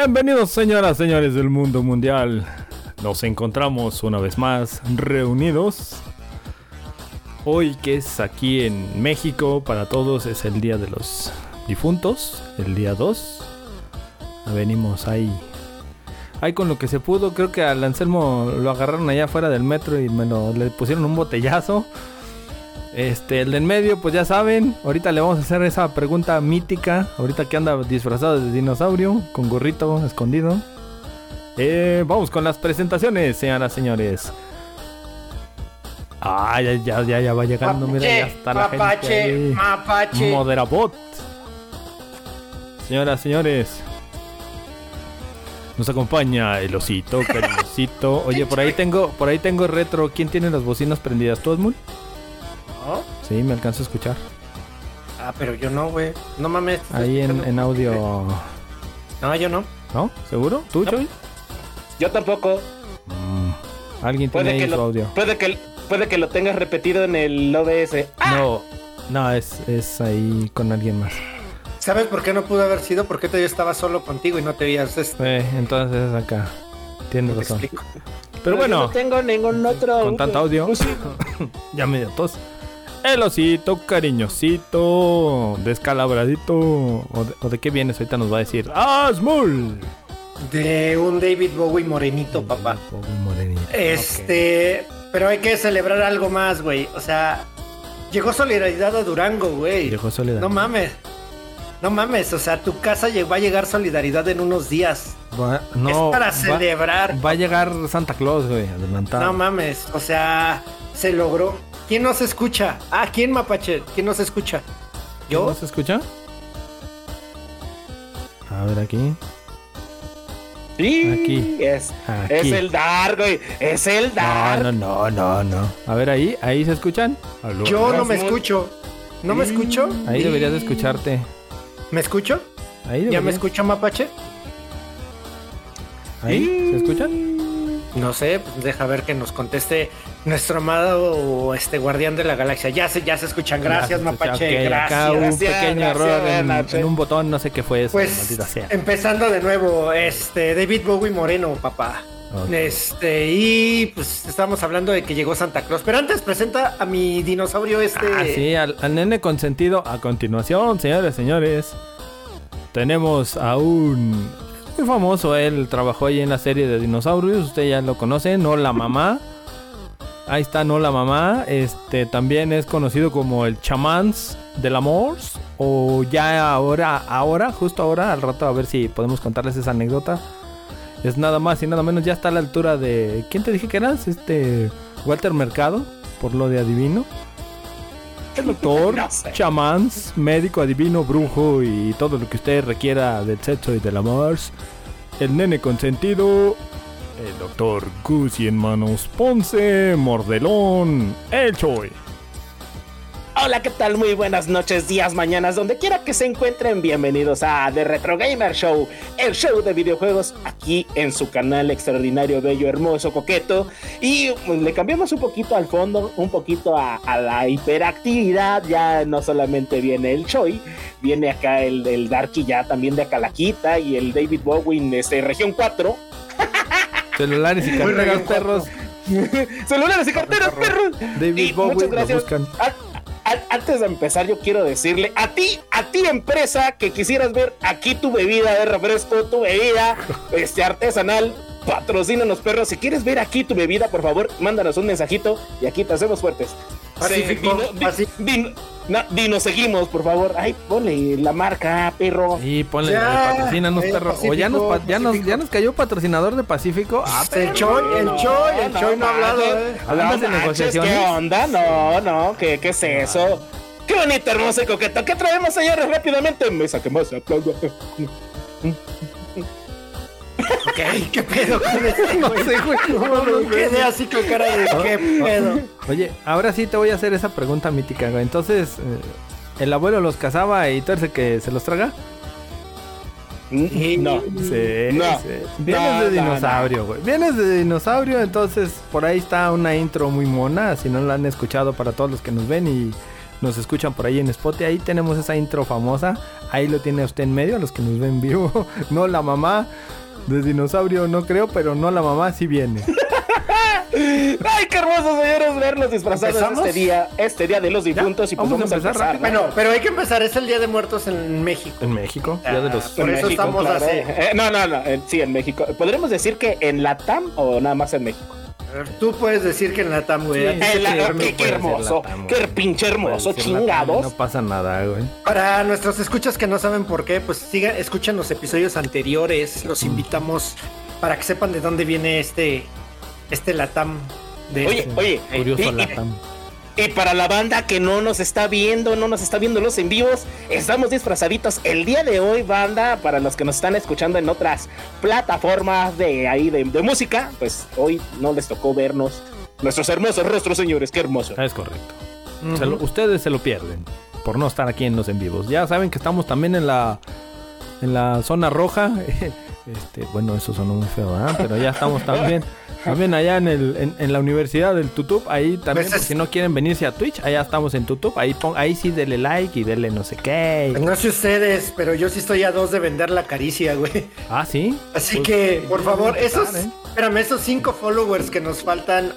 Bienvenidos señoras, señores del mundo mundial. Nos encontramos una vez más reunidos. Hoy que es aquí en México para todos es el día de los difuntos, el día 2. Venimos ahí. Ahí con lo que se pudo, creo que al Anselmo lo agarraron allá afuera del metro y me lo le pusieron un botellazo. Este, el de en medio, pues ya saben, ahorita le vamos a hacer esa pregunta mítica, ahorita que anda disfrazado de dinosaurio, con gorrito escondido. Eh, vamos con las presentaciones, señoras, señores. Ah, ya, ya, ya, ya va llegando, mira, ya está la gente mapache, ahí. mapache. Moderabot. Señoras, señores. Nos acompaña el osito, cariñosito. Oye, por ahí tengo, por ahí tengo retro. ¿Quién tiene las bocinas prendidas? ¿Tú, Edmund? ¿No? Sí, me alcanzo a escuchar. Ah, pero yo no, güey. No mames. Ahí en, en audio. No, yo no. ¿No? ¿Seguro? ¿Tú, No. Yo tampoco. Mm, Alguien tiene ahí su lo, audio. puede, que, puede que lo tengas repetido en el OBS. No, no, es, es ahí con alguien más. ¿Sabes por qué no pudo haber sido? Porque yo estaba solo contigo y no te veías. Este, Eh, entonces es acá. Tienes te razón. explico. Pero bueno. No tengo ningún otro. con tanto audio. ya me dio tos. El osito cariñosito, descalabradito. ¿O de, o de qué vienes? Ahorita nos va a decir. ¡Asmul! De un David Bowie morenito, papá. Pobre morenito. Este, pero hay que celebrar algo más, güey. O sea, llegó solidaridad a Durango, güey. Llegó Soledad. No mames. No mames, o sea, tu casa va a llegar solidaridad en unos días. Va- no, es para va- celebrar. Va, a llegar Santa Claus, güey, adelantado. No mames, o sea, se logró. ¿Quién nos escucha? Ah, ¿quién Mapache? ¿Quién nos escucha? ¿Yo? Se escucha? A ver aquí. Sí, Aquí. Es, Aquí. es el Dark, güey. Es el No, Dark. no, no, no, no. A ver ahí, ahí se escuchan. Aló. Yo no me escucho. ¿No me escucho? Ahí deberías de escucharte. ¿Me escucho? Ahí ¿Ya me escucho, Mapache? Ahí, ¿se escuchan? No sé, pues deja ver que nos conteste nuestro amado este guardián de la galaxia. Ya se, ya se escuchan. Gracias, escucha. Mapache. Gracias. Acá un Gracias, pequeño gracias, error en, un botón, no sé qué fue eso, Pues maldita sea. empezando de nuevo, este David Bowie Moreno, papá. Este, y pues estamos hablando de que llegó Santa Claus. Pero antes presenta a mi dinosaurio este. Ah, sí, al, al nene consentido. A continuación, señores, señores, tenemos a un muy famoso. Él trabajó ahí en la serie de dinosaurios. Usted ya lo conoce, no la mamá. Ahí está, no la mamá. Este también es conocido como el chamans del amor. O ya ahora, ahora, justo ahora, al rato a ver si podemos contarles esa anécdota. Es nada más y nada menos, ya está a la altura de. ¿Quién te dije que eras? Este. Walter Mercado, por lo de adivino. El doctor, No sé. chamans, médico, adivino, brujo y todo lo que usted requiera del sexo y del amor. El nene consentido. El doctor Gucci en manos Ponce, Mordelón, el Choy. Hola, ¿qué tal? Muy buenas noches, días, mañanas, donde quiera que se encuentren. Bienvenidos a The Retro Gamer Show, el show de videojuegos aquí en su canal extraordinario, bello, hermoso, coqueto. Y pues, le cambiamos un poquito al fondo, un poquito a, la hiperactividad. Ya no solamente viene el Choi, viene acá el, Darky ya también de Calaquita y el David Bowen, este, región 4. Celulares y carteras, perros. Celulares y carteras, perros. David Y Bowie, muchas lo gracias. buscan. A- a- antes de empezar, yo quiero decirle a ti, a ti empresa que quisieras ver aquí tu bebida de refresco, tu bebida este, artesanal, patrocínanos perros. Si quieres ver aquí tu bebida, por favor, mándanos un mensajito y aquí te hacemos fuertes. Pacífico, di- no, seguimos, por favor. Ay, ponle la marca, perro. Y ponle Ya, patrocínanos, eh, perro. O ya nos, pa- ya, nos, ya nos cayó patrocinador de Pacífico. Ah, El Choy, el Choy, el Choy no ha hablado, eh. ¿Andas de negociaciones? ¿Qué onda? No, no, ¿qué, qué es eso? Qué bonito, hermoso y coqueto. ¿Qué traemos, señores? Rápidamente. Mesa que más aplaudo. Ok, ¿qué pedo con este No güey? sé, güey. No, no, quedé así con cara de qué pedo. Oye, ahora sí te voy a hacer esa pregunta mítica, güey. Entonces, eh, ¿el abuelo los cazaba y tú eres el que se los traga? No. Sí, No. sí. Vienes No, de no, dinosaurio, güey. Vienes de dinosaurio, entonces por ahí está una intro muy mona. Si no la han escuchado para todos los que nos ven y nos escuchan por ahí en Spotify, ahí tenemos esa intro famosa. Ahí lo tiene usted en medio, a los que nos ven vivo. No la mamá de dinosaurio, no creo, pero no la mamá sí viene. Ay, qué hermoso, señores, verlos disfrazados ¿Empezamos? este día, este día de los difuntos. y pues vamos a vamos, a empezar empezar. rápido. ¿no? Bueno, pero hay que empezar, es el Día de Muertos en México. En México, ya de los. Ah, por En eso México, estamos claro. así. Eh, no, no, no. eh, sí, en México. ¿Podríamos decir que en la TAM o nada más en México? Tú puedes decir que en la TAM, güey. Sí. la- te qué, qué hermoso, la TAM, qué pinche hermoso, chingados. No pasa nada, güey. Para nuestros escuchas que no saben por qué, pues sigan, escuchen los episodios anteriores. Los invitamos para que sepan de dónde viene este, este Latam. De Oye, oye, Curioso y- Latam. Y para la banda que no nos está viendo, no nos está viendo los en vivos, estamos disfrazaditos el día de hoy, banda, para los que nos están escuchando en otras plataformas de ahí de, de música, pues hoy no les tocó vernos nuestros hermosos rostros, señores, qué hermoso. Es correcto. Se lo- ustedes se lo pierden por no estar aquí en los en vivos. Ya saben que estamos también en la en la zona roja. Este, bueno, eso sonó muy feo, ¿verdad? Pero ya estamos también también allá en, el, en, en la Universidad del Tutub. Ahí también, Pues si no quieren venirse a Twitch, allá estamos en Tutub. Ahí, pon- ahí sí denle like y denle no sé qué. No sé ustedes, pero yo sí estoy a dos de vender la caricia, güey. Ah, sí. Así Pues, que, por favor, esos, ¿eh? espérame, esos cinco followers que nos faltan,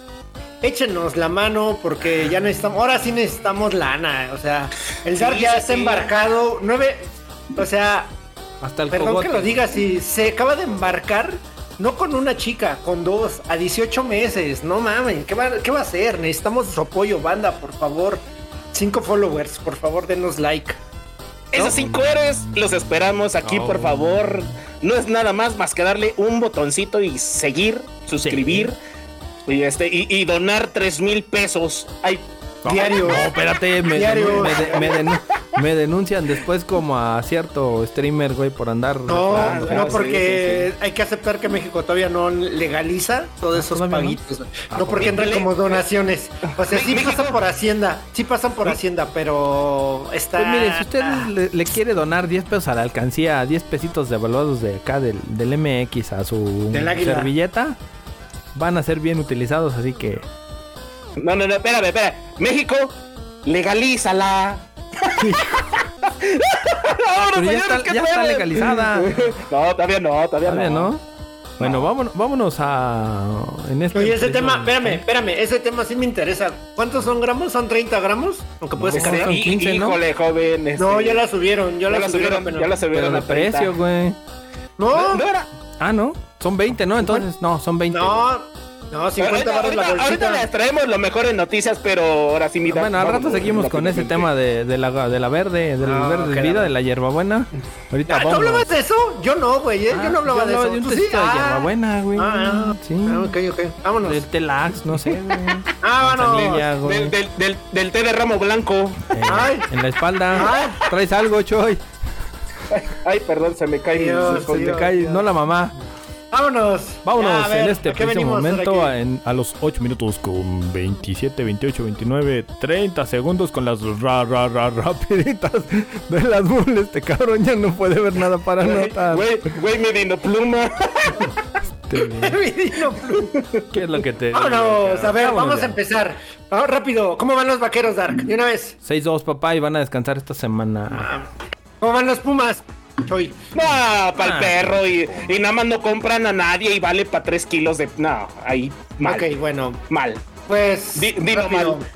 échenos la mano porque ya necesitamos, ahora sí necesitamos lana, o sea, el Dark Sí, ya está sí. embarcado, nueve, o sea, Hasta el perdón cogote. que lo diga, si se acaba de embarcar, no con una chica, con dos, a 18 meses, no mames, ¿qué va, qué va a hacer? Necesitamos su apoyo, banda, por favor. Cinco followers, por favor, denos like. Esos cinco eres, los esperamos aquí, Oh. por favor. No es nada más más que darle un botoncito y seguir, suscribir y este y, y donar tres mil pesos. Diario. No, espérate, me, Diario. me de- me denu- me denuncian después como a cierto streamer, güey, por andar. No, Ah, no, sí, porque hay que aceptar que México todavía no legaliza todos esos ¿Todavía no? paguitos. güey. No, porque entran como donaciones. O sea, sí México- pasan por Hacienda, sí pasan por Hacienda, pero está... Pues mire, si usted le, le quiere donar 10 pesos a la alcancía, 10 pesitos devaluados de acá del, del MX a su Del servilleta, van a ser bien utilizados, así que no, no, no, espérame, espérame. México, legalízala. Vámonos, Pero ya señores, está- ¿qué ya está legalizada. No, todavía no, todavía, todavía no. no. Bueno, vámonos, vámonos a en este Oye, ese tema, espérame, espérame, ese tema sí me interesa. ¿Cuántos son gramos? ¿Son 30 gramos? Aunque puedes No, cargar. son Hí- 15, ¿no? Híjole, joven. este, No, ya la subieron, ya, ya la, subieron. ya la Pero subieron de a 30. precio, güey. No, No era- Ah, no. Son 20, ¿no? Entonces, no, son 20. no, no, 50 ahorita, baros la ahorita- ahorita bolsita. les traemos lo mejor en noticias, pero ahora sí, mira. Bueno, al rato seguimos con ese tema de, de la, de la verde, del Ah, verde de vida, la- de la hierbabuena. Ahorita Ah, ¿Tú hablabas de eso? Yo no, güey, ¿eh? Ah, yo no hablaba de eso. de un ¿Tú sí? tecito de Ah. hierbabuena, güey. Ah, sí. ah, ok, ok. Vámonos. Del telax, no sé, güey. Ah, vámonos. Del, del, del, del té de ramo blanco. Eh, Ay. En la espalda. ¿Traes algo, Choy? Ay, perdón, se me cae. Dios, se esconde. Te Dios. cae, no la mamá. Vámonos. Vámonos a ver, en este ¿a preciso momento aquí? en- a los 8 minutos con 27, 28, 29, 30 segundos con las ra, ra, ra, rapiditas de las bull. Este cabrón ya no puede ver nada para anotar. Güey, güey, me vino pluma. Este, Vino Plum. ¿Qué es lo que te Vámonos, a ver, Vámonos vamos ya. a empezar. Vamos rápido. ¿Cómo van los vaqueros, Dark? De una vez. 6-2, papá, y van a descansar esta semana. ¿Cómo van los Pumas? Choy. No, para Ah. el perro. Y, y nada más no compran a nadie y vale para 3 kilos de. No, ahí mal. Ok, bueno. Mal. Pues. Di- dilo rápido. mal.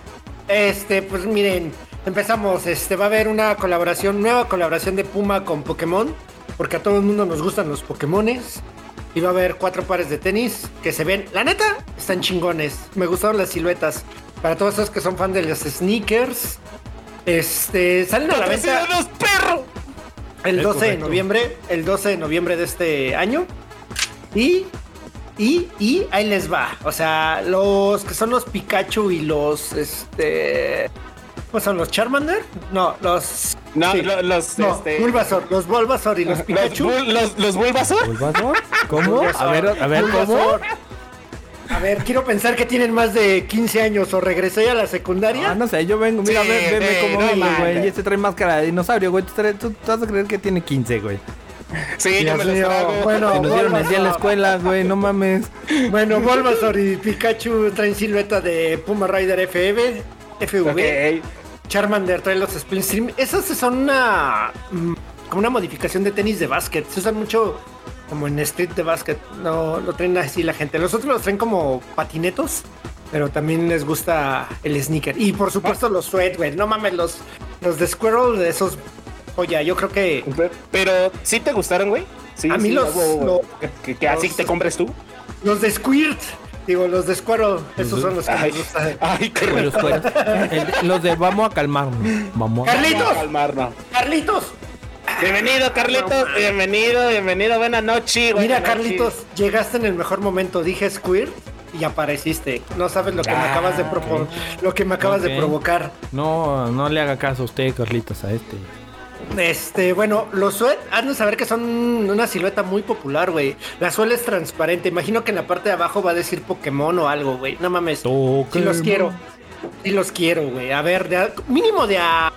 Este, pues miren, empezamos. Este, va a haber una colaboración, nueva colaboración de Puma con Pokémon. Porque a todo el mundo nos gustan los Pokémones. Y va a haber cuatro pares de tenis que se ven, la neta, están chingones. Me gustaron las siluetas. Para todos esos que son fan de los sneakers. Este, salen a la venta. ¡Los perros! El Es 12 de noviembre, el 12 de noviembre de este año. Y, y, y ahí les va. O sea, los que son los Pikachu y los, este... ¿Cómo son los Charmander? No, los... No, sí. lo- los. No, este, Bulbasaur, los Bulbasaur y los los, Pikachu. Bul- los, los Bulbasaur. ¿Bulbasaur? ¿Cómo? A ver, a ver, ¿cómo? Bulbasaur. A ver, quiero pensar que tienen más de 15 años o regresé a la secundaria. Ah, no sé, yo vengo, mira, Sí, ve, ve, ve cómo no vengo, güey. mames. Y este trae máscara de dinosaurio, güey. Tú, tú- tú vas a creer que tiene 15, güey. Sí, yo me bueno. Que nos dieron el día en la escuela, güey, no mames. Bueno, Bulbasaur y Pikachu traen silueta de Puma Rider FV, FV. Charmander trae los Spin Stream. Esos son una mm, como una modificación de tenis de básquet. Se usan mucho como en street de básquet. No lo traen así la gente. Los otros los traen como patinetos, pero también les gusta el sneaker. Y por supuesto los sweat, güey. No mames, los, los de Squirrel de esos. Oye, yo creo que Pe- Pero, ¿sí te gustaron, güey? Sí, A mí sí, los- lo- que, que- que así los- te compres tú. los de Squirt, digo, los de Squirrel, esos son los que Ay, me gustan. ay, qué los. El- los de vamos a calmarnos. Vamos a Carlitos. Vamos a calmarnos. Carlitos, Bienvenido, Carlitos. Bienvenido, bienvenido. Buenas noches. Mira, Carlitos, llegaste en el mejor momento. Dije Squirt y apareciste. No sabes lo que me Ah, acabas de propo- lo que me acabas de provocar. No, no le haga caso a usted, Carlitos, a este. Este, bueno, los suet han de saber que son una silueta muy popular, güey. La suela es transparente. Imagino que en la parte de abajo va a decir Pokémon o algo, güey. No mames. Sí los quiero. Sí los quiero, güey. A ver, de a- mínimo de a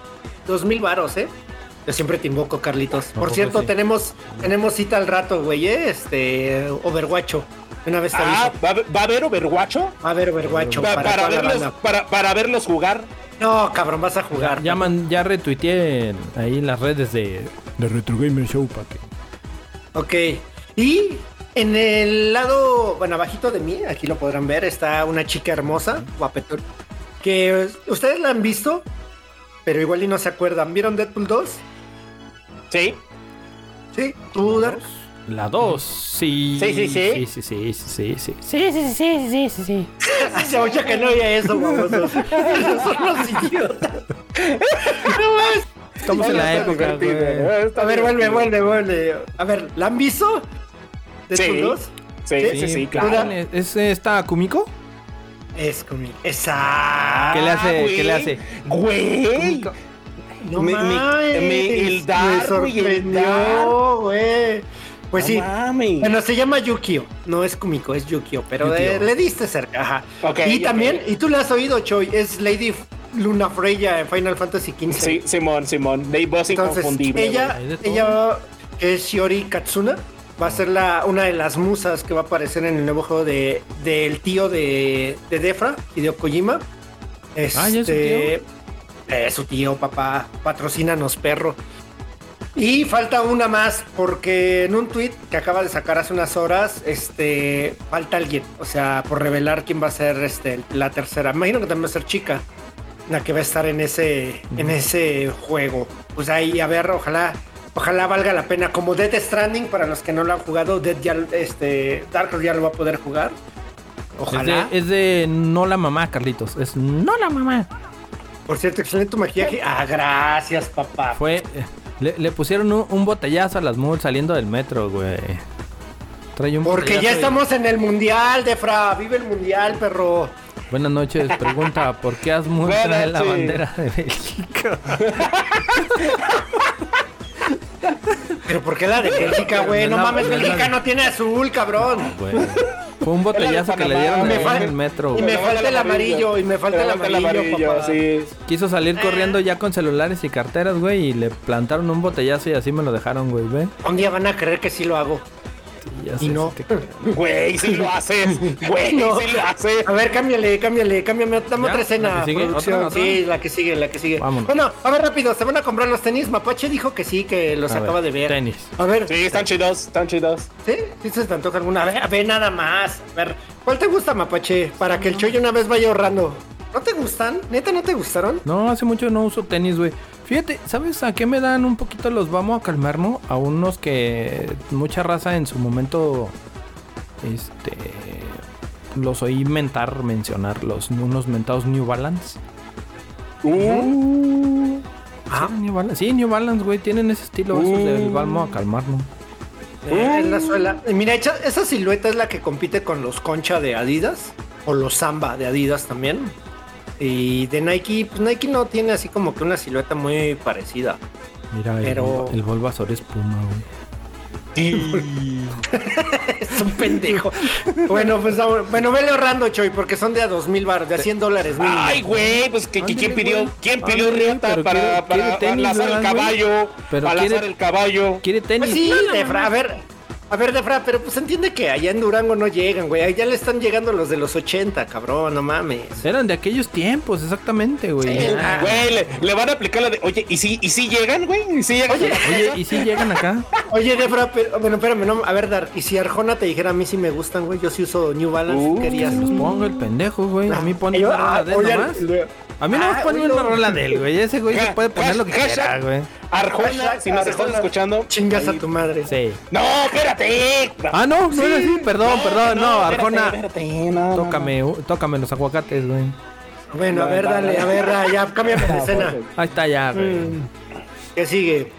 dos mil varos, ¿eh? Yo siempre te invoco, Carlitos. Por cierto, sí? tenemos, tenemos cita al rato, güey, ¿eh? Este, Overwatcho. De Una vez te Ah. ¿va, a haber- ¿va a haber Overwatch? Va a haber Overwatcho Pa- para, para, verlos, para, para verlos jugar. No, cabrón, vas a jugar. Ya, man- ya retuiteé ahí en las redes de, de Retro Gamer Show para que. Ok. Y en el lado, bueno, abajito de mí, aquí lo podrán ver, está una chica hermosa, guapetón, que ustedes la han visto, pero igual y no se acuerdan. ¿Vieron Deadpool 2? Sí. Sí. ¿Tú, Dark? La 2, sí. Sí, sí, sí. Sí, sí, sí, sí, sí. Sí, sí, sí, sí, sí, sí. Hace mucho que no oía eso, babosos. Esos son los idiotas. No mames. Estamos en la época, güey. A ver, vuelve, vuelve, vuelve. A ver, ¿la han visto? ¿Deadpool Sí. 2? Sí, sí, sí, claro. ¿Es, es esta Kumiko? Es conmigo. Esa. ¿Qué le hace? ¿Qué le hace? Güey. No Me- me- mames, me- me el sorprendió, güey. Pues No sí. mames. Bueno, se llama Yukio. No es Kumiko, es Yukio. Pero de- le diste cerca. Ajá. Y también, y tú la has oído, Choi, es Lady Luna Freya en Final Fantasy XV. Sí, Simón, Simón. De voz Entonces, inconfundible. ella, de ella, que es Shiori Katsuna, va a ser la, una de las musas que va a aparecer en el nuevo juego de, del tío de, de Defra, Hideo Kojima. Este, Ah, ¿ya es su tío? Es su tío, papá. Patrocínanos, perro. Y falta una más, porque en un tweet que acaba de sacar hace unas horas, este, falta alguien. O sea, por revelar quién va a ser este, la tercera. Imagino que también va a ser chica la que va a estar en ese, en ese juego. Pues ahí, a ver, ojalá, ojalá valga la pena. Como Dead Stranding, para los que no lo han jugado, Dead ya, este, Dark Horse ya lo va a poder jugar. Es Ojalá. de, es de no la mamá, Carlitos. Es no la mamá. Por cierto, excelente tu maquillaje. Ah, gracias, papá. Fue. eh, Le, le pusieron un, un botellazo a las mules saliendo del metro, güey. Trae un Porque ya y- estamos en el mundial, Defra. Vive el mundial, perro. Buenas noches. Pregunta: ¿por qué Buenas trae la bandera de Bélgica? Pero ¿por qué la de Bélgica, güey? No No, mames, Bélgica no. no tiene azul, cabrón. Güey. Fue un botellazo que le dieron en el metro. Y me falta el amarillo, y me falta el amarillo, sí. Quiso salir corriendo ya con celulares y carteras, güey, y le plantaron un botellazo y así me lo dejaron, güey, ve. Un día van a creer que sí lo hago. Y ya Y sé, no. Güey, sí lo haces. Güey, No. sí lo haces. A ver, cámbiale, cámbiale, cámbiame, dame ¿Ya? otra escena. ¿La que sigue? producción. ¿Otra, otra? Sí, la que sigue, la que sigue. Vámonos. Bueno, a ver rápido, se van a comprar los tenis. Mapache dijo que sí, que los A acaba ver, de ver. tenis. A ver, Sí, están chidos, están chidos. ¿sí? ¿Sí se te antoja alguna? A ver, a ver, nada más. A ver, ¿cuál te gusta, Mapache? Para que el Choy una vez vaya ahorrando. ¿No te gustan? ¿Neta no te gustaron? No, hace mucho no uso tenis, güey. Fíjate, ¿sabes a qué me dan un poquito los vamos a calmar, no? A unos que mucha raza en su momento, este, los oí mentar, mencionar, los unos mentados New Balance. Uh, Ah. Sí, New Balance, sí, New Balance, güey, tienen ese estilo, esos del Uh. vamos a calmar, ¿no? Eh, la suela. Mira, echa- esa silueta es la que compite con los Concha de Adidas o los Samba de Adidas también. Y de Nike, pues Nike no tiene así como que una silueta muy parecida. Mira, el, Pero- Bulba- el Bulbasaur es Puma, güey. Es un pendejo. bueno, pues bueno, vele ahorrando, Choy, porque son de a dos mil baros, de a 100 dólares mínimo. Ay, güey, pues que, ¿quién pidió, güey. quién pidió pero para, quiere- para, quiere tenis, para lanzar el caballo? Pero para el caballo. Quiere tenis. Pues sí, No, no, Defra, a ver. A ver, Defra, pero pues entiende que allá en Durango no llegan, güey. Allá le están llegando los de los 80, cabrón, no mames. Eran de aquellos tiempos, exactamente, güey. Sí, ah. Güey, le, le van a aplicar la de, oye, ¿y si, y si llegan, güey? ¿Y si llegan? Oye, Oye, ¿y si llegan acá? Oye, Defra, pero, bueno, espérame, no, a ver, Dar, y si Arjona te dijera a mí sí me gustan, güey, yo sí uso New Balance, Uh, querías. Los pongo el pendejo, güey. A mí pone una rola ah, de él nomás. A mí no Ah, me pone oye, una rola de él, güey. Ese güey se puede poner lo que quiera, güey. Arjona, si nos estás escuchando. Chingas a tu madre. Sí. No, espérate. Ah, no, no era así. Perdón, perdón. No, Arjona. espérate, no, no, no. Tócame, tócame los aguacates, güey. Bueno, a ver, dale, a ver, ah, ya, cámbiame de escena. Ahí está ya, güey. Mm, ¿Qué sigue?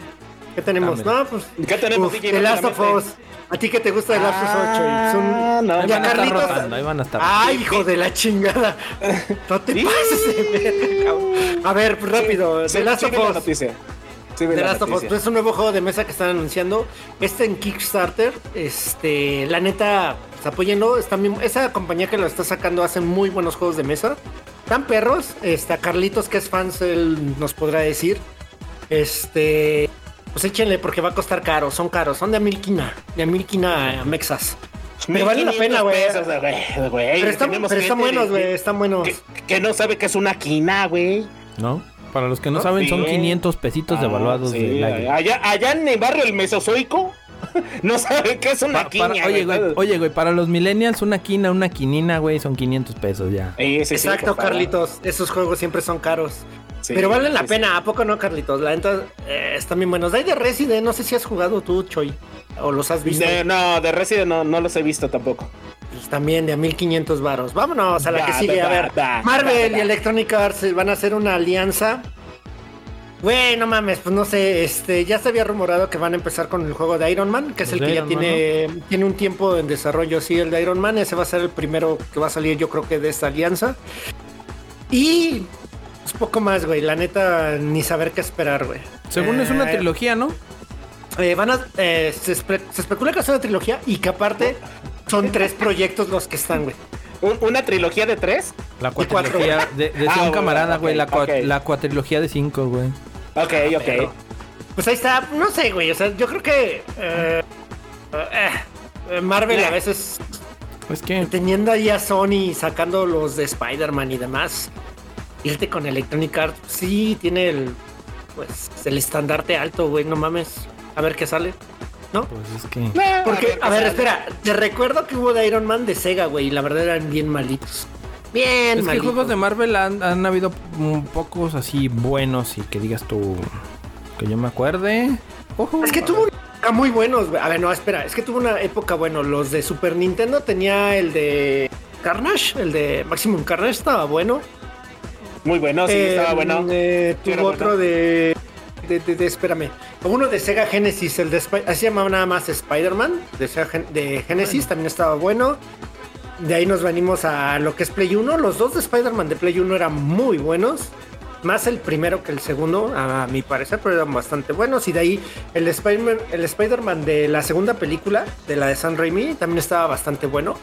¿Qué tenemos? Dame. No, pues. ¿Qué tenemos, uf? The Last of Rápidamente. Us. ¿A ti qué te gusta The Last of Us 8? Ah, Son- no, Ahí Ya van a estar Carlitos- rotando, ahí van a estar. Ay, hijo de la chingada. No te pases de verga, cabrón. A ver, pues rápido. Sí, The Last sí of Us. Noticia. Sí vi The la Last of Us, noticia. pues, es un nuevo juego de mesa que están anunciando. Este en Kickstarter, este, la neta, pues. Está bien- esa compañía que lo está sacando hace muy buenos juegos de mesa. Están perros. A Carlitos, que es fans, él nos podrá decir. Este, pues échenle porque va a costar caro. Son caros, son de a mil quina, de a mil quina mexas. Pero vale la 1500 pena, güey. Pero están, pero buenos, güey, están buenos. Que, que no sabe que es una quina, güey. ¿No? Para los que no ¿No? saben, son Sí. 500 pesitos Ah, devaluados sí, aire. allá, allá en el barrio del Mesozoico no sabe que es una quina. para- oye, güey, oye, güey, para los millennials, una quina, una quinina, güey, son 500 pesos ya. Sí, sí, sí, Exacto. Carlitos. Esos juegos siempre son caros. Sí, Pero valen la sí, pena, ¿a poco no, Carlitos? La neta, eh, están bien buenos. Hay de Resident, no sé si has jugado tú, Choi, o los has visto. De- no, de Resident no, no los he visto tampoco. Pues también de a 1500 varos. Vámonos a la Da, que sigue. da, A ver, da, Marvel da, da. y Electronic Arts van a hacer una alianza. Güey, no mames, pues no sé, este, ya se había rumorado que van a empezar con el juego de Iron Man, que es Los el que ya Man, tiene, tiene un tiempo en desarrollo, sí, el de Iron Man, ese va a ser el primero que va a salir yo creo que de esta alianza. Y pues poco más, güey, la neta, ni saber qué esperar, güey. Según es una Eh, trilogía, ¿no? eh, van a, eh, se, espe- se especula que es una trilogía y que aparte son tres proyectos los que están, güey. ¿Un- ¿Una trilogía de tres? La cuatrilogía de, Ah, un bueno, camarada, güey, la, ok, cua- ok. la cuatrilogía de cinco, güey. Ok, ok. Pero, pues ahí está, no sé, güey. O sea, yo creo que eh, eh, eh, Marvel a veces Es que teniendo ahí a Sony sacando los de Spider-Man y demás, irte con Electronic Arts, sí tiene el pues el estandarte alto, güey, no mames. A ver qué sale. ¿No? pues es que No, Porque, a ver, espera, te recuerdo que hubo de Iron Man de Sega, güey, y la verdad eran bien malitos. Bien es que juegos de Marvel han, han habido pocos así buenos y que digas tú que yo me acuerde. Ojo. Es que tuvo una época muy buenos, güey. A ver, no, espera, es que tuvo una época, bueno, los de Super Nintendo tenía el de Carnage, el de Maximum Carnage estaba bueno. Muy bueno, sí, Eh, estaba bueno. eh, tuvo bueno. otro de, de, de- de- espérame, uno de Sega Genesis, el de así llamaba nada más Spider-Man, de, Sega de Genesis, también estaba bueno. De ahí nos venimos a lo que es Play 1. Los dos de Spider-Man de Play 1 eran muy buenos. Más el primero que el segundo, a mi parecer, pero eran bastante buenos. Y de ahí el Spider-Man el de la segunda película, de la de San Raimi, también estaba bastante bueno.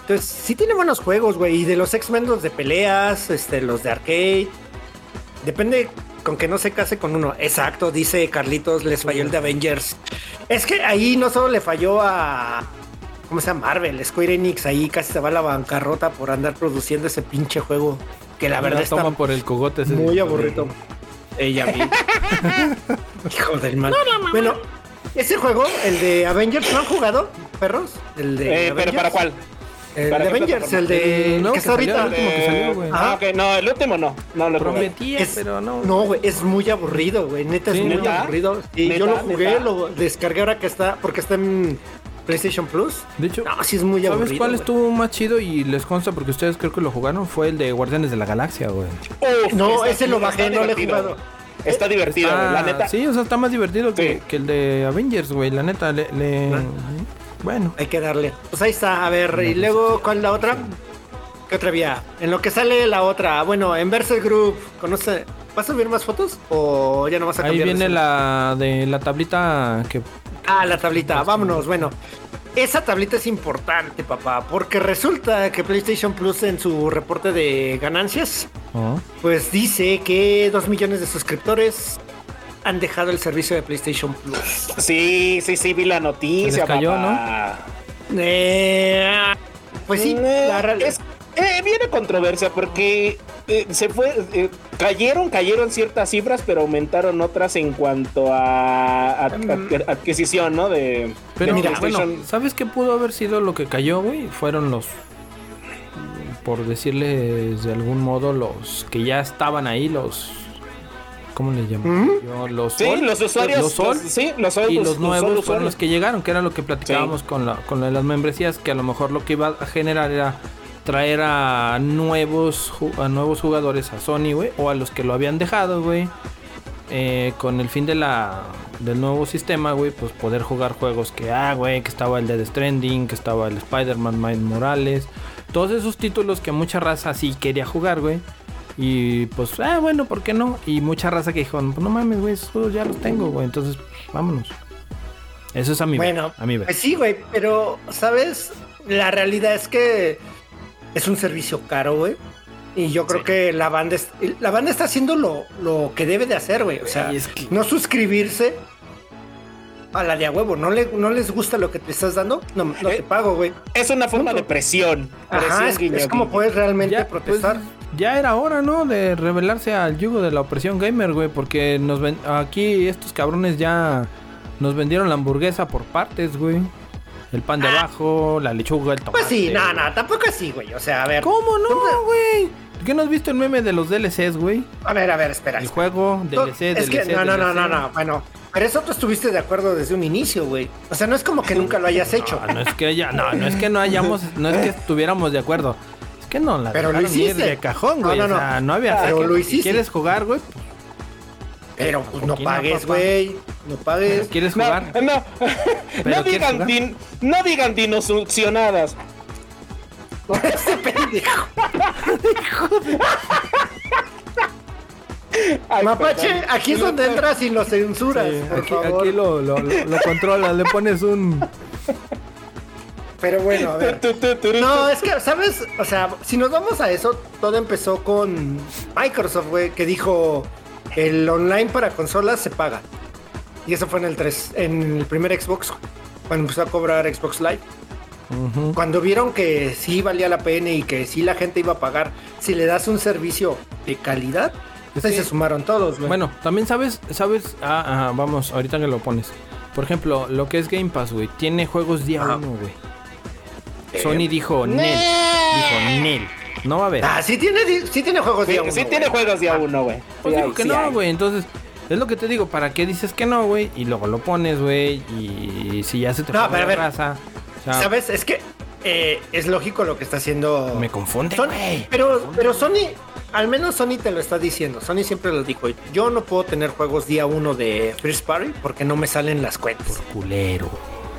Entonces, sí tiene buenos juegos, güey. Y de los X-Men, los de peleas, este, los de arcade. Depende con que no se case con uno. Exacto, dice Carlitos, les falló el de Avengers. Es que ahí no solo le falló a. ¿Cómo se llama? Marvel, Square Enix. Ahí casi se va a la bancarrota por andar produciendo ese pinche juego. Que la verdad está toma por el cogote. ese muy aburrido. Ella vi. Hijo del mal. Bueno, ese juego, el de Avengers, ¿no han jugado, perros? El de Eh, pero. ¿para cuál? El ¿Para de Avengers, el de El nuevo que que está salió, ahorita. el último que salió, güey. Ah, ok, no, el último no. No lo. Prometía, Es- pero no. No, güey, es muy aburrido, güey. Neta, Sí, es muy ¿neta? aburrido. Y ¿Neta? yo lo jugué, ¿Neta? lo descargué ahora que está, porque está en PlayStation Plus. De hecho, No, sí es muy aburrido. ¿sabes cuál güey. estuvo más chido y les consta porque ustedes creo que lo jugaron? Fue el de Guardianes de la Galaxia, güey. No, ese lo bajé, no lo he jugado. Está divertido, la neta. Sí, o sea, está más divertido que, Sí. que el de Avengers, güey. La neta, le. le- Bueno, Hay que darle. Pues ahí está, a ver, y luego, ¿cuál es la otra? ¿Qué otra vía? En lo que sale la otra, bueno, en Verse Group, ¿conoce? ¿Vas a subir más fotos? ¿O ya no vas a ahí cambiar? de viene la de la tablita que. Ah, la tablita, vámonos. Bueno, esa tablita es importante, papá, porque resulta que PlayStation Plus en su reporte de ganancias, Oh, pues dice que dos millones de suscriptores han dejado el servicio de PlayStation Plus. Sí, sí, sí, vi la noticia. Se cayó, papá. Eh, pues sí, Eh, la es, eh, viene controversia porque eh, se fue, eh, cayeron, cayeron ciertas cifras, pero aumentaron otras en cuanto a, a- Mm. a- adquisición, ¿no? De, Pero de mira, PlayStation. bueno, ¿sabes qué pudo haber sido lo que cayó, güey? Fueron los. Por decirles de algún modo, los que ya estaban ahí, los. ¿Cómo les llaman? ¿Mm? Yo, los sí, Sol, los usuarios, Los Sol, los- sí, los Sol, y los- los nuevos fueron usuarios. los que llegaron, que era lo que platicábamos con, la, con de las membresías, que a lo mejor lo que iba a generar era traer a nuevos a nuevos jugadores a Sony, güey, o a los que lo habían dejado, güey, eh, con el fin de la del nuevo sistema, güey, pues poder jugar juegos que, ah, güey, que estaba el Dead Stranding, que estaba el Spider-Man Miles Morales, todos esos títulos que mucha raza sí quería jugar, güey. Y pues, ah, bueno, ¿por qué no? Y mucha raza que dijo, no mames, güey, esos juegos ya los tengo, güey. Entonces, pues, vámonos. Eso es a mi Bueno, a mi pues sí, güey, pero, ¿sabes? La realidad es que es un servicio caro, güey. Y yo creo Sí. que la banda, es- la banda está haciendo lo, lo que debe de hacer, güey. O sea, Güey, es que- no suscribirse a la de a huevo. ¿No, le, no les gusta lo que te estás dando? No, no te Eh, pago, güey. Es una forma Punto. de presión. presión, Ajá, es, guiño, es como guiño. puedes realmente ya, pues, protestar. Ya era hora, ¿no? De rebelarse al yugo de la opresión gamer, güey. Porque nos ven aquí estos cabrones ya nos vendieron la hamburguesa por partes, güey. El pan de abajo, la lechuga, el tomate. pues sí, no, güey. no, tampoco así, güey. O sea, a ver. ¿Cómo no, güey? ¿Qué no has visto el meme de los DLCs, güey? A ver, a ver, espera. El espera. juego, No, DLC, es que DLC, no, no, no, DLC. no, no, bueno, pero eso tú estuviste de acuerdo desde un inicio, güey. O sea, no es como que nunca lo hayas hecho. No, no es que haya, no, no es que no hayamos, no es que estuviéramos de acuerdo. Que no la Pero lo hiciste. de cajón, güey. No, no, O sea, no. no había Pero saque. lo Si hiciste. ¿Quieres jugar, güey? Pero pues no ¿Quién no, pagues, güey. No pagues. ¿Quieres jugar? no, no ¿Pero quieres digan, jugar? din- no digan dinosuccionadas. Este pendejo. Ay, Mapache, perdón. aquí es donde entras y lo censuras, por Aquí, favor. aquí lo, lo, lo, lo controlas, le pones un. Pero bueno, a ver. No, es que, ¿sabes? O sea, si nos vamos a eso, todo empezó con Microsoft, güey, que dijo el online para consolas se paga. Y eso fue en el 3, en el primer Xbox, cuando empezó a cobrar Xbox Live. Cuando vieron que sí valía la pena y que sí la gente iba a pagar, si le das un servicio de calidad, pues ahí Sí. se sumaron todos, güey. Bueno, también sabes, sabes, ah, ah, vamos, ahorita que lo pones. Por ejemplo, lo que es Game Pass, güey, tiene juegos día Ajá. uno, güey. Sony dijo, Nel, dijo, Nel, no va a haber. Ah, sí tiene, sí tiene juegos Sí, día uno, sí güey. tiene juegos día uno, güey. Pues Sí digo hay, que sí no, hay. güey. Entonces, es lo que te digo. ¿Para qué dices que no, güey? Y luego lo pones, güey. Y si ya se te No, pero a la ver. raza. o sea, ¿Sabes? Es que eh, es lógico lo que está haciendo. Me confunde, güey. pero, pero Sony, al menos Sony te lo está diciendo. Sony siempre lo dijo. Yo no puedo tener juegos día uno de First Party porque no me salen las cuentas. Culero.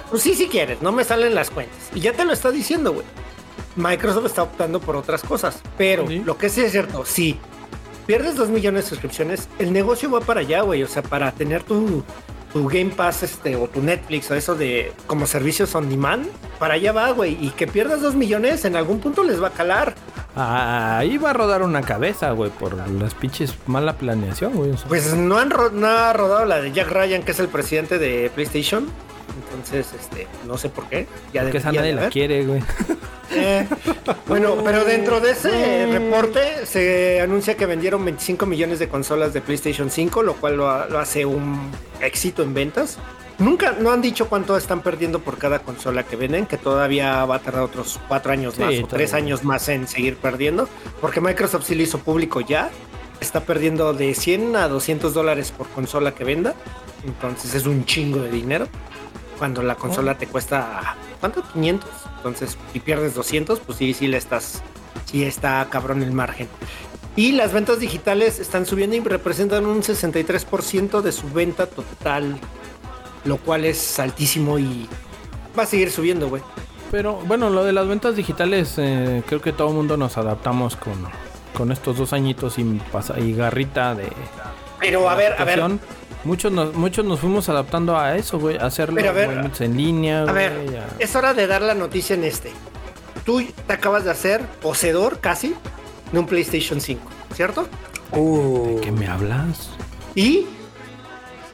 Pues sí, si quieres, no me salen las cuentas. Y ya te lo está diciendo, güey. Microsoft está optando por otras cosas. Pero Sí. lo que sí es cierto, sí. pierdes 2 millones de suscripciones, el negocio va para allá, güey. O sea, para tener tu, tu Game Pass este, o tu Netflix o eso de como servicios on demand, para allá va, güey. Y que pierdas 2 millones, en algún punto les va a calar. Ahí va a rodar una cabeza, güey, por las pinches mala planeación, güey. Pues no han ro- no ha rodado la de Jack Ryan, que es el presidente de PlayStation. Entonces, este, no sé por qué. Ya Porque esa nadie la quiere, güey. Eh, bueno, pero dentro de ese reporte se anuncia que vendieron 25 millones de consolas de PlayStation 5, lo cual lo, ha- lo hace un éxito en ventas. Nunca, no han dicho cuánto están perdiendo por cada consola que venden, que todavía va a tardar otros cuatro años Sí, más o todavía. tres años más en seguir perdiendo, porque Microsoft sí lo hizo público ya. Está perdiendo de 100 a 200 dólares por consola que venda. Entonces es un chingo de dinero. Cuando la consola te cuesta, ¿cuánto? 500. Entonces, si pierdes 200, pues sí, sí le estás, sí está cabrón el margen. Y las ventas digitales están subiendo y representan un 63% de su venta total, lo cual es altísimo y va a seguir subiendo, güey. Pero bueno, lo de las ventas digitales, eh, creo que todo el mundo nos adaptamos con, con estos dos añitos y, pasa- y garrita de Pero a ver, a ver. Muchos nos, muchos nos fuimos adaptando a eso, güey, a hacerlo Pero a ver, movimientos en línea, a güey, ver, a- es hora de dar la noticia en este. Tú te acabas de hacer poseedor casi de un PlayStation 5, ¿cierto? ¿De qué me hablas? Y,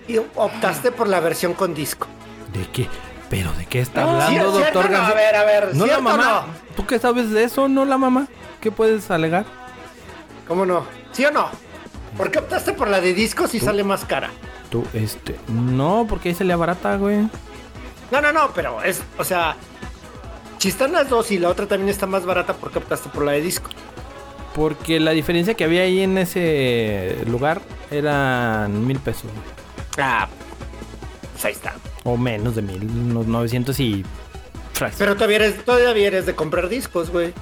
y optaste por la versión con disco. ¿De qué? ¿Pero de qué está ¿Sí- hablando, doctor no? A ver, a ver, ¿No la ¿cierto o mamá? no? ¿Tú qué sabes de eso? ¿No la mamá? ¿Qué puedes alegar? ¿Cómo no? ¿Sí o no? ¿Por qué optaste por la de disco si sale más cara? Tú, este... No, porque ahí se le abarata, güey. No, no, no, pero es, o sea, si están las dos y la otra también está más barata, ¿por qué optaste por la de disco? Porque la diferencia que había ahí en ese lugar eran mil pesos. Ah, pues ahí está. O menos de mil, unos 900 y... Pero todavía eres, todavía eres de comprar discos, güey.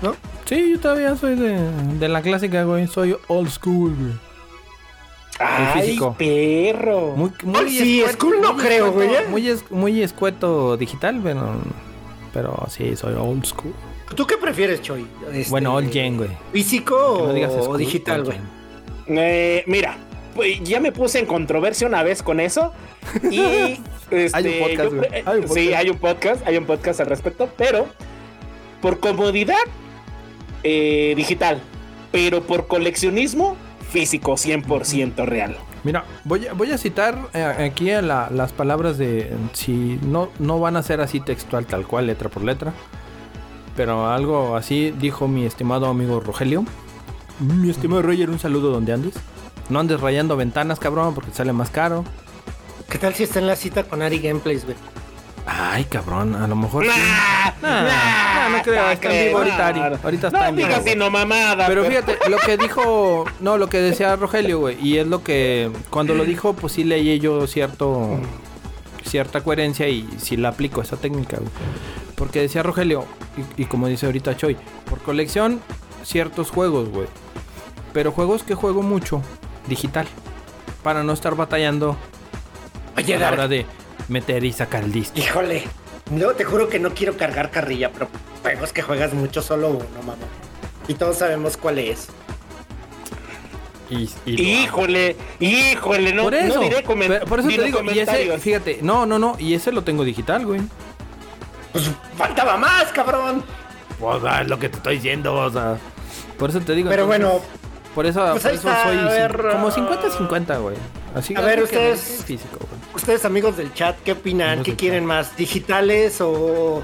¿No? Sí, yo todavía soy de, de la clásica, güey. Soy old school, güey. Ay, físico. perro. Muy, Ay, sí, school no muy creo, escueto, güey, ¿eh? Muy, es- muy escueto digital, pero... Pero sí, soy old school. ¿Tú qué prefieres, Choy? Este, Bueno, old gen, güey. ¿Físico Que no digas o digital, güey? Eh, mira, pues, ya me puse en controversia una vez con eso. Y este, Hay un podcast, yo Hay un Sí, podcast. hay un podcast, hay un podcast al respecto, pero por comodidad eh, digital, pero por coleccionismo físico 100% real. Mira, voy a, voy a citar eh, aquí a la- las palabras de... Si no, no van a ser así textual, tal cual, letra por letra. Pero algo así dijo mi estimado amigo Rogelio. Mi estimado Roger, un saludo donde andes. No andes rayando ventanas, cabrón, porque sale más caro. ¿Qué tal si está en la cita con Ari Gameplays, güey? Ay, cabrón, a lo mejor... sí. Nah, Nah, nah, no, creo, nah, está en vivo ahorita, Ari. nah. Ahorita está no en vivo. digas sino mamada. Pero fíjate, lo que dijo, no, lo que decía Rogelio, güey, y es lo que cuando lo dijo, pues sí leí yo cierto cierta coherencia y sí la aplico esa técnica, güey. Porque decía Rogelio, y, y como dice ahorita Choi, por colección ciertos juegos, güey. Pero juegos que juego mucho digital para no estar batallando Oye, a la hora de meter y sacar el disco. híjole. No, te juro que no quiero cargar carrilla, pero juegos que juegas mucho solo uno, mamá. Y todos sabemos cuál es. Y, y lo hago. Híjole, híjole, no, por eso, no diré pero- por eso te digo, y ese, fíjate, no, no, no, y ese lo tengo digital, güey. Pues faltaba más, cabrón. Pues ah, es lo que te estoy diciendo, o sea. Por eso te digo. Pero entonces, bueno, Por eso, pues por ahí eso está, soy ver, como ah, 50-50, güey. Así a ver, ustedes- Físico, güey. Ustedes amigos del chat, ¿qué opinan? Amigos ¿Qué quieren chat. más? ¿Digitales o,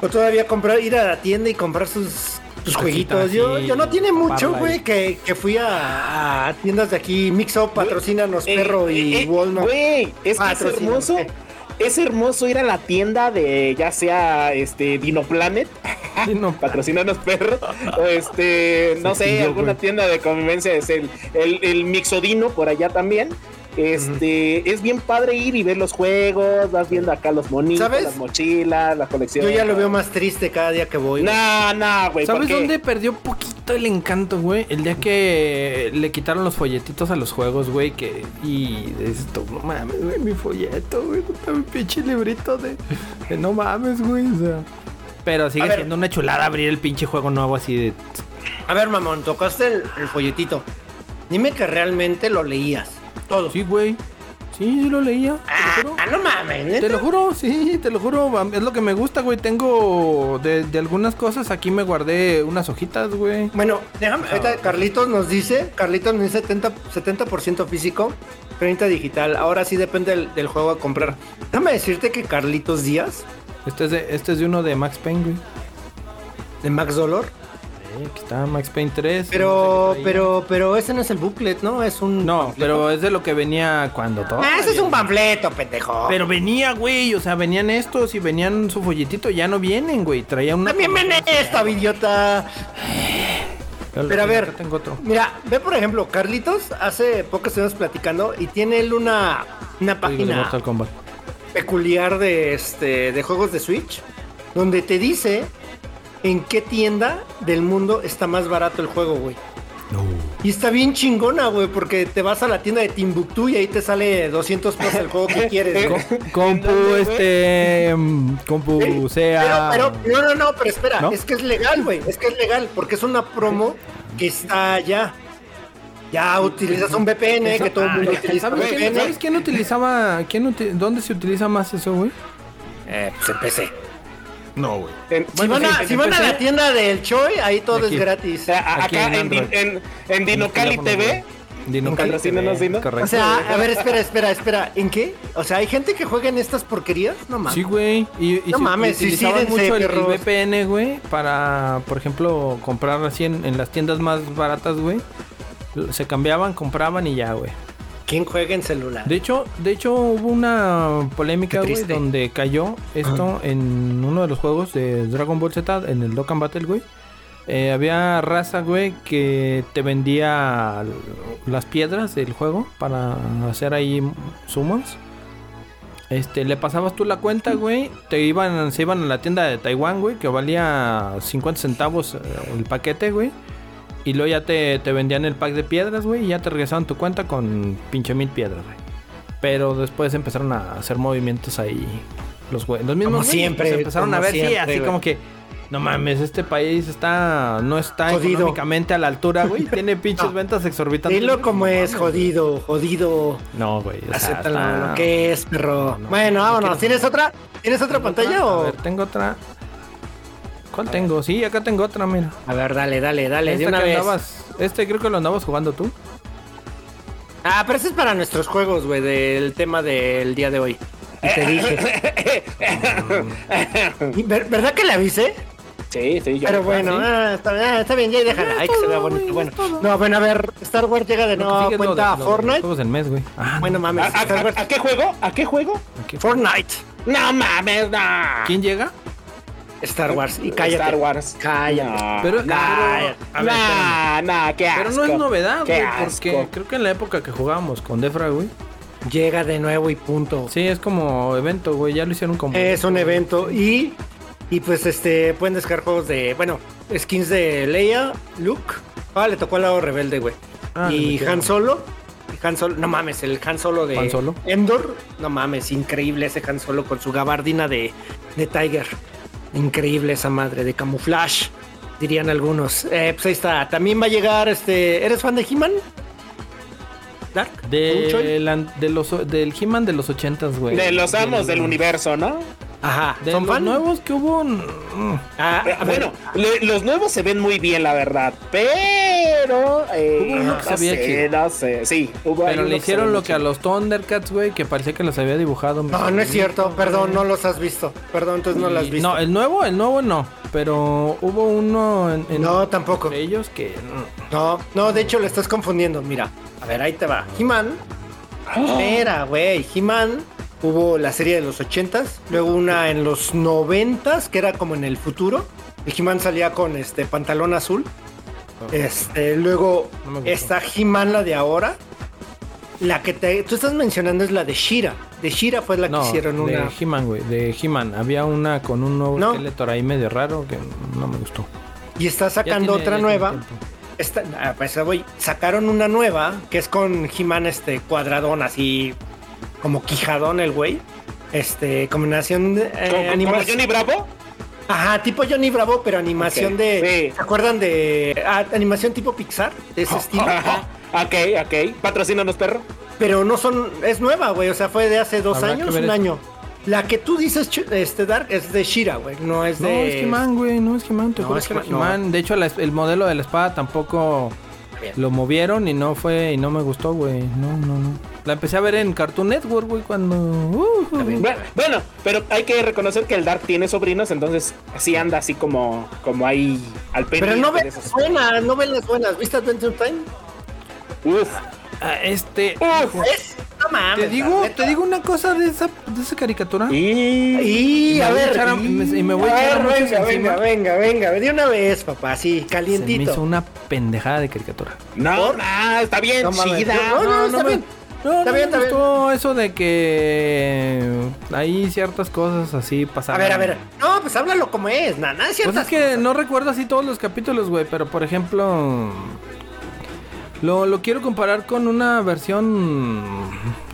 o todavía comprar, ir a la tienda y comprar sus, sus jueguitos? Yo, yo no tiene mucho, güey, que, que fui a, a tiendas de aquí, Mixup, patrocínanos, Eh, perro y eh, Walmart. Güey, es que es Patrocínanos, hermoso. Es hermoso ir a la tienda de ya sea este Dinoplanet, patrocínanos perro, o este, no sé, alguna tienda de convivencia es el, el, el Mixodino por allá también. Este, es bien padre ir y ver los juegos, vas viendo acá los monitos, ¿Sabes? las mochilas, la colección. Yo ya lo veo más triste cada día que voy. güey. No, no, güey. ¿por ¿Sabes dónde perdió poquito el encanto, güey? El día que le quitaron los folletitos a los juegos, güey, que... Y esto, no mames, güey, mi folleto, güey, mi pinche librito de... de no mames, güey, o sea... Pero sigue A ver. siendo una chulada abrir el pinche juego nuevo así de... A ver, mamón, tocaste el, el folletito. Dime que realmente lo leías. Todo. Sí, güey. Sí, sí lo leía. Te lo juro. Ah, no mames, ¿neta? Te lo juro, sí, te lo juro. Es lo que me gusta, güey. Tengo de, de algunas cosas. Aquí me guardé unas hojitas, güey. Bueno, déjame, ahorita Carlitos nos dice, Carlitos nos dice 70%, 70 físico, 30 digital. Ahora sí depende del, del juego a comprar. Déjame decirte que Carlitos Díaz, Este es de, este es de uno de Max Payne, güey. de Max Dolor, Sí, aquí está Max Payne 3. pero, no pero, pero ese no es el booklet, ¿no? Es un... No, panfleto. pero es de lo que venía cuando todo. Ah, ese es un panfleto, pendejo. Pero venía, güey. O sea, venían estos y venían su folletito. Ya no vienen, güey. Traía una. También viene esta, idiota. Pero a ver, tengo otro. Mira, ve por ejemplo, Carlitos hace poco estuvimos platicando y tiene él una, una página Mortal Kombat. peculiar de este de juegos de Switch donde te dice en qué tienda del mundo está más barato el juego, güey. Y está bien chingona, güey, porque te vas a la tienda de Timbuktu y ahí te sale 200 pesos el juego que quieres, güey. Compu, este. mm, Compu, sea. Pero, pero, no, no, no, pero espera, ¿No? es que es legal, güey, es que es legal, porque es una promo que está allá. Ya utilizas un VPN, que todo el mundo utiliza ¿Sabes, quién, VPN. ¿Sabes quién utilizaba? Quién uti- ¿Dónde se utiliza más eso, güey? Eh, pues en PC. No, güey. En- Si van, a, en- si van a la tienda del Choi, ahí todo Aquí. es gratis. acá en en, en, en Dinocali TV. Dinocali TV, Dino. Correcto. O sea, a ver, espera, espera, espera. ¿En qué? O sea, ¿hay gente que juega en estas porquerías? No mames. Sí, güey. Y, y No se- mames, suicídense, mucho el, el. VPN, güey, para, por ejemplo, comprar así en, en las tiendas más baratas, güey. Se cambiaban, compraban y ya, güey. ¿Quién juega en celular? De hecho, de hecho hubo una polémica, güey, donde cayó esto en uno de los juegos de Dragon Ball Z, en el Dokkan Battle, güey. Eh, había raza, güey, que te vendía las piedras del juego para hacer ahí summons. Este, le pasabas tú la cuenta, güey. Te iban, se iban a la tienda de Taiwán, güey, que valía 50 centavos eh, el paquete, güey. Y luego ya te, te vendían el pack de piedras, güey, y ya te regresaban tu cuenta con pinche mil piedras, güey. Pero después empezaron a hacer movimientos ahí los güey. Los mismos Como güeyes, siempre, pues, empezaron a ver, sí, siempre, así güey. como que no mames, este país está no está Jodido. económicamente a la altura, güey. Tiene pinches No. ventas exorbitantes. Dilo como No es, jodido, jodido. No, güey. Acéptalo lo que es, perro. No, no, bueno, no vámonos. ¿Tienes otra? ¿Tienes otra pantalla o...? ver, tengo otra. ¿Cuál tengo? Sí, acá tengo otra, mira. A ver, dale, dale, dale, de Esta una que vez. andabas- este creo que lo andabas jugando tú. Ah, pero ese es para nuestros juegos, güey, del tema del día de hoy. Y te dije. Y ver- ¿Verdad que le avisé? Sí, sí, yo. Pero bueno, ah, está, ah, está bien, ya déjala. Ay, que se vea bonito. Bueno, no, bueno, a ver, Star Wars llega de lo cuenta de- a de Fortnite. Juegos del mes, güey. Ah, Bueno, ¿A, mames, a- a- qué juego? ¿A qué juego? Fortnite, No mames, no. ¿Quién llega? Star Wars. Y cállate. Star Wars. Cállate. No, Pero- no, pero- ver, qué asco. Pero no es novedad, güey, porque creo que en la época que jugábamos con Defra, güey. Llega de nuevo y punto. Sí, es como evento, güey. Ya lo hicieron como. Es un evento y, y pues este pueden descargar juegos de, bueno, skins de Leia, Luke. Ah, le tocó al lado rebelde, güey. Ah, y. Han Solo. Han Solo, no mames, el Han Solo de ¿Han Solo? Endor. No mames, increíble ese Han Solo con su gabardina de, de Tiger. Increíble esa madre de camuflaje, dirían algunos. Eh, pues ahí está. También va a llegar este. ¿Eres fan de He-Man? Dark? De la- de los, del He-Man de los ochentas, güey. De los amos del universo, ¿no? Ajá. De ¿Son los fan? nuevos que hubo. mm, Ah, Eh, a ver, bueno, le- los nuevos se ven muy bien, la verdad. Pero. Eh, Hubo uno que se no veía sé, no sé. Sí, hubo ahí Pero le hicieron lo que a los Thundercats, güey, que parecía que los había dibujado. No, no es cierto, perdón, no los has visto. Perdón, entonces no los has visto. No, el nuevo, el nuevo no. Pero hubo uno en, en- No, tampoco. ellos que. mm, No, no, de hecho lo estás confundiendo. Mira, a ver, ahí te va. He-Man. Espera, güey. He-Man. Hubo la serie de los 80s, luego una en los 90s, que era como en el futuro. Y He-Man salía con este pantalón azul. Este, luego No está He-Man, la de ahora. La que te, tú estás mencionando es la de Shira. De Shira fue la que hicieron de una. He-Man, güey. De He-Man. Había una con un nuevo No. Ahí medio raro que no me gustó. Y está sacando tiene- otra nueva. Esta, ah, pues voy. Sacaron una nueva que es con He-Man este cuadradón, así como quijadón el güey. Este, combinación de, eh, ¿Como, como animación. Johnny Bravo? Ajá, tipo Johnny Bravo, pero animación de. sí. ¿Se acuerdan de ah, animación tipo Pixar? De ese estilo. Ajá. Ok, ok. Patrocínanos, perro. Pero no son. Es nueva, güey. O sea, fue de hace dos Habrá años, un año. La que tú dices, este Dark, es de Shira, güey. No es No, de. es He-Man, güey, no es He-Man, te No, juro es que era He-Man, no. De hecho, la- el modelo de la espada tampoco Bien. lo movieron y no fue, y no me gustó, güey. No, no, no. La empecé a ver en Cartoon Network, güey, cuando... uh, uh. Bueno, bueno, pero hay que reconocer que el Dark tiene sobrinos, entonces sí anda así como, como ahí al Pero no ves esos. buenas, no ves las buenas. ¿Viste Adventure Time? Uf, ah, este... uf. Es, mames. Te digo, te digo una cosa de esa, de esa caricatura. Y... A voy a ver, a- y me- y me voy a a echar a ver, venga, encima. venga, venga, venga, de una vez, papá, sí, Se me calientito. hizo una pendejada de caricatura. No, no, está bien No chida. no, no, está bien. No, Está no bien, me está bien. gustó eso de que hay ciertas cosas así A pasaron. ver, a ver. No, pues háblalo como es, nada, nada, Pues ciertas es que cosas. no recuerdo así todos los capítulos, güey, pero por ejemplo... Lo, lo quiero comparar con una versión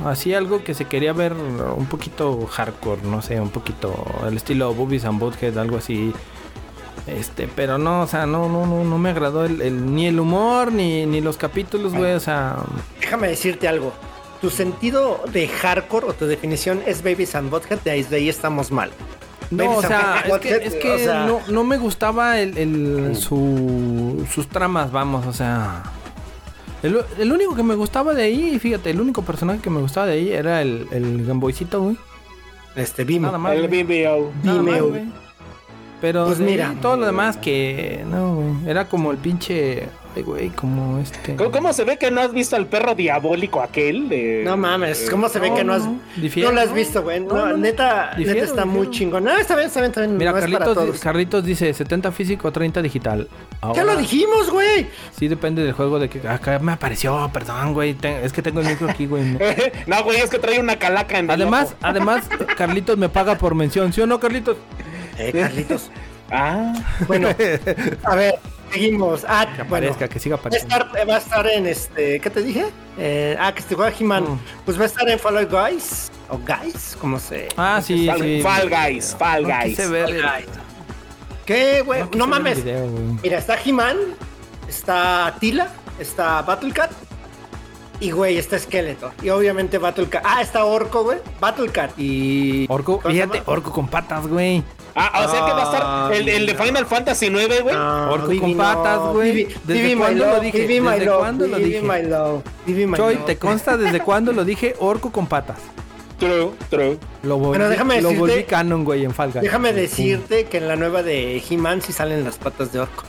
así, algo que se quería ver un poquito hardcore, no sé, un poquito el estilo Boobies and Butthead, algo así. Este, pero no, o sea, no, no, no, no me agradó el, el- ni el humor, ni, ni los capítulos, güey, o sea... Déjame decirte algo. Tu sentido de hardcore o tu definición es Babies and Butthead, de ahí, de ahí estamos mal. No, o sea, es que, Butthead, es que o sea, no, no me gustaba el, el- su, sus tramas, vamos, o sea... El, el único que me gustaba de ahí, fíjate, el único personaje que me gustaba de ahí era el, el Gamboycito, güey. Este, Vimo. Nada más. El Vimeo. güey. Pero Pues mira. ahí, todo lo demás que... No, güey. Era como el pinche... Ay, güey, como este... ¿Cómo, cómo se ve que no has visto al perro diabólico aquel? De... No mames, ¿cómo se ve no, que no has, no, difiero, no lo has no. visto, güey? No, No, no, no. neta, Difiero, neta está muy chingón. No, está bien, está bien, está bien. Mira, no es para Carlitos, todos. Carlitos dice 70 físico, 30 digital. Ya lo dijimos, güey. Sí, depende del juego de que... Acá me apareció, perdón, güey. es que tengo el micro aquí, güey. no. güey, es que trae una calaca en el Además, además, Carlitos me paga por mención, ¿sí o no, Carlitos? Eh, Carlitos. Ah, Bueno, a ver, seguimos. Ah, Que bueno. aparezca, que siga Va a, apareciendo. estar, va a estar en este. ¿Qué te dije? Eh, ah, que se juega He-Man. Mm. Pues va a estar en Fall Out Guys. O Guys, como se. Ah, sí, Fall, sí. Fall Guys, Fall No Guys. quise ver el- Guys. ¿Qué, güey? no mames. video. Mira, está He-Man, está Tila, está Battlecat. Y, güey, está Skeletor. Y obviamente Battlecat. Ah, está Orco, güey. Battlecat y. Orco, ¿cómo se fíjate? Orco con patas, güey. Ah, o sea que va a estar Ah, el, el de Final Fantasy 9, güey. No, Orco con no. patas, güey. ¿Desde cuándo lo dije? ¿Desde cuándo lo dije? my love, Vivi, my Choy, love. ¿te consta desde cuándo lo dije? Orco con patas. True, true. Lo volví, Bueno, déjame lo decirte- volví canon, güey, en Fall Guys. Déjame decirte que en la nueva de He-Man sí salen las patas de Orco.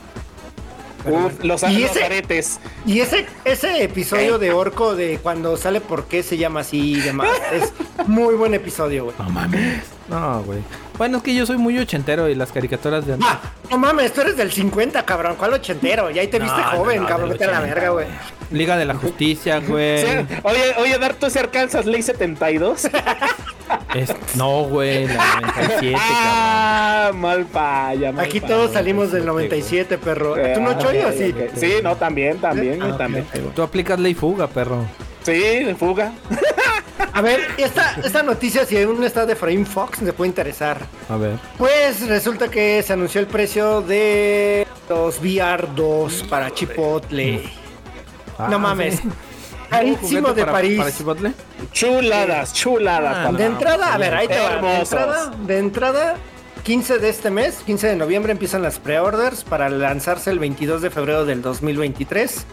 Uf, los, ¿Y los ese? aretes. Y ese, ese episodio de Orco de cuando sale por qué se llama así y demás, es muy buen episodio, güey. No mames. No, güey. Bueno, es que yo soy muy ochentero y las caricaturas de. Ah, no mames, tú eres del 50, cabrón. ¿Cuál ochentero? Ya ahí te viste No, joven, no, cabrón. Vete a la 80, verga, güey. Liga de la Justicia, güey. Sí, Oye, oye, Dar, ¿tú se alcanzas Ley 72? Es- no, güey, la 97, cabrón. ah, mal paya, mal Aquí paya. todos salimos del 97, perro. ¿Tú no, Ah, Choy, o sí? Sí, no, también, también, Ah, también. Tú aplicas ley fuga, perro. Sí, fuga. A ver, esta, esta noticia, si aún está de Frame Fox, me puede interesar. A ver. Pues resulta que se anunció el precio de los VR 2 para Chipotle. Ah, no mames. sí. Carísimo ¿Juguete de para- París. ¿Para Chipotle? Chuladas, chuladas. Ah. De entrada, a ver, ahí te va. De entrada, de entrada, 15 de este mes, 15 de noviembre empiezan las pre-orders para lanzarse el 22 de febrero del 2023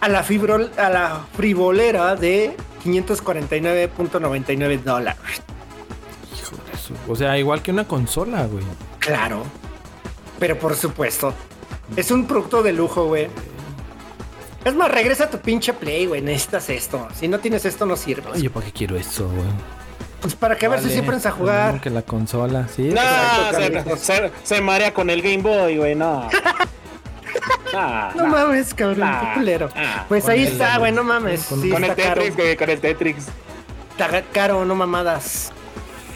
a la, fibrol- a la frivolera de 549.99 dólares. Hijo de su- O sea, igual que una consola, güey. Claro. Pero por supuesto. Es un producto de lujo, güey. Es más, regresa a tu pinche play, güey. Necesitas esto. Si no tienes esto, no sirve. Oye, ¿para qué quiero eso, güey? Pues para que a ver si siempre a jugar. que la consola, sí. No, Exacto, se, Carlitos. se- se marea con el Game Boy, güey, no. Ah, No mames, cabrón, Nah. qué culero. Ah, pues con ahí el- está, güey, no mames. con- Sí, con el. Tetris, güey, con el Tetris. Está caro, no mamadas.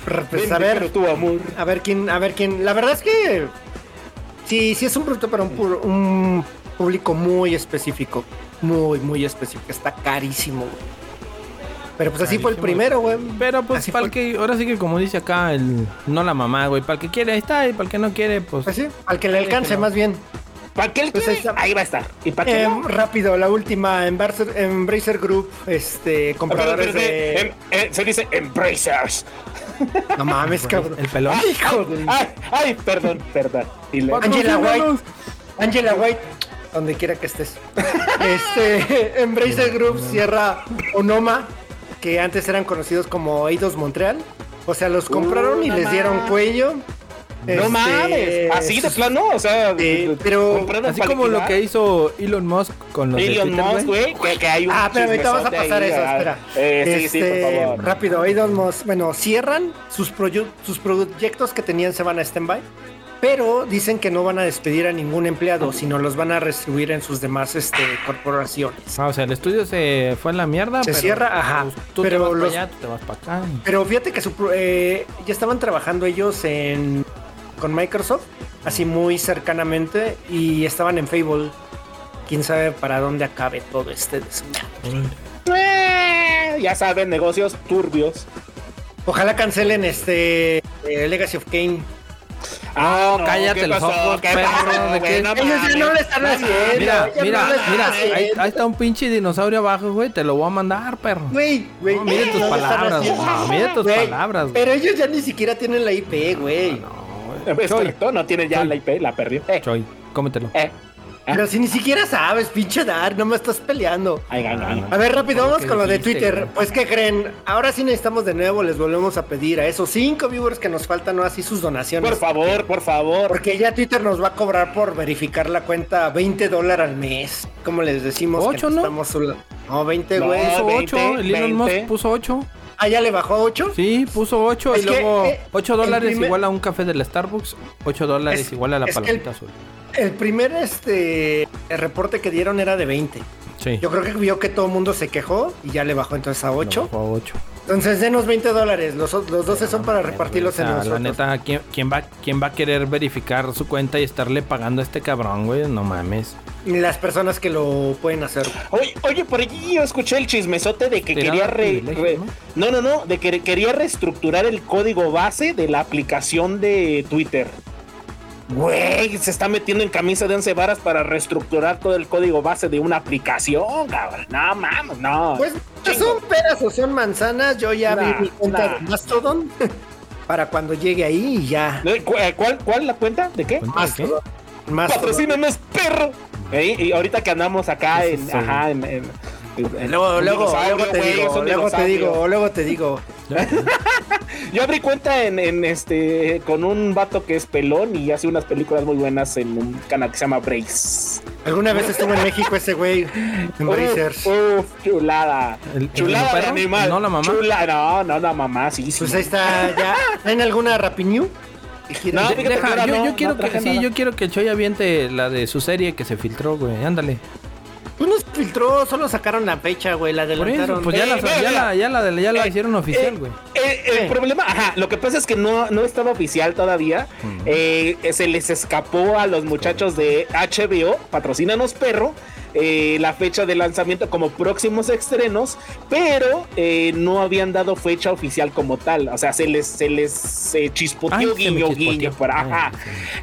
Pues Ven, a ver, tu amor. a ver quién, a ver quién. La verdad es que sí, sí es un producto para un, público muy específico. Muy, muy específico. Está carísimo, güey. Pero pues así fue el primero, güey. Pero pues Así para fue. el que, ahora sí que como dice acá, el, no la mamá, güey, para el que quiere ahí está y para el que no quiere, pues... Pues sí, al que le alcance más bien. ¿Para qué él Pues quiere? ahí va a estar. ¿Y para qué Eh, no? rápido, la última, Embracer, Embracer Group, este, compradores Pero, pero, de... em- eh, se dice Embracers. No mames, cabrón. El pelón. Hijo de... Ay, ay, perdón, perdón. Angela White. Angela White, donde quiera que estés. Este, Embracer Group cierra Onoma, que antes eran conocidos como Eidos Montreal. O sea, los compraron y les dieron cuello. No Este, mames. Así de plano, o sea, Sí, pero- Así como lo que hizo Elon Musk con los Elon Musk, güey, que, que hay un Ah, pero ahorita vamos a pasar ahí, eso, espera. Eh, sí, sí, Este, por favor. Rápido, Eidos Montreal, bueno, cierran sus, sus proyectos que tenían se van a stand-by. Pero dicen que no van a despedir a ningún empleado, sino los van a restribuir en sus demás este, corporaciones. Ah, o sea, el estudio se fue a la mierda. Se pero, cierra, ajá, pues, tú pero te vas los- para allá, tú te vas para acá. Pero fíjate que su pro- eh, ya estaban trabajando ellos en con Microsoft, así muy cercanamente, y estaban en Fable. Quién sabe para dónde acabe todo este desmadre. Eh, ya saben, negocios turbios. Ojalá cancelen este eh, Legacy of Kane. Ah, No, cállate ojos, ¿Qué perro, pasó, ¿de güey? qué? No Ellos ya no le están haciendo. Mira, mira, no mira, ahí, está un pinche dinosaurio abajo, güey. Te lo voy a mandar, perro. Güey, güey. No, mide tus no palabras, no, mide tus Güey, palabras, güey. Pero ellos ya ni siquiera tienen la IP, güey. Es Choy. correcto, no tiene ya Choy. la IP, la perdió. Eh, Choy, cómetelo. eh. Pero si ni siquiera sabes, pinche Dar, no me estás peleando. Ay, ay, ay. A ver, rápido, vamos ¿Qué con lo de Twitter. güey? Pues, ¿qué creen? Ahora sí necesitamos de nuevo, les volvemos a pedir a esos cinco viewers que nos faltan, no así sus donaciones. Por favor, por favor. Porque ya Twitter nos va a cobrar por verificar la cuenta 20 dólares al mes. Como les decimos, Ocho, que ¿no? estamos solo- No, 20, No, güey. Puso 20, 8, el Elon Musk 20. puso 8. Ah, ya le bajó a 8. Sí, puso 8 Es y que, luego eh, 8 el dólares primer- igual a un café del Starbucks, 8 dólares Es- igual a la que el- palomita azul. El primer este el reporte que dieron era de 20. Sí. Yo creo que vio que todo el mundo se quejó y ya le bajó entonces a 8. 8. Entonces denos 20 dólares. Los, los 12 son para repartirlos en la nosotros. neta, ¿quién, quién va, ¿quién va a querer verificar su cuenta y estarle pagando a este cabrón, güey? No mames. Las personas que lo pueden hacer. Oye, oye, por allí yo escuché el chismesote de que quería re- re- ¿no? no, no, no, de que quería reestructurar el código base de la aplicación de Twitter. Güey, se está metiendo en camisa de 11 varas para reestructurar todo el código base de una aplicación, cabrón. No mames, no. Pues son peras o son manzanas. Yo ya Nah, vi mi cuenta nah. de Mastodon para cuando llegue ahí y ya. ¿De cu- eh, ¿Cuál, ¿Cuál la cuenta? ¿De qué? ¿Cuenta de qué? Mastodon. Mastodon. Patrocínanos, perro. Y ahorita que andamos acá ¿Qué es en, ajá, en- Luego, un luego, luego te digo, luego te digo, luego te digo. Yo abrí cuenta en, en este con un vato que es pelón y hace unas películas muy buenas en un canal que se llama Brace. Alguna vez estuvo en México ese güey en Brazers. Uf, uf, chulada. ¿El- el chulada de perro? animal. ¿No la mamá? Chula, no, no la mamá, sí, sí. Pues ahí está, ya. ¿En alguna Rapiñu? No, De- deja, ahora yo, no, yo quiero no que sí, yo quiero que el Choy aviente la de su serie que se filtró, güey. Ándale. Pues no se filtró, solo sacaron la fecha, güey, la Por eso, adelantaron. pues ya, Eh, la, ya, la, ya la, ya la Eh, hicieron oficial, eh, güey. Eh, el problema, ajá, lo que pasa es que no, no estaba oficial todavía. Eh, se les escapó a los muchachos de HBO, patrocínanos perro, eh, la fecha de lanzamiento como próximos estrenos, pero eh, no habían dado fecha oficial como tal. O sea, se les, se les eh, chispoteó guiño, chispoteó. guiño, por ajá.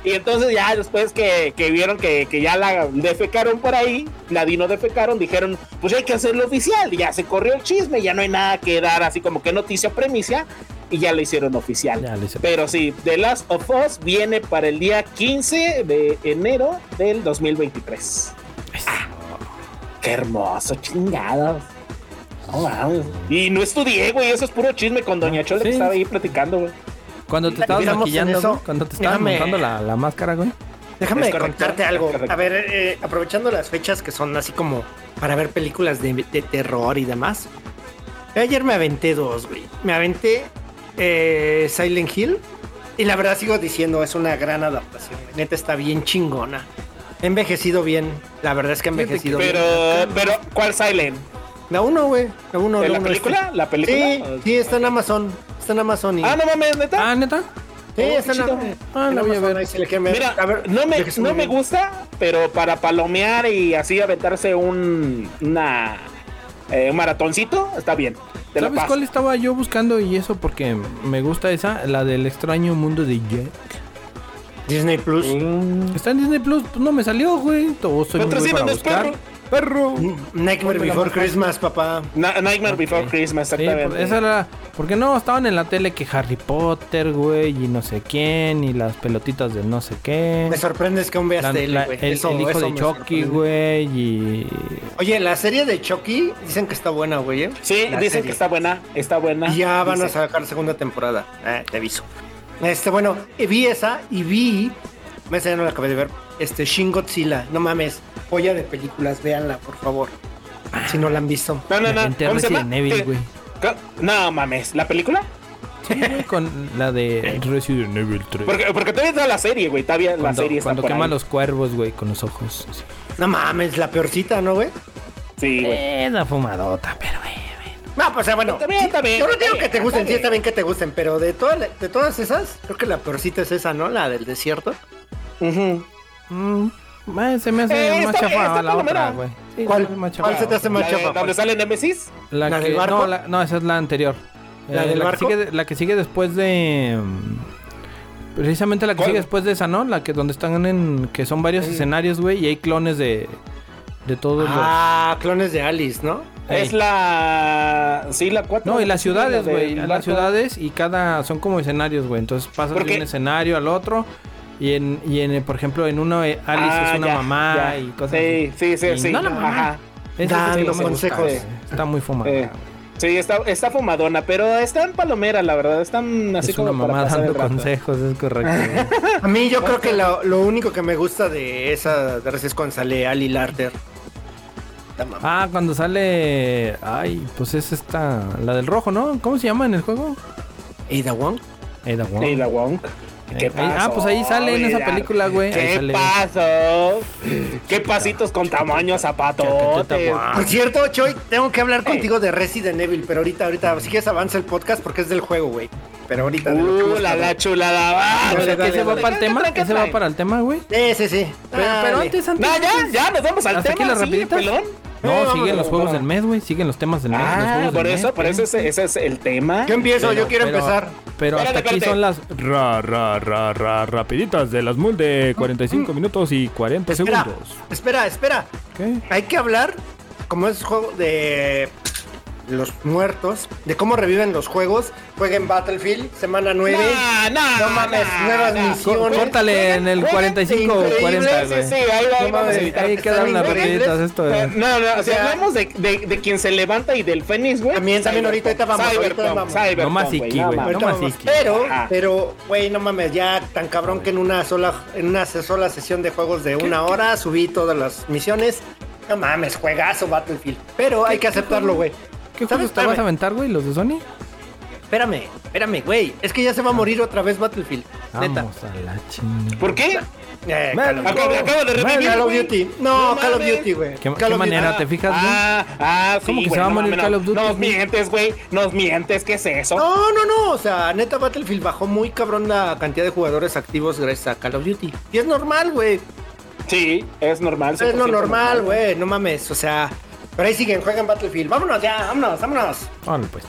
Y entonces ya después que, que vieron que, que ya la defecaron por ahí, la dino defecaron, dijeron, pues hay que hacerlo oficial. Y ya se corrió el chisme, ya no hay nada que dar así como que noticia premicia. Y ya lo hicieron oficial. Lo hicieron. Pero sí, The Last of Us viene para el día 15 de enero del 2023. Ah, qué hermoso, chingados. No mames. Y no estudié, güey, eso es puro chisme con Doña Chole que Sí. estaba ahí platicando, güey. Cuando te estabas maquillando, eso. cuando te estabas montando la, la máscara, güey. Déjame contarte algo. A ver, eh, aprovechando las fechas que son así como para ver películas de, de terror y demás. Ayer me aventé dos, güey. Me aventé eh, Silent Hill. Y la verdad sigo diciendo, es una gran adaptación. Neta está bien chingona. Envejecido bien. La verdad es que envejecido Pero, bien. pero, ¿cuál Silent? La uno, güey. La uno, ¿En la la uno, película? este. ¿La película? Sí, sí, está en Amazon. Está en Amazon. Y... Ah, no mames, neta. Ah, neta. sí, oh, está en, en Ah, la voy a Amazon, ver. Mira, A ver, no me, no me gusta, pero para palomear y así aventarse un una eh, un maratoncito, está bien. Te la ¿Sabes cuál estaba yo buscando y eso porque me gusta esa? La del extraño mundo de Jack. Disney Plus. Mm, Está en Disney Plus, pues no me salió, güey. Todo soy muy para buscar. perro. Perro. Nightmare Before Christmas, papá. Na- Nightmare Before Christmas, exactamente. esa era. Porque no, estaban en la tele que Harry Potter, güey, y no sé quién, y las pelotitas de no sé qué. Me sorprendes que aún veas La- tele, la- güey. el, Eso- el hijo eso de Chucky, güey, y. Oye, la serie de Chucky dicen que está buena, güey. ¿eh? Sí, La dicen serie. que está buena, está buena. Y ya van a sacar segunda temporada. Eh, te aviso. Este, bueno, eh, vi esa y vi. Me ya no la acabé de ver. Este, Shin Godzilla. No mames. Joya de películas. Véanla, por favor. Si no la han visto. No, no, no. ¿Cómo se Resident llama? Evil, ¿Qué? güey. ¿Qué? No mames, ¿la película? Sí, güey, con la de Resident Evil 3. Porque, porque todavía está la serie, güey. Todavía la cuando serie está cuando por quema ahí. los cuervos, güey, con los ojos. así. No mames, la peorcita, ¿no, güey? Sí, güey. Eh, la fumadota, pero. No, pues o sea, bueno. Está bien, está bien, Yo no digo que te gusten, sí está bien que te gusten, pero de, toda la- de todas esas, creo que la peorcita es esa, ¿no? La del desierto. Ujú. Mm, eh, se me hace Eh, más está chafa está la otra, güey. Sí, ¿Cuál- cuál se te hace más ¿La de- chafa? ¿Dónde sale Nemesis? La, ¿La que, del barco? No, la- no, esa es la anterior. ¿La Eh, del que barco? sigue de- la que sigue después de. mm, Precisamente la que ¿Cuál? sigue después de esa, ¿no? La que donde están en. Que son varios escenarios, güey, y hay clones de. De todos Ah, clones de Alice, ¿no? Es la. Sí, la 4. los. No, y las ciudades, güey. Las ciudades y cada. Son como escenarios, güey. Entonces pasas ¿Por de un escenario al otro. Y en, y en, por ejemplo, en uno eh, Alice es una mamá y cosas Sí, sí, sí, Y sí. no la mamá. Ajá. Sí gusta, consejos. güey. Está muy fumada. Eh, Sí, está, está fumadona, pero está en palomera, la verdad. Están así es como una para mamá dando consejos, es correcto. A mí yo creo que lo, lo único que me gusta de esa de es cuando sale Ali Larter. La mamá. ah, cuando sale. Ay, pues es esta. La del rojo, ¿no? ¿Cómo se llama en el juego? Ada Wong. Ada Wong. Y la Wonk. ¿Qué ahí- ah, pasó, pues ahí sale en esa película, güey. ¿Qué sale. pasó? ¿Qué pasitos con tamaño zapatote? Por cierto, Choy, tengo que hablar contigo de Resident Evil, pero ahorita, ahorita, si quieres avanza el podcast porque es del juego, güey. Pero ahorita que Uh, la, la chulada. O sea, que dale, se va para el tema. ¿Qué ¿Ese va para el tema, güey? Sí, sí, sí. Pero, antes, antes. No, ya, ya, nos vamos al tema. aquí las sí, rapiditas. pelón. No, Eh, siguen los juegos del mes, güey. Siguen los temas del mes. los Ah, juegos por del eso, mes, por eso ese, ese es el tema. Yo empiezo, yo quiero pero- empezar. Pero hasta aquí son las ra, ra, ra, ra, rapiditas de las mul de 45 minutos y 40 Espera, segundos. espera, espera. ¿Qué? Hay que hablar, como es juego de los muertos, de cómo reviven los juegos. Jueguen Battlefield, semana 9. No, mames, nuevas misiones. Córtale en el Jueguen 45 o increíble, 40, Sí, güey. sí, ahí, ahí No vamos a mames, evitar Ahí que quedan las esto. Eh, de- No, no, si O sea- hablamos de, de, de quien se levanta y del Fénix, güey. También, también, ahorita, ahorita vamos, Cyberpunk, vamos. Cyberpunk, No más güey, Iki, no güey, no Ahorita más. Iki. Pero, pero, güey, no mames, ya tan cabrón que en una sola, en una sola sesión de juegos de una hora subí todas las misiones. No mames, juegazo Battlefield. Pero hay que aceptarlo, güey. ¿Qué juegos te vas a aventar, güey? ¿Los de Sony? Espérame, espérame, güey. Es que ya se va a morir otra vez Battlefield. Neta. Vamos a la chingada. ¿Por qué? Eh, Mal. Call of Acabo, de revivir, Call of. Duty. No, No Call of. Duty, güey. ¿Qué, Call qué manera te fijas, güey? Ah, ah, sí, ¿Cómo que se va a no morir mames, Call no, of Duty, Nos mientes, güey. Nos mientes, ¿qué es eso? No, no, no. O sea, neta, Battlefield bajó muy cabrón la cantidad de jugadores activos gracias a Call of Duty. Y es normal, güey. Sí, es normal. Es lo 100% normal, güey. No mames. O sea, pero ahí siguen, juegan Battlefield. Vámonos ya, vámonos, vámonos. Órale, pues.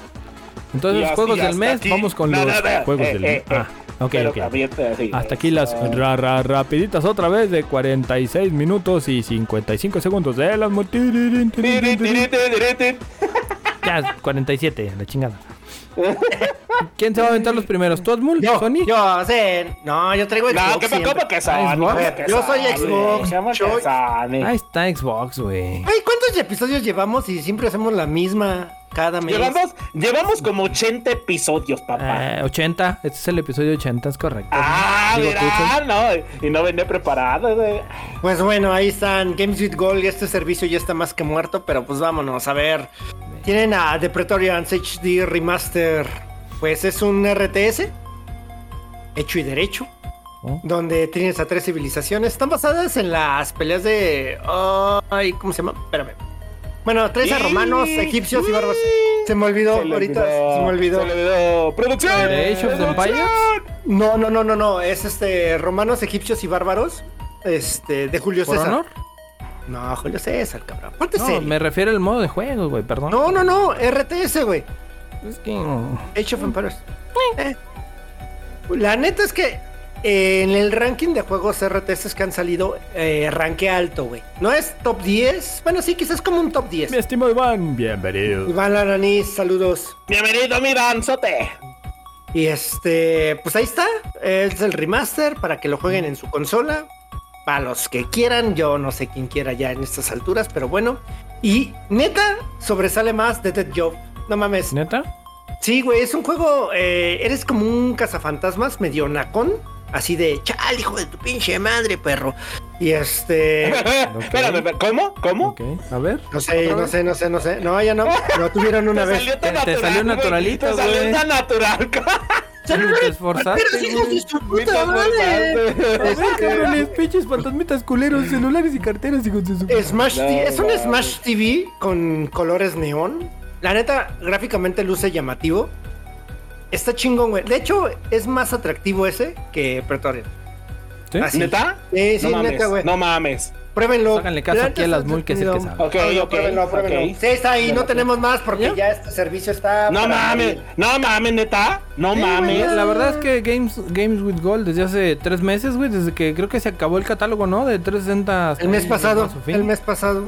Entonces, los juegos del mes, aquí- vamos con No, los no, no, juegos eh, del eh, mes. eh. Ah, ok, ok. Hasta aquí las eso. ra, ra, rapiditas otra vez de 46 minutos y 55 segundos de las. Ya, 47, la chingada. ¿Quién se va a aventar los primeros? ¿Tú, Admul? Yo, ¿Sony? yo, sé. No, yo traigo Xbox. No, ¿qué siempre. pasó? que Sony? Xbox. ¿Cómo Yo soy? Xbox, ¿Cómo Sony? Ahí está Xbox, güey. Ay, ¿cuántos episodios llevamos y siempre hacemos la misma cada mes? Llevamos, llevamos como 80 episodios, papá. Eh, 80, este es el episodio 80, es correcto. ah, Digo, mira, no, y no venía preparado, güey. Pues bueno, ahí están Games with Gold y este servicio ya está más que muerto, pero pues vámonos a ver. Tienen a The Praetorians HD Remaster. Pues es un RTS hecho y derecho. Oh. Donde tienes a tres civilizaciones. Están basadas en las peleas de. Ay, ¿cómo se llama? Espérame. Bueno, tres a romanos, egipcios y bárbaros. Se me olvidó, Se ahorita olvidó, se me olvidó. Se le olvidó. ¡Producción! ¿De Age of. Empires? No, no, no, no, no. Es este romanos, egipcios y bárbaros. Este, de Julio ¿Por César. honor? No, Julio César, cabrón. Ponte No, serio. me refiero al modo de juego, güey, perdón. No, no, no, RTS, güey. Es que... Age of Empires. Eh. La neta es que en el ranking de juegos RTS que han salido, eh, ranque alto, güey. No es top 10. Bueno, sí, quizás como un top 10. Mi estimado Iván, bienvenido. Iván Araniz, saludos. Bienvenido, mi danzote. Y este, pues ahí está. Es el remaster para que lo jueguen en su consola. Para los que quieran, yo no sé quién quiera ya en estas alturas, pero bueno. Y neta, sobresale más de Dead Job. No mames. ¿Neta? Sí, güey, es un juego. eh, eres como un cazafantasmas medio nacón. Así de chal, hijo de tu pinche madre, perro. Y este. Espérame, espérame, ¿cómo? ¿Cómo? A ver. No sé, no sé, no sé, no sé. No, ya no. Lo tuvieron una Te vez. salió tan Te- te natural, salió güey. naturalito, Te salió tan natural. Te esforzaste, Pero hijos de su puta madre. A ver, cabrones, pinches fantasmitas culeros, celulares y carteras, hijos de su... Smash No, TV- es un. Smash TV con colores neón. La neta, gráficamente luce llamativo. Está chingón, güey. De hecho, es más atractivo ese que Pretorian. ¿Sí? ¿Neta? Sí, sí, mames, neta, güey. No mames. Pruébenlo. Háganle caso aquí a las mul que el que entretenido. sabe. Ok, ok. Pruébenlo, pruébenlo. ok. Sí, está ahí. No tenemos más porque ¿Ya? ya este servicio está. No mames, no mames, neta. No Sí, mames. güey. La verdad es que Games, Games with Gold desde hace tres meses, güey, desde que creo que se acabó el catálogo, ¿no? De 360 hasta El mes ahí, pasado. El mes pasado.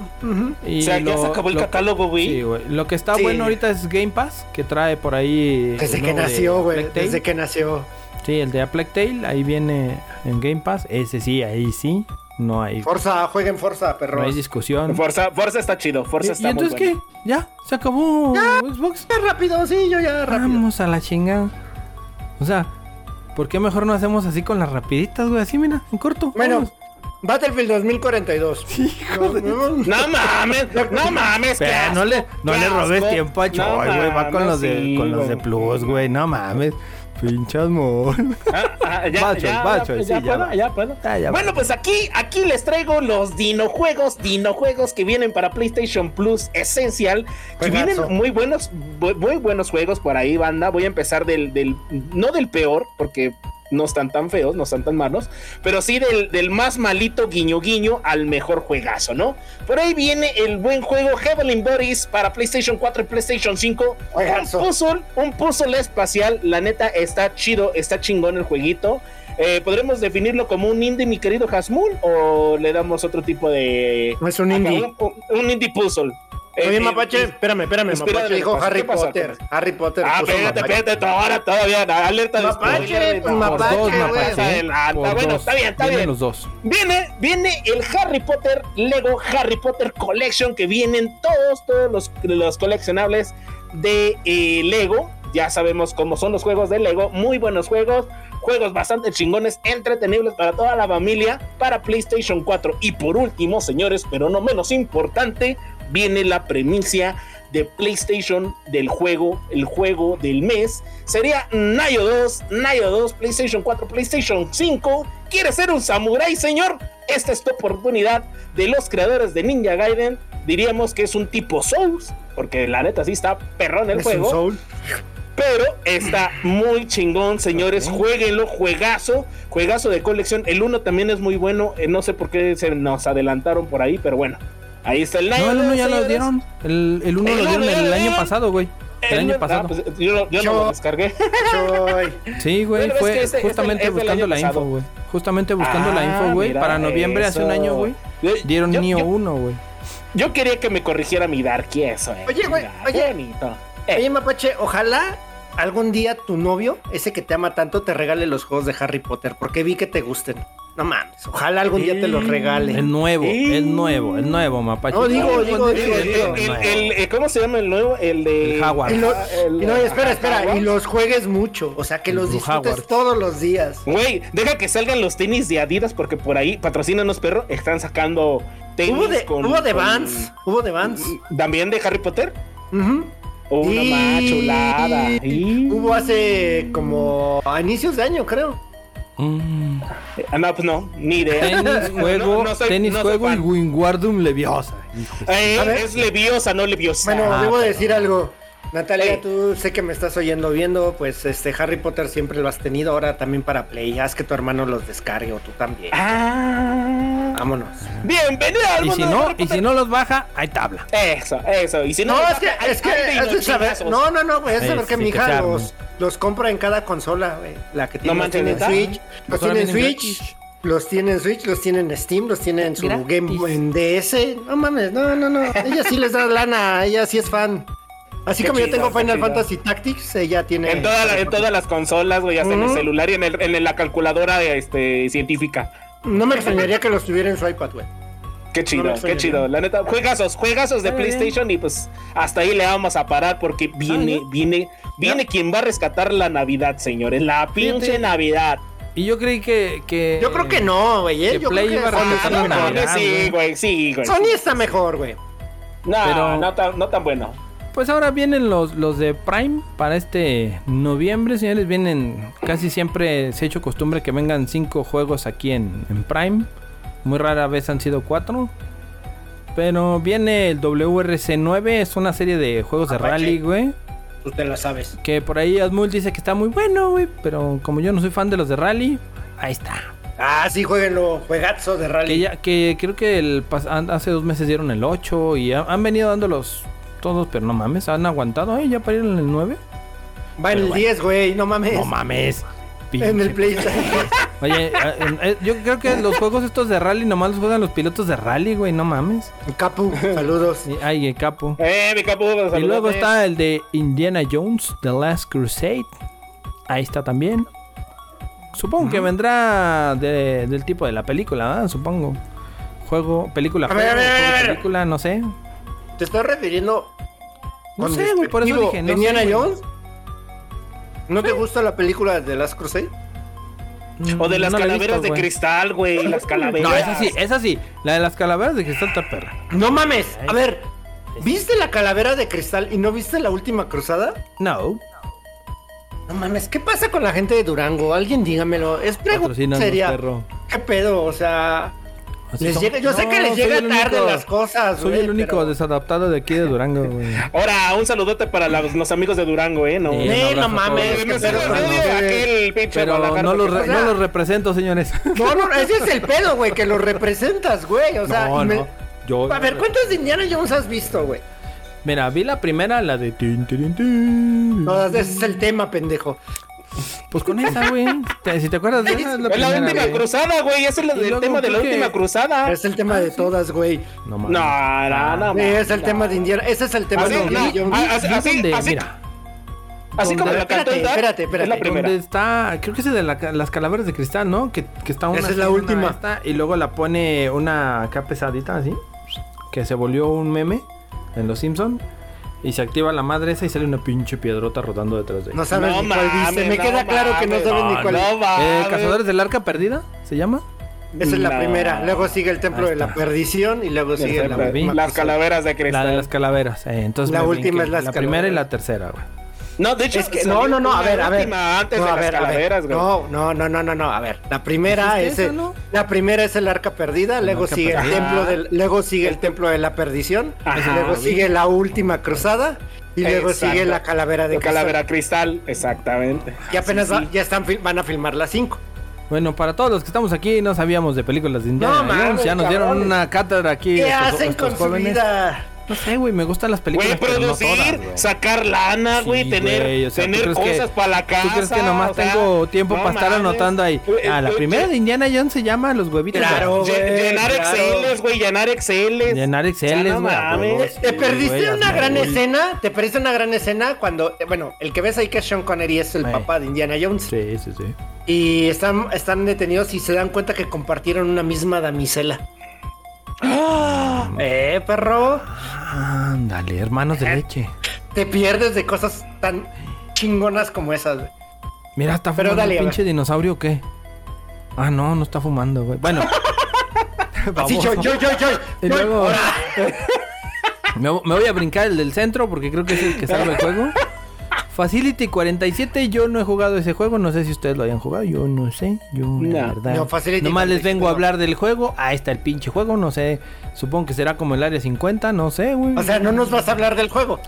Y O sea, ya se acabó el lo- catálogo, güey. Sí, güey. Lo que está Sí. bueno ahorita es Game Pass, que trae por ahí. Desde que nació, güey. Desde que nació. Sí, el de A Plague Tale, ahí viene en Game Pass. Ese sí, ahí sí. No hay, Forza, jueguen Forza, no perro. hay discusión. Fuerza, Fuerza está chido, ¿Y, Fuerza y está muy entonces bueno. qué? ¿Ya? ¿Se acabó Xbox? Ya rápido, sí, yo ya rápido. Vamos a la chingada. O sea, ¿por qué mejor no hacemos así con las rapiditas, güey? Así, mira, en corto. Bueno. Battlefield 2042. Hijo de- No, no, No mames, no mames, no le, no le robes tiempo a No Choy, güey. Va con los de, sí, con los de. Plus, güey. No mames. Pinchas amor. Ah, ah, ya, Bacho, ya, bacho, ya, sí, ya ya puedo, ya puedo. Ya, ya bueno, pues aquí, aquí les traigo los dinojuegos, dinojuegos que vienen para PlayStation Plus Essential. Que vienen muy buenos, bu- muy buenos juegos por ahí, banda. Voy a empezar del, del, no del peor, porque no están tan feos, no están tan malos, pero sí del, del más malito guiño guiño al mejor juegazo, ¿no? Por ahí viene el buen juego Heavenly Bodies para PlayStation 4 y PlayStation 5. Juegazo. Un puzzle, un puzzle espacial, la neta está chido, está chingón el jueguito. Eh, ¿Podremos definirlo como un indie, mi querido Hasmul? ¿O le damos otro tipo de... Es un indie. Un, un- un indie puzzle. Eh, Oye, eh, Mapache, eh, espérame, espérame. inspirado Mapache dijo. Harry. Potter. Harry Potter. Ah, espérate, espérate, ahora todavía, alerta de Mapache, pues, Mapache, dos. Mapache, Por. Bueno, dos. está bien, está Vienen bien. los dos. Viene, viene el Harry Potter Lego Harry Potter Collection que vienen todos, todos los, los coleccionables de eh, Lego. Ya sabemos cómo son los juegos de Lego, muy buenos juegos, juegos bastante chingones, entretenibles para toda la familia, para PlayStation 4. Y por último, señores, pero no menos importante, viene la premicia de PlayStation del juego, el juego del mes. Sería Nayo 2, Nayo 2, PlayStation 4, PlayStation 5. ¿Quieres ser un samurái, señor? Esta es tu oportunidad de los creadores de Ninja Gaiden. Diríamos que es un tipo Souls, porque la neta sí está perrón el Es un juego. soul. Pero está muy chingón, señores. Jueguenlo, juegazo, juegazo de colección. El 1 también es muy bueno. eh, no sé por qué se nos adelantaron por ahí, pero bueno. Ahí está el No, Nine, el uno ya lo dieron. El, el uno El lo uno dieron el año pasado, güey. El año ah, pasado. pues, yo, yo no lo descargué. Sí, güey, Bueno, es fue que ese- justamente buscando la pasado. info, güey. Justamente buscando la Ah, info, güey. Para noviembre hace un año, güey. Dieron yo- Nio yo- 1, güey. Yo quería que me corrigiera mi Darky eso, eh. Oye, güey, oye. bonito. Eh, Oye, Mapache, ojalá algún día tu novio, ese que te ama tanto, te regale los juegos de Harry Potter, porque vi que te gusten. No mames, ojalá algún día te los regale. El nuevo, el nuevo, el nuevo, mapache. No, digo, digo, el, digo, el- digo. el- nuevo. el- el- ¿Cómo se llama el nuevo? El de. El y no, espera, espera, y los juegues mucho, o sea, que los disfrutes todos los días. Güey, deja que salgan los tenis de Adidas porque por ahí, patrocínanos perro, están sacando tenis Hubo de, con- hubo de con- Vans, hubo de Vans. ¿También de Harry Potter? Oh, una Y- más chulada. Y- Hubo hace como a inicios de año, creo. Mm. Ah, no, pues no, ni idea. Tenis, juego, no, no soy- tenis, no juego y fan. Wingardium Leviosa. Eh, es leviosa, no leviosa. Bueno, Ah, debo pero- decir algo. Natalia, tú sé que me estás oyendo viendo, pues este Harry Potter siempre lo has tenido, ahora también para Play. Haz que tu hermano los descargue o tú también. Ah, Vámonos. Bienvenido al Y mundo si de no, Harry y si no los baja, hay tabla. Eso, eso. Y si no, No, los es que, baja, hay- es que, es saber. No, no, no, güey. Es saber que sí mi hija los, los compra en cada consola, güey. La que tiene, No los tiene en manches, Switch, los tiene en Switch, los tiene en Switch, los tiene en Steam, los tiene en su Gratis. Game en DS. No mames, no, no, no. Ella sí les da lana, ella sí es fan. Así Qué como yo tengo Final chido. Fantasy Tactics, ella tiene. En, toda la- en todas las consolas, güey, hasta en el celular y en, el- en la calculadora este, científica. No me extrañaría que los tuviera en su iPad, güey. Qué chido, No qué chido. La neta, juegazos, juegazos de. PlayStation y pues hasta ahí le vamos a parar porque viene, bien. viene, viene quien va a rescatar la Navidad, señores. La pinche Fíjate. Navidad. Y yo creí que. que Yo creo que no, güey. ¿eh? que Yo Play creo que iba a Sony rescatar está la mejor. Navidad. sí, güey, sí, güey. Sony está mejor, güey. No, Pero- no, tan, no tan bueno. Pues ahora vienen los, los de Prime para este noviembre, señores. Vienen casi siempre, se ha hecho costumbre que vengan cinco juegos aquí en, en Prime. Muy rara vez han sido cuatro. Pero viene el WRC9, es una serie de juegos de rally, güey. Tú te la sabes. Que por ahí Asmul dice que está muy bueno, güey. Pero como yo no soy fan de los de rally, ahí está. Ah, sí, jueguenlo. Juegazo de rally. Que ya, que creo que el hace dos meses dieron el 8 y ha- han venido dándolos todos, pero no mames, han aguantado, ¿eh? Ya para ir en el 9. Va en el bueno. 10, güey. No mames. No mames. En el PlayStation. Oye, eh, eh, yo creo que los juegos estos de rally nomás los juegan los pilotos de rally, güey, no mames. Capu, saludos. Y- Ay, el capo. Eh, mi Y luego está el de Indiana Jones, The Last Crusade. Ahí está también. Supongo que vendrá de- del tipo de la película, ¿verdad? Supongo. Juego, película, A ver, juego, a ver, a juego, ver. película, no sé. ¿Te estás refiriendo No sé, güey, por eso dije, no Indiana sé. Jones? ¿No te gusta la película de Last Crusade? O de las No la he calaveras visto, de cristal, güey. Las calaveras. No, esa sí, esa sí. La de las calaveras de cristal está perra. No mames. A ver, ¿viste la calavera de cristal y no viste la última cruzada? No. No mames, ¿qué pasa con la gente de Durango? Alguien dígamelo. Es pregunta seria. perro. ¿Qué pedo? O sea, les son- llega, yo sé que les llega tarde único- las cosas, Soy el único pero- desadaptado de aquí de Durango, güey. Ahora, un saludote para los, los amigos de Durango, ¿eh? No, Eh, no mames, aquel Pero no los, re- no los represento, señores. No, no, ese es el pedo, güey, que lo representas, güey. O sea, no, me-. Yo, A ver, ¿cuántos de Indiana Jones has visto, güey? Mira, vi la primera, la de... tin, tin, tin. No, ese es el tema, pendejo. Pues con esa, güey. Te- Si te acuerdas de esa, es la Es la primera, última güey. cruzada, güey. Ese es el, luego tema de la última cruzada. Es el tema de todas, güey. No, mames. No, no, no. Sí, es el no. tema de Indiana. Ese es el tema Así, de Indiana no, Jones. ah, así, así, donde- así, mira, así como donde- la cantó el Espérate, espérate, espérate. Es la primera. donde está, creo que es de la- las calaveras de cristal, ¿no? Que, que está una. Esa es la última. esta, y luego la pone una acá pesadita, así. Que se volvió un meme en Los Simpson Y se activa la madre esa y sale una pinche piedrota rodando detrás de ella. No sabes No ni cuál mames, viste. Me no queda claro que no sabes ni cuál no Eh. ¿Cazadores del Arca Perdida? ¿Se llama? Esa es la No. primera. Luego sigue el templo de la perdición y luego sigue la Las calaveras de La cristal. de las calaveras. eh, entonces La última brinqué. es las La primera y la tercera, güey. No, de hecho, Es que, no, no, no, a ver, a ver. última antes No, de a las ver, a ver. calaveras, güey. No, no, no, no, no, no. A ver, la primera ¿Dijiste es el, no? la primera es el arca perdida, luego arca sigue el perdida. templo del, luego sigue el templo de la perdición, Ajá. luego sigue la última cruzada y luego Exacto. sigue la calavera de La cristal. calavera cristal, exactamente. Y apenas Sí, va- sí. ya están van a filmar las cinco. Bueno, para todos los que estamos aquí no sabíamos de películas de Indiana No Jones. mames, Ya nos dieron una cátedra aquí. ¿Qué estos- hacen estos con su jóvenes. vida? No sé, güey, me gustan las Güey, películas, pero no producir, todas, sacar lana, Sí, güey, tener, güey, o sea, ¿tú tener cosas para la casa. ¿Tú crees que nomás o sea, tengo tiempo no para estar anotando ahí? Ah, la primera de Indiana Jones se llama Los huevitos. Claro, güey, Llenar claro. Exceles, güey, llenar Exceles. Llenar Excel, Ya no güey. huevo, Te perdiste una gran escena, te perdiste una gran escena cuando, bueno, el que ves ahí que es Sean Connery es el papá de Indiana Jones. Sí, sí, sí. Y están, están detenidos y se dan cuenta que compartieron una misma damisela. Eh, perro. Ándale, hermanos de leche. Te pierdes de cosas tan chingonas como esas, güey. Mira, está Pero fumando dale, el a pinche dinosaurio o qué? Ah, no, no está fumando, güey. Bueno. Así, yo, yo, yo, yo. Y luego- me voy a brincar el del centro porque creo que es el que salva el juego. Facility 47, yo no he jugado ese juego, no sé si ustedes lo hayan jugado, yo no sé, yo la verdad. No, Facility Nomás les 47 vengo a hablar del juego, ahí está el pinche juego, no sé, supongo que será como el área 50, no sé, güey. O sea, no nos vas a hablar del juego.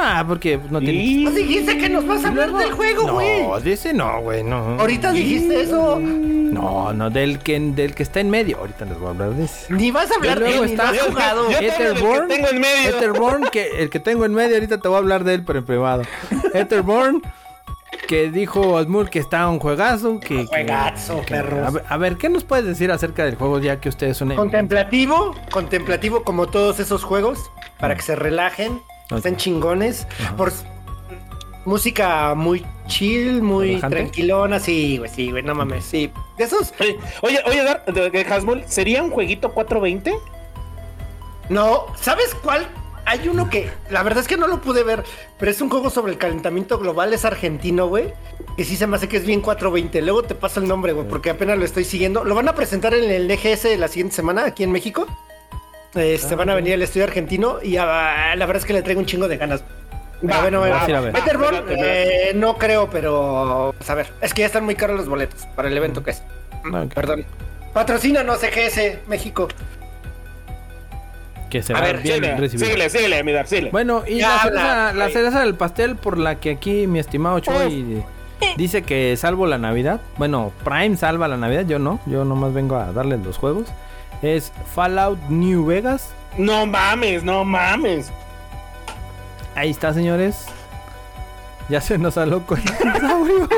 Ah, porque no tiene. Y- Pues dijiste que nos vas a hablar del juego, güey. No, dice no, güey, no. Ahorita dijiste eso. No, no, del que, del que está en medio. Ahorita les voy a hablar de ese. Ni vas a hablar de él, está- jugado. Yo- yo- Etherborn. tengo en medio. Etherborn, que el que tengo en medio, ahorita te voy a hablar de él, pero en privado. Etherborn, que dijo Osmur que está un juegazo. Que, que- Juegazo, que- perros. A ver, a ver, ¿qué nos puedes decir acerca del juego ya que ustedes son... Contemplativo, contemplativo como todos esos juegos, para que se relajen, Ok. estén chingones. Por música muy chill, muy ¿Relajante? tranquilona, sí, güey, sí, güey, no mames, sí. De esos, Oye, Oye, Dar, de- de Hasmul, ¿sería un jueguito 420? no, ¿sabes cuál? Hay uno que, la verdad es que no lo pude ver, pero es un juego sobre el calentamiento global, es argentino, güey. Que sí se me hace que es bien 420. Luego te paso el nombre, güey, porque apenas lo estoy siguiendo. Lo van a presentar en el DGS la siguiente semana aquí en México. Este, van a venir al estudio argentino y ah, la verdad es que le traigo un chingo de ganas. Va, a ver, no, va, va. a ver. Espérate. eh, no creo, pero pues, a ver, es que ya están muy caros los boletos para el evento que es. Ok. Perdón. Patrocínanos EGS México. Que se A va ver, bien Síguele, recibido. síguele, síguele, síguele. Bueno, y Ya la habla, cereza, la cereza del pastel por la que aquí mi estimado Choi dice que salvo la Navidad. Bueno, Prime salva la Navidad, yo no. Yo nomás vengo a darles los juegos. Es Fallout New Vegas. No mames, no mames. Ahí está, señores. Ya se nos alocó el dinosaurio.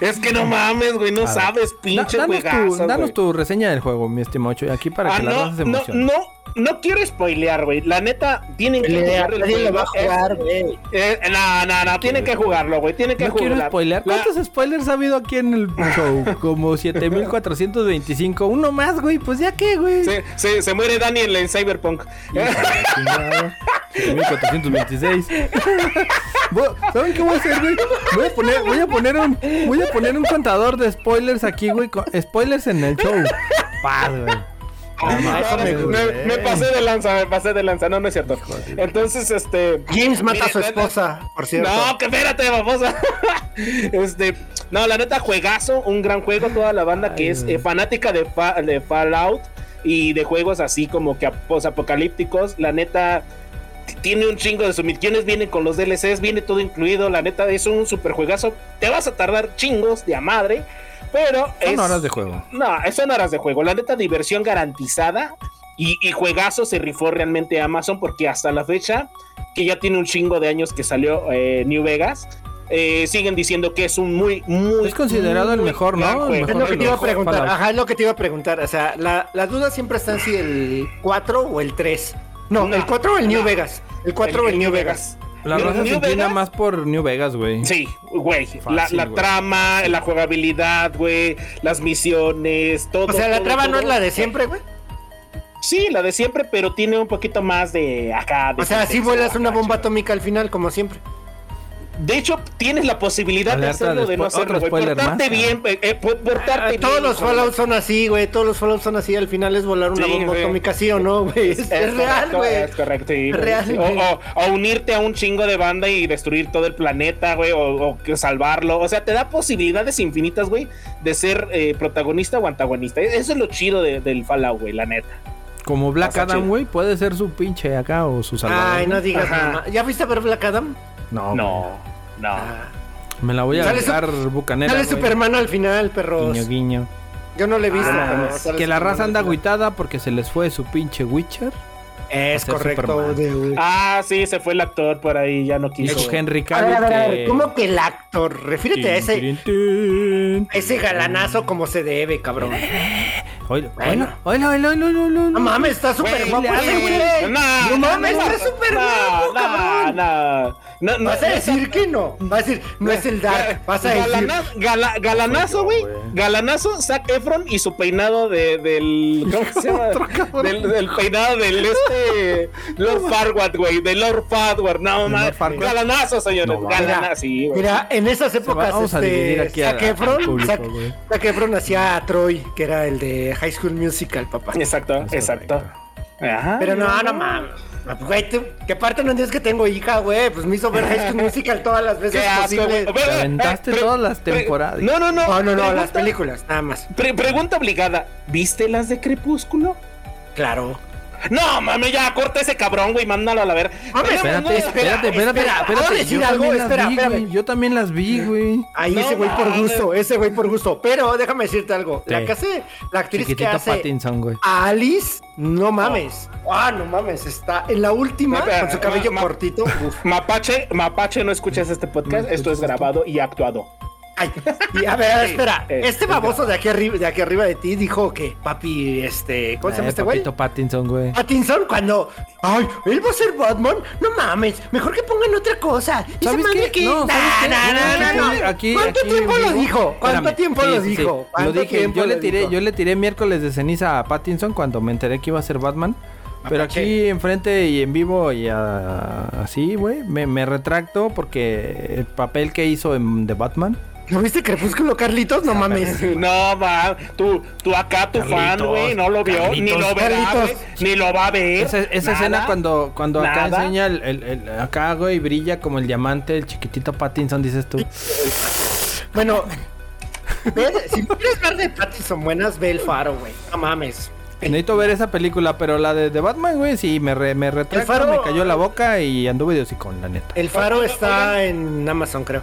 Es que no mames, güey, no sabes, pinche Da- danos, tu, danos güey. tu reseña del juego, mi estimado aquí para Ah, que la no, se no, no, no quiero spoilear, güey. La neta, tienen que jugar el Nadie lo va a jugar, güey. eh, no, no, no, tienen que jugarlo, güey. Tienen que No quiero jugarlo. spoilear. La- ¿Cuántos spoilers ha habido aquí en el show? Como 7425. Uno más, güey. Pues ya qué, güey. Se, se, se muere Daniel en Cyberpunk. Chingada. 7426. Voy- ¿Saben qué voy a hacer, güey? Voy a poner, voy a poner un, voy a poner un contador de spoilers aquí, güey. Spoilers en el show. Paz, güey. Ah, me me, gusta. me pasé de lanza, me pasé de lanza. No, no es cierto. Entonces, este. James mata a su esposa, por cierto. No, que espérate, babosa. este, no, la neta, juegazo, un gran juego. Toda la banda que es eh, fanática de, Fa- de Fallout y de juegos así como que apocalípticos. La neta, tiene un chingo de sumisiones. Viene con los DLCs, viene todo incluido. La neta, es un super juegazo. Te vas a tardar chingos de a madre, pero Son es. horas de juego. No, son horas de juego. La neta, diversión garantizada. Y, y juegazo se rifó realmente Amazon porque hasta la fecha, que ya tiene un chingo de años que salió eh, New Vegas, eh, siguen diciendo que es un muy, muy. Es considerado el mejor, ¿no? El. Es lo que te iba a preguntar. Ajá, es lo que te iba a preguntar. O sea, la, la duda siempre está en si el 4 o el 3. No, No, el 4 o el New no. Vegas. El 4 o el New Vegas. La raza se New inclina Vegas, más por New Vegas, güey. Sí, güey. La, Fácil, la güey. trama, la jugabilidad, güey. Las misiones, todo. O sea, la todo, trama no todo. es la de siempre, güey. Sí, la de siempre, pero tiene un poquito más de acá. de O sea, si vuelas una bomba atómica al final, como siempre. De hecho, tienes la posibilidad de hacerlo, de no hacerlo, güey. Portarte más. bien, eh, eh, por- portarte Ah, bien. todos los Fallout son así, güey. Todos los Fallout son así. Al final es volar una Sí, bomba güey. atómica, sí o no, güey. Es, es real, correcto, güey. Es correcto, sí, Es real, Sí. güey. O, o- o unirte a un chingo de banda y destruir todo el planeta, güey, o, o que salvarlo. O sea, te da posibilidades infinitas, güey, de ser eh, protagonista o antagonista. Eso es lo chido de- del Fallout, güey, la neta. Como Black Pasa Adam, güey, puede ser su pinche acá o su salvador. Ay, no digas. ¿Ya viste a ver Black Adam? No, No, no. Ah. Me la voy a dejar bucanera. Sale güey. Superman al final, perros. Guiño, guiño. Yo no le he visto. Ah, pero Que la raza anda agüitada porque se les fue su pinche Witcher. Es correcto. De-. Ah, sí, se fue el actor por ahí, ya no quiso. Dijo Henry ver, a ver, a Cavill ver, que... ¿Cómo que el actor? Refírete a ese, a ese galanazo como se debe, cabrón. Oilo, Bueno. oilo, oilo, oilo, oilo, oilo. No mames, está súper guapo. No, No mames, está súper no, guapo, no, cabrón. No. Vas a no, decir que no. Vas a decir, no es el Dark. Vas a decir. Galana- gala- galanazo, güey. Galanazo, Zac Efron y su peinado de, del. ¿Cómo se llama? del, del peinado del este. Lord Farquaad, güey. De Lord Farquaad. No, más. Galanazo, señores. No, galanazo, sí, güey. Mira, en esas épocas, vamos a dividir este, aquí a- Zac Efron, público, Zac- Efron hacía a Troy, que era el de High School Musical, papá. Exacto, exacto. Ajá. Pero no, no mames. Güey, tú- ¿qué parte no entiendes que tengo hija, güey? Pues me hizo ver High School Musical todas las veces posibles. güey. Te aventaste Pre- todas las temporadas. No, no, no. No, no, no, las películas, nada más. pre- pregunta obligada. ¿Viste las de Crepúsculo? Claro. No, mami, ya corta ese cabrón, güey, mándalo a la ver. Hombre, Espérate, espérate, espérate, espera, ¿puedo espérate. decir Yo algo? también las Espera, vi, espérame. güey. Yo también las vi, güey. Ahí No ese güey por gusto, ese güey por gusto. Pero déjame decirte algo. La que hace, la actriz que Chiquitito hace Pattinson, güey. a Alice, no mames. Ah, no mames, está en la última Espera, con su cabello ma- cortito. Uf. Mapache, Mapache, no escuchas este podcast, esto es grabado y actuado. Ay, y a ver, espera. eh, Este es baboso de aquí arriba, de aquí arriba de ti dijo que papi, este, ¿cómo se llama Eh, este güey? Papito Pattinson, güey. Pattinson cuando, ay, él va a ser Batman, no mames, mejor que pongan otra cosa. Esa ¿Sabes madre que- No, ¿sabes Nah, qué? nah, nah, Aquí ¿Cuánto aquí tiempo lo dijo? ¿Cuánto Espérame. tiempo Sí, lo sí, sí. dijo? Lo ¿Cuánto dije, yo le tiré, dijo? yo le tiré miércoles de ceniza a Pattinson cuando me enteré que iba a ser Batman. Pero aquí enfrente y en vivo y así, güey, me, me retracto porque el papel que hizo en, de Batman. ¿No viste Crepúsculo, Carlitos? No mames. No, va, tú, tú acá, tu fan, güey, no lo vio, ni lo verá, güey, ni lo va a ver. Esa, esa nada. escena cuando, cuando acá enseña el, el- el- acá, güey, brilla como el diamante, el chiquitito Pattinson, dices tú. Bueno, si quieres ver de Pattinson buenas, ve el faro, güey. No mames. Necesito ver esa película, pero la de, de Batman, güey, sí, me, re- me retracto, faro- me cayó la boca y anduve de hocicón, la neta. El faro está en Amazon, creo.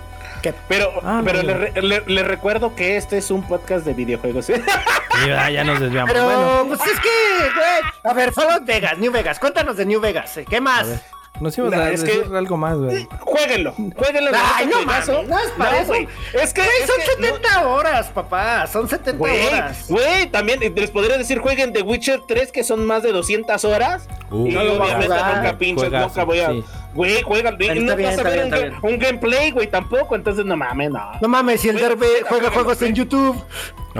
¿Qué? Pero, Ah, pero no, le, no. le- le recuerdo que este es un podcast de videojuegos. Ya, ya nos desviamos. Pero, bueno, pues es que, güey. A ver, Fallout Vegas, New Vegas. Cuéntanos de New Vegas. ¿eh? ¿Qué más? nos íbamos Nah, a es decir que- algo más, güey. jueguenlo, jueguenlo. Ay, no mames, no es para eso. güey, Es que, Güey, es son que no- 70 horas, papá. Son 70 Güey, horas. güey, también eh, les podría decir jueguen The Witcher 3 que son más de 200 horas. Uh, y no lo voy a obviamente jugar. nunca pinches, Juegazo, nunca voy a. sí. Güey, juegan, y Está no bien, vas a ver bien, un, bien. gameplay, güey, tampoco, entonces no mames, no. No mames, si el Güey, Derbe juega, juegos en. YouTube.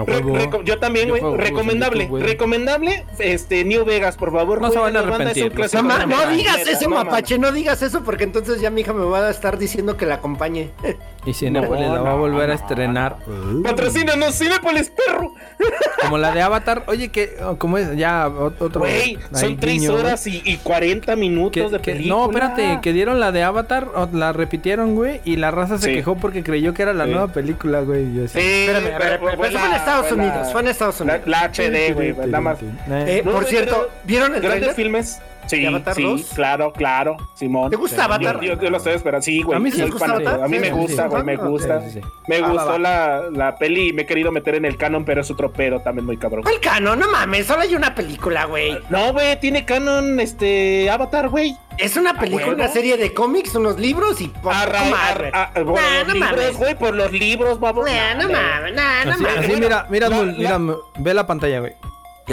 Reco- yo también, güey. Recomendable. YouTube, recomendable. Este, New Vegas, por favor. No se van a arrepentir, No, no digas neta, eso, no mapache, no digas eso porque entonces ya mi hija me va a estar diciendo que la acompañe. Y Cinepolis la va a no, volver a no, estrenar. mames. Patrocínanos, Cinepolis, perro. Como la de Avatar. Oye, que oh, como es? Ya, otro. Güey, son 3 guiño, güey. horas y, y 40 Que- minutos de que- película. no, espérate, que dieron la de Avatar, o la repitieron, güey, y la raza se Sí. quejó porque creyó que era la Sí. nueva película, güey. Sí, Espérame, a ver, pero Estados Unidos, fue en Estados Unidos. la HD, güey, nada más. Eh, No, por cierto, ¿vieron el Grandes trailer? filmes. Sí, ¿De Avatar sí, 2? claro, claro, Simón. ¿Te gusta Avatar? Yo, yo- yo lo estoy esperando, sí, güey. A mí sí me gusta. Avatar. A mí me gusta, sí, güey, sí. me gusta. Sí, sí, sí. Me Ah, gustó va. la, la peli y me he querido meter en el canon, pero es otro pedo también muy cabrón. ¿Cuál cano? No mames, solo hay una película, güey. No, güey, tiene canon este Avatar, güey. Es una película, una serie de cómics, unos libros y por no libros, mames. güey, por los libros, babo. Nah, no mames, nah, no Así, mames. mira, mira, la- Mul, la- mira, ve la pantalla, güey.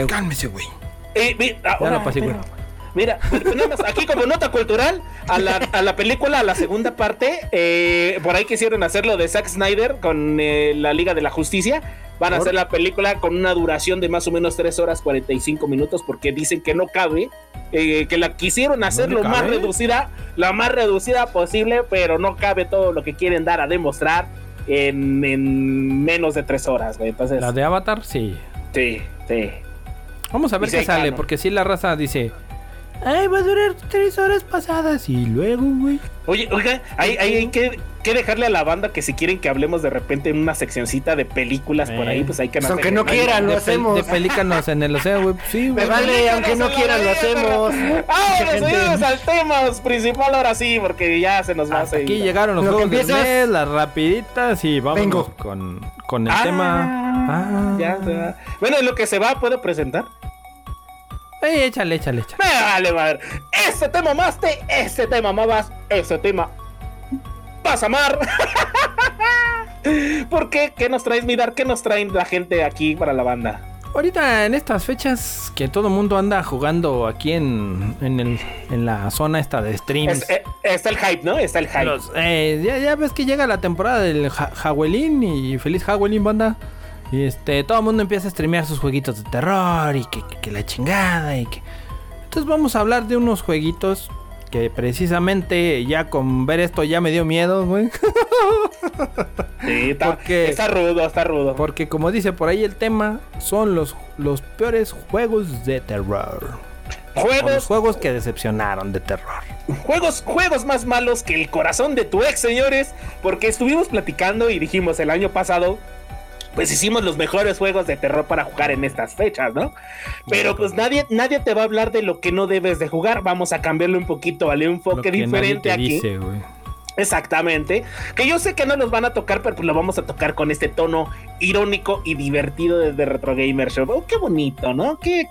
Cálmese, güey. Eh, ahora, lo pasé, güey. pero- Mira, pues nada más, aquí como nota cultural, a la, a la película, a la segunda parte, eh, por ahí quisieron hacerlo de Zack Snyder con eh, la Liga de la Justicia. Van a hacer la película con una duración de más o menos 3 horas 45 minutos porque dicen que no cabe, eh, que la quisieron hacer lo más reducida, la más reducida posible, pero no cabe todo lo que quieren dar a demostrar en, en menos de 3 horas, güey. Entonces, La de Avatar, sí. sí, sí. Vamos a ver sí qué sale, canon. porque si la raza dice. Ay, va a durar tres horas pasadas y luego, güey. Oye, oiga, hay, hay, hay que, que dejarle a la banda que si quieren que hablemos de repente en una seccioncita de películas por ahí, Eh. pues hay que Pues aunque no quieran, lo hacemos. de pelícanos en el océano, güey. Sí, Me güey. vale, aunque no quieran, lo hacemos. Ahora Mucha gente- subimos al tema principal ahora sí, porque ya se nos va a seguir. aquí llegaron los Lo juegos del mes, las rapiditas y vamos Vengo. con, con el Ah, tema. Ah, Ya se va. Bueno, en lo que se va, ¿puedo presentar? Ey, échale, échale, échale. Me vale, madre. Ese tema mamaste, ese tema mamas, ese tema vas a amar. ¿Por qué? ¿Qué nos traes, Midar? ¿Qué nos traen la gente aquí para la banda? Ahorita en estas fechas que todo el mundo anda jugando aquí en, en, el, en la zona esta de streams. Es- eh, está el hype, ¿no? Está el hype. Los- eh, ya, ya ves que llega la temporada del ja Halloween y feliz Halloween, banda. Y este, todo el mundo empieza a streamear sus jueguitos de terror y que, que- que la chingada y que. Entonces vamos a hablar de unos jueguitos que precisamente ya con ver esto ya me dio miedo, güey. Sí, está, Porque- está rudo, está rudo. Porque como dice por ahí el tema, son los, los peores juegos de terror. Los Juegos, juegos que decepcionaron de terror. juegos, juegos más malos que el corazón de tu ex, señores. Porque estuvimos platicando y dijimos el año pasado pues hicimos los mejores juegos de terror para jugar en estas fechas, ¿no? Pero pues nadie, nadie te va a hablar de lo que no debes de jugar. Vamos a cambiarle un poquito, ¿vale? Un enfoque diferente aquí. Dice, Exactamente. Que yo sé que no nos van a tocar, pero pues lo vamos a tocar con este tono irónico y divertido desde Retro Gamer Show. Oh, qué bonito, ¿no? Qué,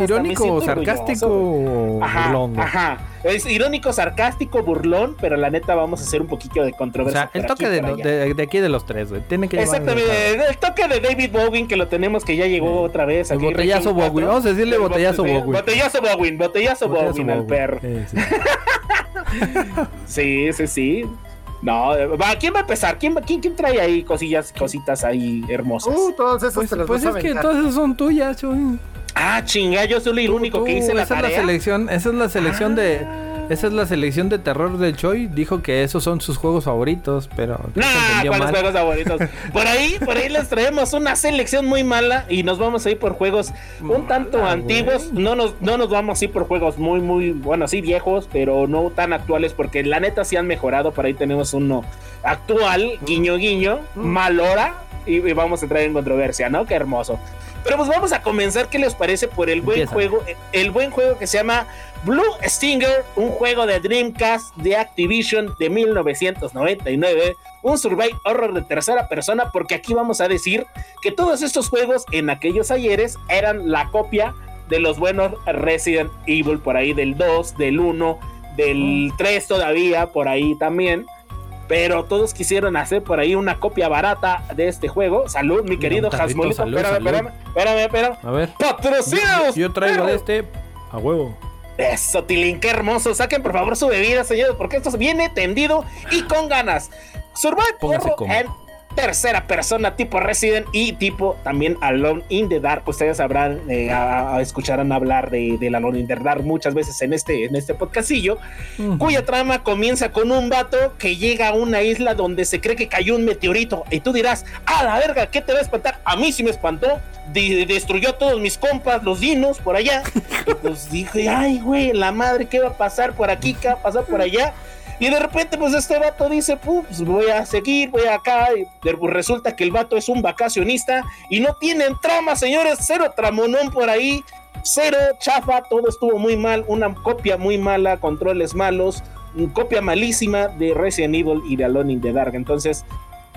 irónico, sarcástico, burlón. Ajá. Es irónico, sarcástico, burlón, pero la neta vamos a hacer un poquito de controversia. O sea, el toque de, aquí de los tres, güey. Tiene que Exactamente, el, toque de David Bowen que lo tenemos que ya llegó otra vez. El botellazo Bowen, vamos a decirle botellazo Bowen. Botellazo Bowen, botellazo Bowen al perro. Sí, sí, sí. No, va, ¿quién va a empezar? ¿Quién, quién, quién trae ahí cosillas, cositas ahí hermosas? Uh, todas esas pues, pues es que todas esas son tuyas, güey. Ah, chinga, yo soy el único que hice la esa Es la selección, esa es la selección de ah. Esa es la selección de terror del Choi. Dijo que esos son sus juegos favoritos, pero no, ¿cuáles juegos favoritos? Por ahí, por ahí les traemos una selección muy mala y nos vamos a ir por juegos un tanto antiguos. No nos, no nos vamos a ir por juegos muy, muy, bueno, sí viejos, pero no tan actuales porque la neta sí han mejorado. Por ahí tenemos uno actual, guiño guiño, mal hora y, y vamos a entrar en controversia, ¿no? Qué hermoso. Pero pues vamos a comenzar, ¿qué les parece por el buen juego? El buen juego que se llama Blue Stinger, un juego de Dreamcast de Activision de 1999, un survival horror de tercera persona, porque aquí vamos a decir que todos estos juegos en aquellos ayeres eran la copia de los buenos Resident Evil por ahí del 2, del 1, del 3 todavía por ahí también pero todos quisieron hacer por ahí una copia barata de este juego. Salud, mi querido Hasmolito. Espérame, espérame, espérame, espérame. A ver. ¡Patrocinados! Yo, traigo de este a huevo. Eso, Tilín, qué hermoso. Saquen por favor su bebida, señores, porque esto viene tendido y con ganas. Survive tercera persona tipo Resident y tipo también Alone in the Dark. Ustedes sabrán, eh, escucharán hablar de, de Alone in the Dark muchas veces en este, en este podcastillo, cuya trama comienza con un vato que llega a una isla donde se cree que cayó un meteorito y tú dirás, a la verga, ¿qué te va a espantar? A mí sí me espantó, destruyó a todos mis compas, los dinos por allá. y pues dije, ay, güey, la madre, ¿qué va a pasar por aquí? ¿Qué va a pasar por allá? Y de repente, pues este vato dice, pues voy a seguir, voy acá. Y resulta que el vato es un vacacionista y no tienen trama, señores. Cero tramonón por ahí. Cero chafa, todo estuvo muy mal. Una copia muy mala, controles malos. Una copia malísima de Resident Evil y de Alone in the Dark. Entonces,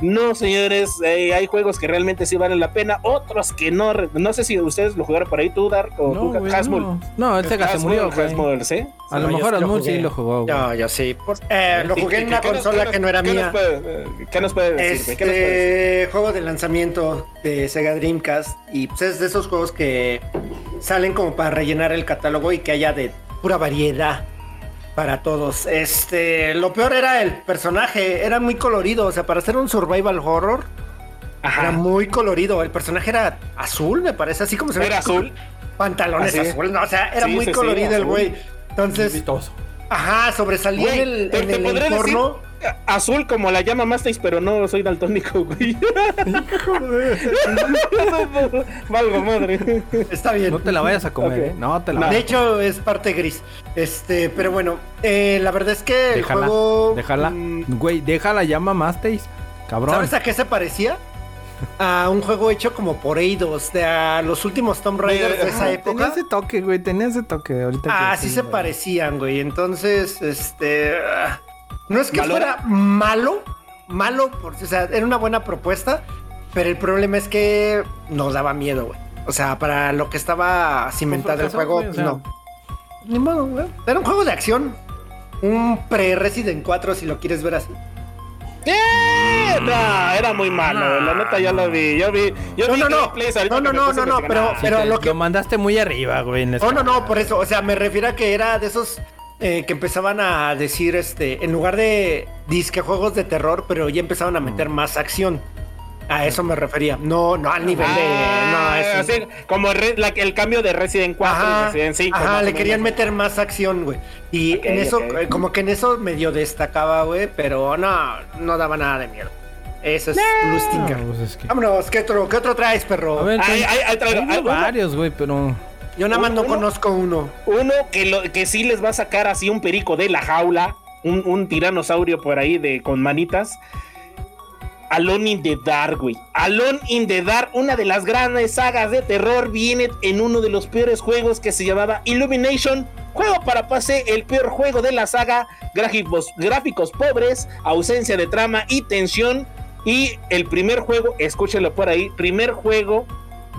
no, señores, eh, hay juegos que realmente sí valen la pena, otros que no. No sé si ustedes lo jugaron por ahí, tú, Dark, o no, tú, Hasmul. No, ese se murió. Hasmul, ¿sí? A lo mejor Hasmul sí lo jugó. No, yo sí. Eh, lo jugué en una consola que no era mía. ¿Qué nos puede decir? Este ¿Qué juego de lanzamiento de Sega Dreamcast. Y pues es de esos juegos que salen como para rellenar el catálogo y que haya de pura variedad para todos. Este, lo peor era el personaje, era muy colorido, o sea, para hacer un survival horror era muy colorido. El personaje era azul, me parece, así como se ve. Era azul. Pantalones azules, no, o sea, era muy colorido el güey. Entonces, ajá, sobresalía en el, en el entorno azul como la llama Masteis, pero no soy daltónico, güey. Valgo madre. Está bien. No te la vayas a comer, ¿eh? No te la De hecho, es parte gris. Este, pero bueno, eh, la verdad es que el juego. Déjala. Mm, güey, deja la llama Masteis. Cabrón. ¿Sabes a qué se parecía? a un juego hecho como por Eidos, de a los últimos Tomb Raiders de esa época. Tenía ese toque, güey, tenía ese toque. Ahorita ah, sí se parecían, güey. Entonces, este. No es que fuera malo, malo, o sea, era una buena propuesta, pero el problema es que nos daba miedo, güey. O sea, para lo que estaba cimentado el juego, pues no. Ni modo, güey. Era un juego de acción. Un pre-Resident 4, si lo quieres ver así. ¡Eh! No, era muy malo, la neta ya lo vi. Yo vi, yo no, vi no, no, no, no, no, no, no, pero, pero lo que. Lo mandaste muy arriba, güey. no, no, no, por eso. O sea, me refiero a que era de esos eh, que empezaban a decir, este, en lugar de disque juegos de terror, pero ya empezaban a meter mm. más acción. A eso me refería. No, no al nivel de. Ah, no, es, como el cambio de Resident 4 ajá, Resident 5. Ajá, le querían meter más acción, güey. Y en eso, eh, como que en eso medio destacaba, güey, pero no, no daba nada de miedo. Eso es Stinger. Pues Vámonos, ¿qué otro, ¿qué otro traes, perro? A ver, hay, hay, hay, varios, güey, pero. Yo nada más no conozco uno. Uno que, lo, que sí les va a sacar así un perico de la jaula, un, tiranosaurio por ahí de con manitas. Alone in the Dark, güey. Alone in the Dark, una de las grandes sagas de terror, viene en uno de los peores juegos que se llamaba Illumination. Juego para pase, el peor juego de la saga, gráficos, gráficos pobres, ausencia de trama y tensión. Y el primer juego, escúchenlo por ahí, primer juego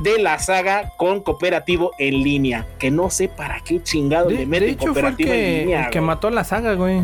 de la saga con cooperativo en línea. Que no sé para qué chingado De, le de meten hecho, fue el cooperativo en línea. el que güey. mató la saga, güey.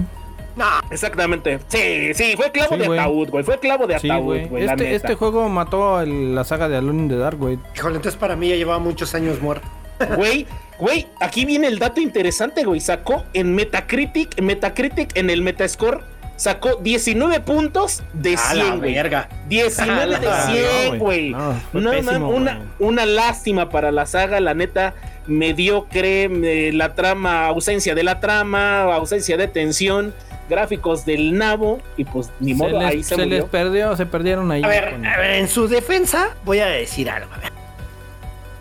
No, Exactamente. Sí, sí, fue clavo Sí, de güey. ataúd, güey. Fue clavo de Sí, ataúd, güey. la Este, este juego mató el- la saga de Alone in the Dark, güey. híjole, entonces para mí ya llevaba muchos años muerto. Güey, güey, aquí viene el dato interesante, güey. Sacó en Metacritic, en Metacritic, en el Metascore, sacó 19 puntos de A la 100, güey. verga. 19 de Ah, no, 100, güey. No, No, una, una lástima para la saga, la neta, mediocre, me- la trama, ausencia de la trama, ausencia de tensión, gráficos del nabo, y pues ni Se modo, les, ahí se, se les perdió, se perdieron ahí. A ver, con- a ver, en su defensa voy a decir algo. a ver.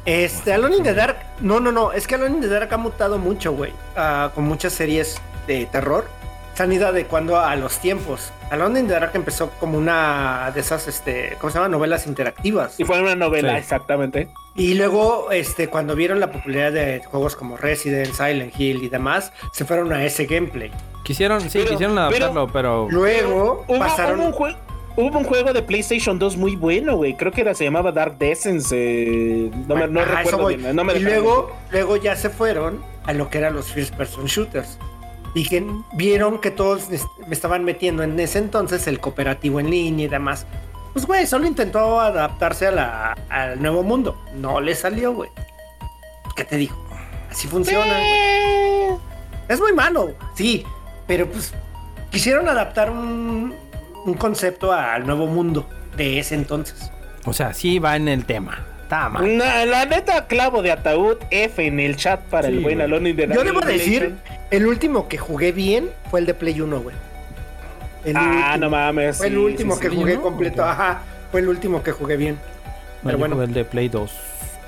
Este, Alone in the Dark, no, no, no, es que Alone in the Dark ha mutado mucho, güey, ah, con muchas series de terror. Se han ido adecuando a los tiempos. Alone in the Dark empezó como una de esas, este, ¿cómo se llama? Novelas interactivas. Y fue una novela, Sí. exactamente. Y luego, este, cuando vieron la popularidad de juegos como Resident, Silent Hill y demás, se fueron a ese gameplay. Quisieron, sí, Pero- quisieron adaptarlo, pero... Luego Hubo, pasaron. hubo un jue- hubo un juego de PlayStation 2 muy bueno, güey. Creo que era, se llamaba Dark Essence. eh, no me, no Ajá, eso recuerdo bien. No me y luego, luego ya se fueron a lo que eran los first person shooters. Y que vieron que todos me estaban metiendo en ese entonces el cooperativo en línea y demás. Pues güey, solo intentó adaptarse a la- al nuevo mundo. No le salió, güey. ¿Qué te digo? Así funciona. güey. Es muy malo, sí. Pero pues quisieron adaptar un, un concepto al nuevo mundo de ese entonces. O sea, sí va en el tema. Está mal. No, la neta, clavo de ataúd F en el chat para Sí, el buen. Alone in the Yo debo decir, el último que jugué bien fue el de Play 1, güey. El Ah, último. no mames. Fue el sí, último sí, que sí. jugué ¿no? completo, ajá. Fue el último que jugué bien. No, Pero bueno. el de Play 2.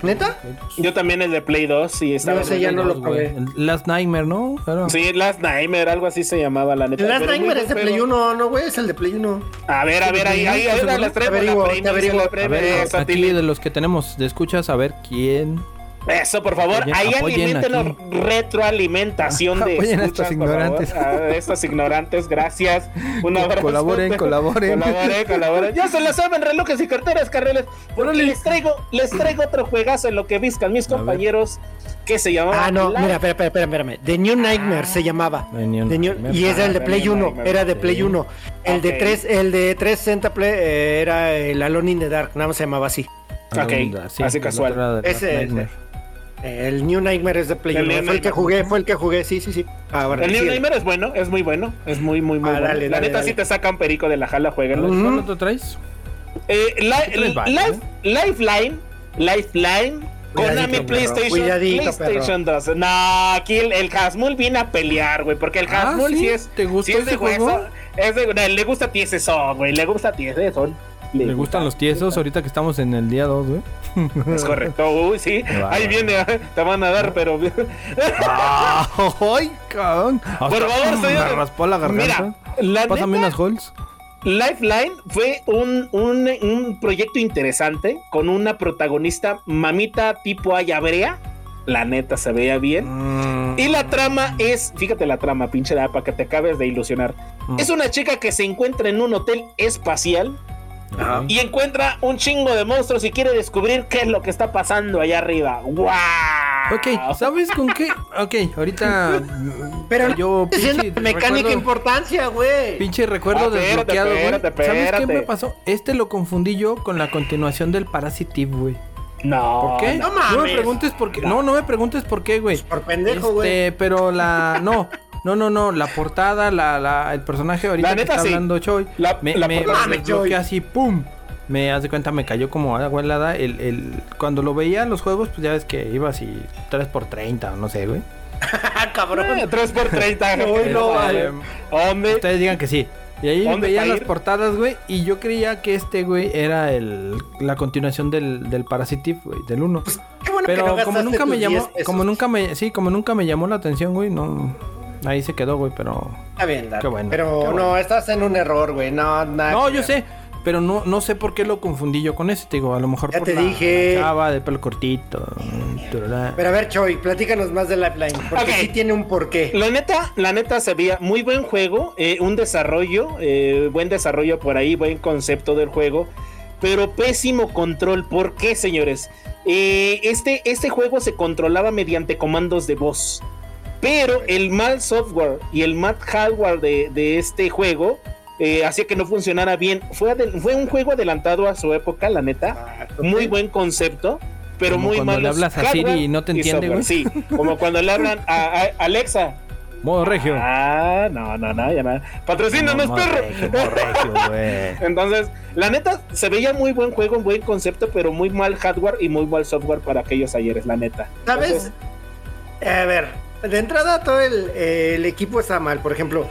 ¿Neta? Play 2. Yo también el de Play 2, sí, estaba No sé, ya no lo probé. Last Nightmare, ¿no? Sí, Last Nightmare, algo así se llamaba la neta. Last Nightmare es de. Play 1, no, güey, es el de Play 1. A ver, a ver, ahí, ahí, ahí, Te averiguo, la averiguo. la esa, aquí de los que tenemos de escuchas, a ver quién. Eso, por favor, Apoyen- ahí apoyen alimentenos retroalimentación de Apoyen a escuchas, estos por favor. ignorantes. A estos ignorantes, gracias. Un abrazo. colaboren, colaboren. Colaboren, colaboren. Ya se la saben, relojes y carteras, carreles. Porque les traigo, les traigo otro juegazo en lo que viscan mis A ver. compañeros que se llamaba. Ah, no, La- mira, espera, espera, espera, espérame. The New Nightmare se llamaba. The New The New- Nightmare. y es el de Ah, Play The New 1, Nightmare, era de sí. Play 1. El de Ok. 3, el de 360 Play eh, era el Alone in the Dark, nada más se llamaba así. Ok, Sí, así el casual. era de Ese, Nightmare. El New Nightmare es de Play El 1. New Fue el que Nightmare. jugué, fue el que jugué, sí, sí, sí. Ahora, El New sí, Nightmare es bueno, es muy bueno, es muy, muy, muy Ah, bueno. dale, la dale, neta dale. sí te sacan perico de la jala, jueguenlo. Ujú. ¿Cuál otro traes? Eh, li- Life- Lifeline, Lifeline, Konami PlayStation, PlayStation 2. No, aquí el, el Hasmul viene a pelear, güey, porque el Ah, Hasmul ¿sí? sí es, ¿Te gustó sí es de juego? hueso, es de- no, le gusta a ti ese son, güey, le gusta a ti ese son. ¿Le gustan los tiesos ahorita que estamos en el día 2, güey? Es correcto, uy, sí, Va, ahí viene, te van a dar, pero... ¡Ay, cabrón! Por favor, me señor. raspó la garganta. Mira, la Pásame neta, unas holes. Lifeline fue un, un, un proyecto interesante con una protagonista mamita tipo ayabrea. La neta se veía bien. Mm. Y la trama es, fíjate la trama, pinche da, para que te acabes de ilusionar. Mm. Es una chica que se encuentra en un hotel espacial Ajá. y encuentra un chingo de monstruos y quiere descubrir qué es lo que está pasando allá arriba. ¡Wow! Ok, ¿sabes con qué? Ok, ahorita. Pero yo. pinche mecánica recuerdo- importancia, güey. Pinche recuerdo Ah, espérate, desbloqueado, güey. espérate, ¿Sabes qué me pasó? Este lo confundí yo con la continuación del Parasitive, güey. No. ¿Por qué? no No, me mames. preguntes por qué. No, no me preguntes por qué, güey. Por pendejo, güey. Este, pero la. No, no, no, no. La portada, la, la, el personaje ahorita La que neta, está sí. hablando Choi. La- me, la me, portada me Choi. así, ¡pum! Me haz de cuenta, me cayó como agua helada. El, el, cuando lo veía en los juegos, pues ya ves que iba así 3 por 30 o no sé, güey. Cabrón. 3 por 30. No, no, vale. ¿Dónde? Ustedes digan que sí. Y ahí ¿Dónde veía pa' las portadas, güey. Y yo creía que este, güey, era el, la continuación del, del Parasitive, güey, del 1. Qué bueno que Pero no como nunca me llamó, 10 pesos. como nunca me, sí, como nunca me llamó la atención, güey, no. Ahí se quedó, güey, pero. Está bien, Dar. Qué bueno, Pero qué bueno. no, estás en un error, güey. No, nada No, yo ver. sé. Pero no, no sé por qué lo confundí yo con ese, te digo, a lo mejor Ya por te la, dije. la chava de pelo cortito. Pero a ver, Choy, platícanos más de Lifeline, porque sí tiene un porqué. La neta, la neta se veía muy buen juego, eh, un desarrollo, eh, buen desarrollo por ahí, buen concepto del juego, pero pésimo control. ¿Por qué, señores? Eh, este, este juego se controlaba mediante comandos de voz, pero el mal software y el mal hardware de, de este juego eh, hacía que no funcionara bien. Fue, fue un juego adelantado a su época, la neta. Muy buen concepto, pero Como muy cuando mal. le hablas a Siri y no te entiende, güey. Sí, como cuando le hablan a, a- Alexa. Modo regio. Ah, no, no, no, ya nada. Patrocínanos, Modo perro. regio, modo regio, güey. Entonces, la neta, se veía muy buen juego, un buen concepto, pero muy mal hardware y muy mal software para aquellos ayeres, la neta. ¿Sabes? Entonces, A ver, de entrada todo el, el equipo está mal. Por ejemplo,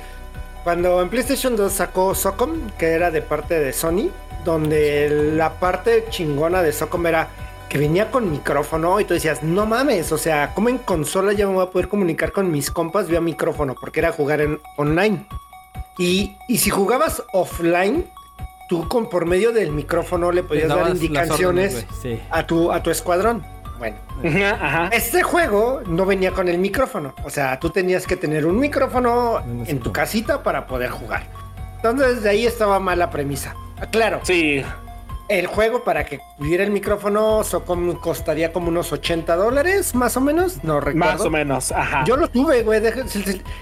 cuando en PlayStation 2 sacó Socom, que era de parte de Sony, donde la parte chingona de Socom era que venía con micrófono y tú decías, no mames, o sea, como en consola ya me voy a poder comunicar con mis compas vía micrófono, porque era jugar en online. Y, y si jugabas offline, tú con, por medio del micrófono le podías dar indicaciones órdenes, güey, sí. a, tu, a tu escuadrón. Bueno, ajá, este juego no venía con el micrófono. O sea, tú tenías que tener un micrófono No en tu casita para poder jugar. Entonces, de ahí estaba mal la premisa. Ah, Claro, Sí, el juego para que tuviera el micrófono Socom costaría como unos 80 dólares, más o menos. No recuerdo. más o menos, ajá. Yo lo tuve, güey.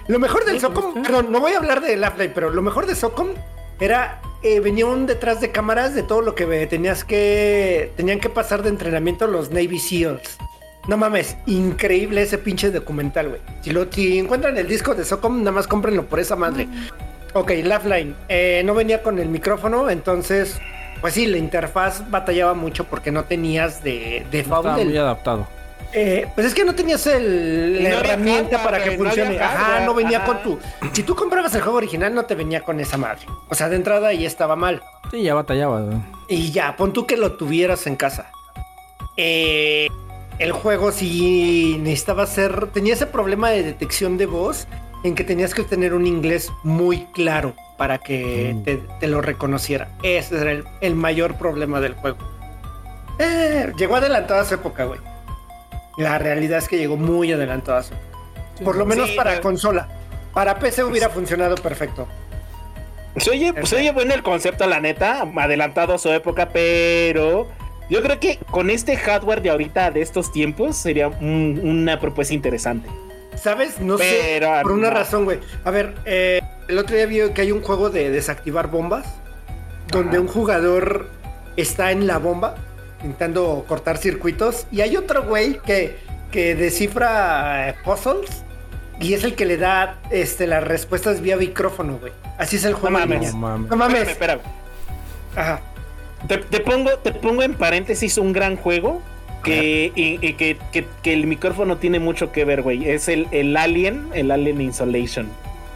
Lo mejor del Socom, perdón, no voy a hablar de Half-Life, pero lo mejor de Socom era, eh, venía un detrás de cámaras de todo lo que tenías que, tenían que pasar de entrenamiento los Navy SEALs. No mames, increíble ese pinche documental, güey. Si, lo, si encuentran el disco de Socom, nada más cómprenlo por esa madre. Ok, Lifeline. eh, no venía con el micrófono, entonces, pues sí, la interfaz batallaba mucho porque no tenías de default Estaba el- muy adaptado. Eh, pues es que no tenías el, la No herramienta hardware, para que güey, no había funcione. Ajá, no venía ajá. con tu. Si tú comprabas el juego original, no te venía con esa madre. O sea, de entrada ahí estaba mal. Sí, ya batallaba. Y ya, pon tú que lo tuvieras en casa. Eh, el juego sí necesitaba ser. Tenía ese problema de detección de voz en que tenías que tener un inglés muy claro para que Mm. te, te lo reconociera. Ese era el, el mayor problema del juego. Eh, llegó adelantado a su época, güey. La realidad es que llegó muy adelantado a su época. Por lo menos Sí, para pero- consola. Para PC hubiera funcionado perfecto. Se oye, se oye bueno el concepto, la neta, adelantado a su época, pero yo creo que con este hardware de ahorita, de estos tiempos, sería un- una propuesta interesante. ¿Sabes? No Pero, sé. Por una no. razón, güey. A ver, eh, el otro día vi que hay un juego de desactivar bombas. Donde Ajá. un jugador está en la bomba intentando cortar circuitos. Y hay otro güey que, que descifra eh, puzzles. Y es el que le da este, las respuestas vía micrófono, güey. Así es el juego. No mames. No mames. No mames. Espérame, espérame. Ajá. Te, te pongo, te pongo en paréntesis un gran juego que, y, y que, que- que el micrófono tiene mucho que ver, güey. Es el, el Alien, el Alien Insolation.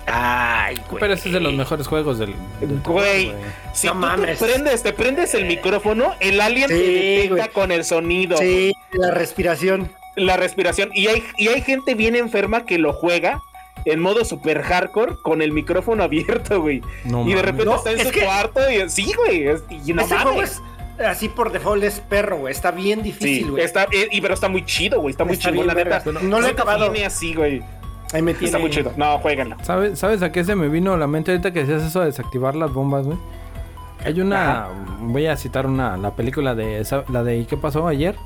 Ay, güey. Pero ese es de los mejores juegos del. del Güey, si No tú mames. te prendes, te prendes el micrófono, el alien Sí, te detecta güey. con el sonido, Sí, la respiración. la respiración. Y hay, y hay gente bien enferma que lo juega en modo super hardcore con el micrófono abierto, güey. No y de repente No, está en es su que- cuarto y sí, güey. es- Y no Ese juego mames. es así por default es perro, güey. Está bien Sí, difícil, güey. está, eh, y pero está muy chido, güey. Está muy Está chido, bien la neta. No lo he Sí te acabado. tiene así, güey. Ahí me tiene. Está muy chido. No, jueguenlo. ¿Sabes, ¿Sabes a qué se me vino a la mente ahorita que decías eso de desactivar las bombas, güey? Hay una. Voy a citar una. La película de. esa- La de ¿y ¿Qué pasó ayer?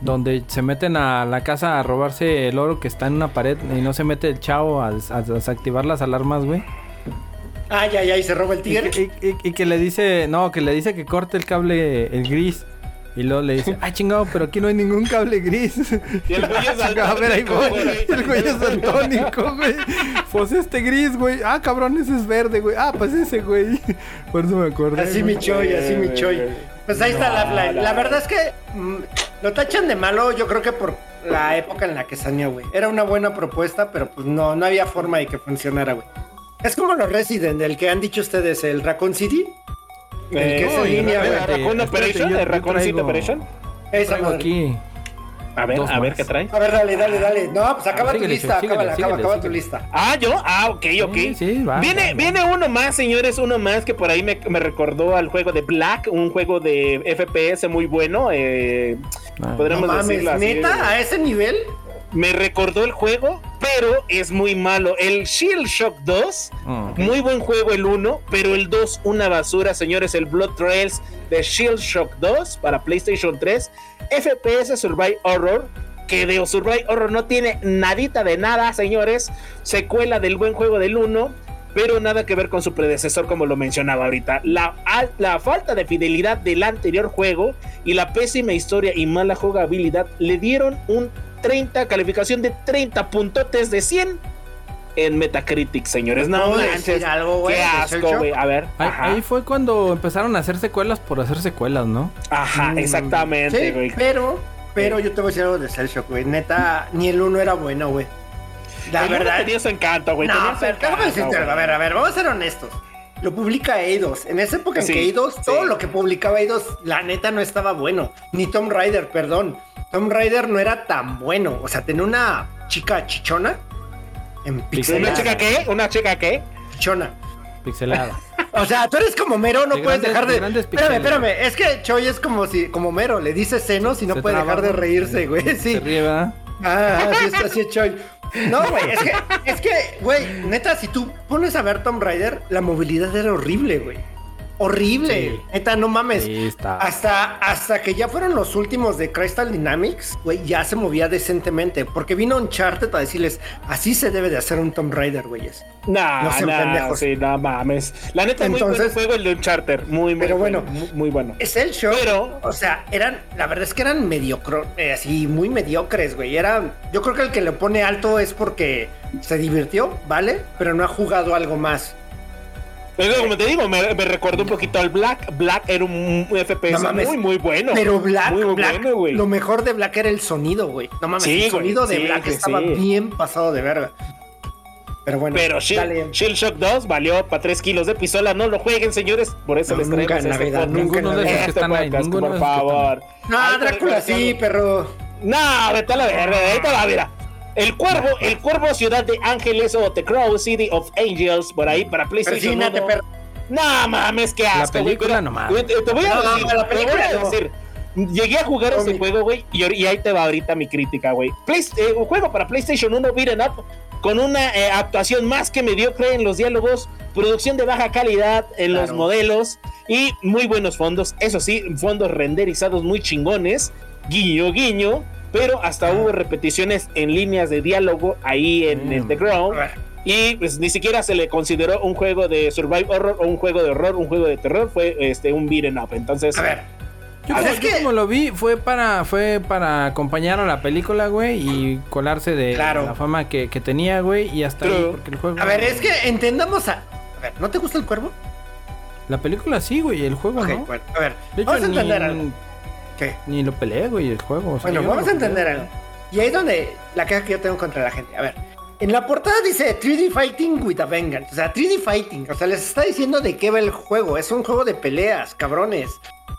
Donde se meten a la casa a robarse el oro que está en una pared y no se mete el chavo a, a desactivar las alarmas, güey. Ah, ya, ya, y se roba el tigre. y- y que le dice. No, que le dice que corte el cable, el gris. Y luego le dice, ah, chingado, pero aquí no hay ningún cable gris. Y el güey es Chingado, a ver, ahí daltónico, voy. güey. El güey es daltónico, güey. Pues este gris, güey. Ah, cabrón, ese es verde, güey. Ah, pues ese, güey. Por eso me acordé. Así mi choy, así mi choy. Pues ahí está la Lifeline. La verdad es que mm, lo tachan de malo, yo creo que por la época en la que salió, güey. Era una buena propuesta, pero pues no, no había forma de que funcionara, güey. Es como los Resident, el que han dicho ustedes, el Raccoon City. El que es en Oye, línea, güey. Operation, ¿el yo Raccoon Operation? Esa madre. aquí A ver, Dos a ver más. qué trae. A ver, dale, dale, dale. No, pues acaba tu síguele, lista, síguele, acaba, síguele, acaba tu síguele. lista. Ah, yo, ah, ok, ok. Sí, sí, va, viene, va, va. viene uno más, señores, uno más que por ahí me, me recordó al juego de Black, un juego de FPS muy bueno. Eh, Ah. No podríamos mames, decirlo así. neta, a ese nivel. Me recordó el juego, pero es muy malo. El Shield Shock 2, Ah, muy buen juego el 1, pero el 2 una basura, señores. El Blood Trails de Shield Shock 2 para PlayStation 3, FPS Survive Horror, que de Survive Horror no tiene nadita de nada, señores. Secuela del buen juego del 1, pero nada que ver con su predecesor, como lo mencionaba ahorita. La, la falta de fidelidad del anterior juego y la pésima historia y mala jugabilidad le dieron un 30, calificación de 30 puntotes de 100 en Metacritic, señores. No ¿Puedo manches. algo, güey, Qué asco, güey. A ver. Ahí, fue cuando empezaron a hacer secuelas por hacer secuelas, ¿no? ajá Mm, exactamente, Sí, güey. pero, pero yo te voy a decir algo de Cell Shock, güey. Neta, ni el uno era bueno, güey. La El verdad. tenía su encanto, güey. No, tenía su pero déjame encanto, decirte algo. A ver, a ver, vamos a ser honestos. Lo publica Eidos. En esa época en Sí, que Eidos, sí. todo lo que publicaba Eidos, la neta no estaba bueno. Ni Tom Rider, perdón. Tom Rider no era tan bueno. O sea, tenía una chica chichona. En pixel. ¿Una chica qué? ¿Una chica qué? Chichona. Pixelada. O sea, tú eres como Mero, no De puedes grandes- dejar de. espérame, espérame. Es que Choi es como si, como Mero, le dice senos y no Se puede traba, dejar de reírse, güey. Se Sí. ríe, ¿verdad? Ah, así es, así es Choi. No, güey, es que, es que, güey, neta, si tú pones a ver Tomb Raider, la movilidad era horrible, güey. Horrible. Sí. Neta, no mames. Sí, está. Hasta, hasta que ya fueron los últimos de Crystal Dynamics, güey, ya se movía decentemente. Porque vino Uncharted a decirles, así se debe de hacer un Tomb Raider, güeyes. Nah, No sean nah, sí, no mames. La neta, muy buen Entonces- juego el de Uncharted. Muy, muy Pero bueno. muy, muy bueno. Es el show. Pero- o sea, eran, la verdad es que eran mediocres, así, muy mediocres, güey. Era, yo creo que el que le pone alto es porque se divirtió, ¿vale? Pero no ha jugado algo más. Pero como te digo, me, me recordó un poquito al Black. Black era un FPS No mames. muy, muy bueno. Pero Black, muy, muy Black, bueno, güey. lo mejor de Black era el sonido, güey. No mames, Sí, el güey, sonido de sí, Black estaba sí. bien pasado de verga. Pero bueno, Pero dale. Shield, Shield Shock 2 valió para 3 kilos de pistola. No lo jueguen, señores. Por eso No, les nunca traemos en la este vida, Ninguno de vida. esos que Este están ahí. podcast, Ninguno por favor. No, Drácula sí, perro. No, vete a la verga, ahí te va, mira. El Cuervo, el Cuervo Ciudad de Ángeles o The Crow City of Angels, por ahí para PlayStation Persínate, 1. perro. No mames, qué asco. güey, película nomás. Te, te voy a No, decir, la te voy película a decir. Llegué a jugar ese juego, güey, y, ahí te va ahorita mi crítica, güey. Eh, un juego para PlayStation 1 beaten up con una eh, actuación más que mediocre en los diálogos, producción de baja calidad en los modelos y muy buenos fondos. Eso sí, fondos renderizados muy chingones, guiño, guiño. Pero hasta hubo repeticiones en líneas de diálogo ahí en Mm. el The Ground. A ver. Y pues ni siquiera se le consideró un juego de survive horror o un juego de horror, un juego de terror, fue este un beat'em up. Entonces, A ver, Yo, A como, yo que- como lo vi, fue para, fue para acompañar a la película, güey, y colarse de Claro. la fama que, que tenía, güey, y hasta ahí, porque el juego... a ver, es que entendamos a... A ver, ¿no te gusta el cuervo? La película sí, güey, el juego no. bueno, a ver, De hecho, vamos a ni, entender algo. ¿Qué? ni lo peleé, güey, el juego. o sea, Bueno, vamos no a peleé. entender algo. Y ahí es donde la queja que yo tengo contra la gente. A ver, en la portada dice 3D Fighting with a Vengeance. O sea, 3D Fighting. O sea, les está diciendo de qué va el juego. Es un juego de peleas, cabrones.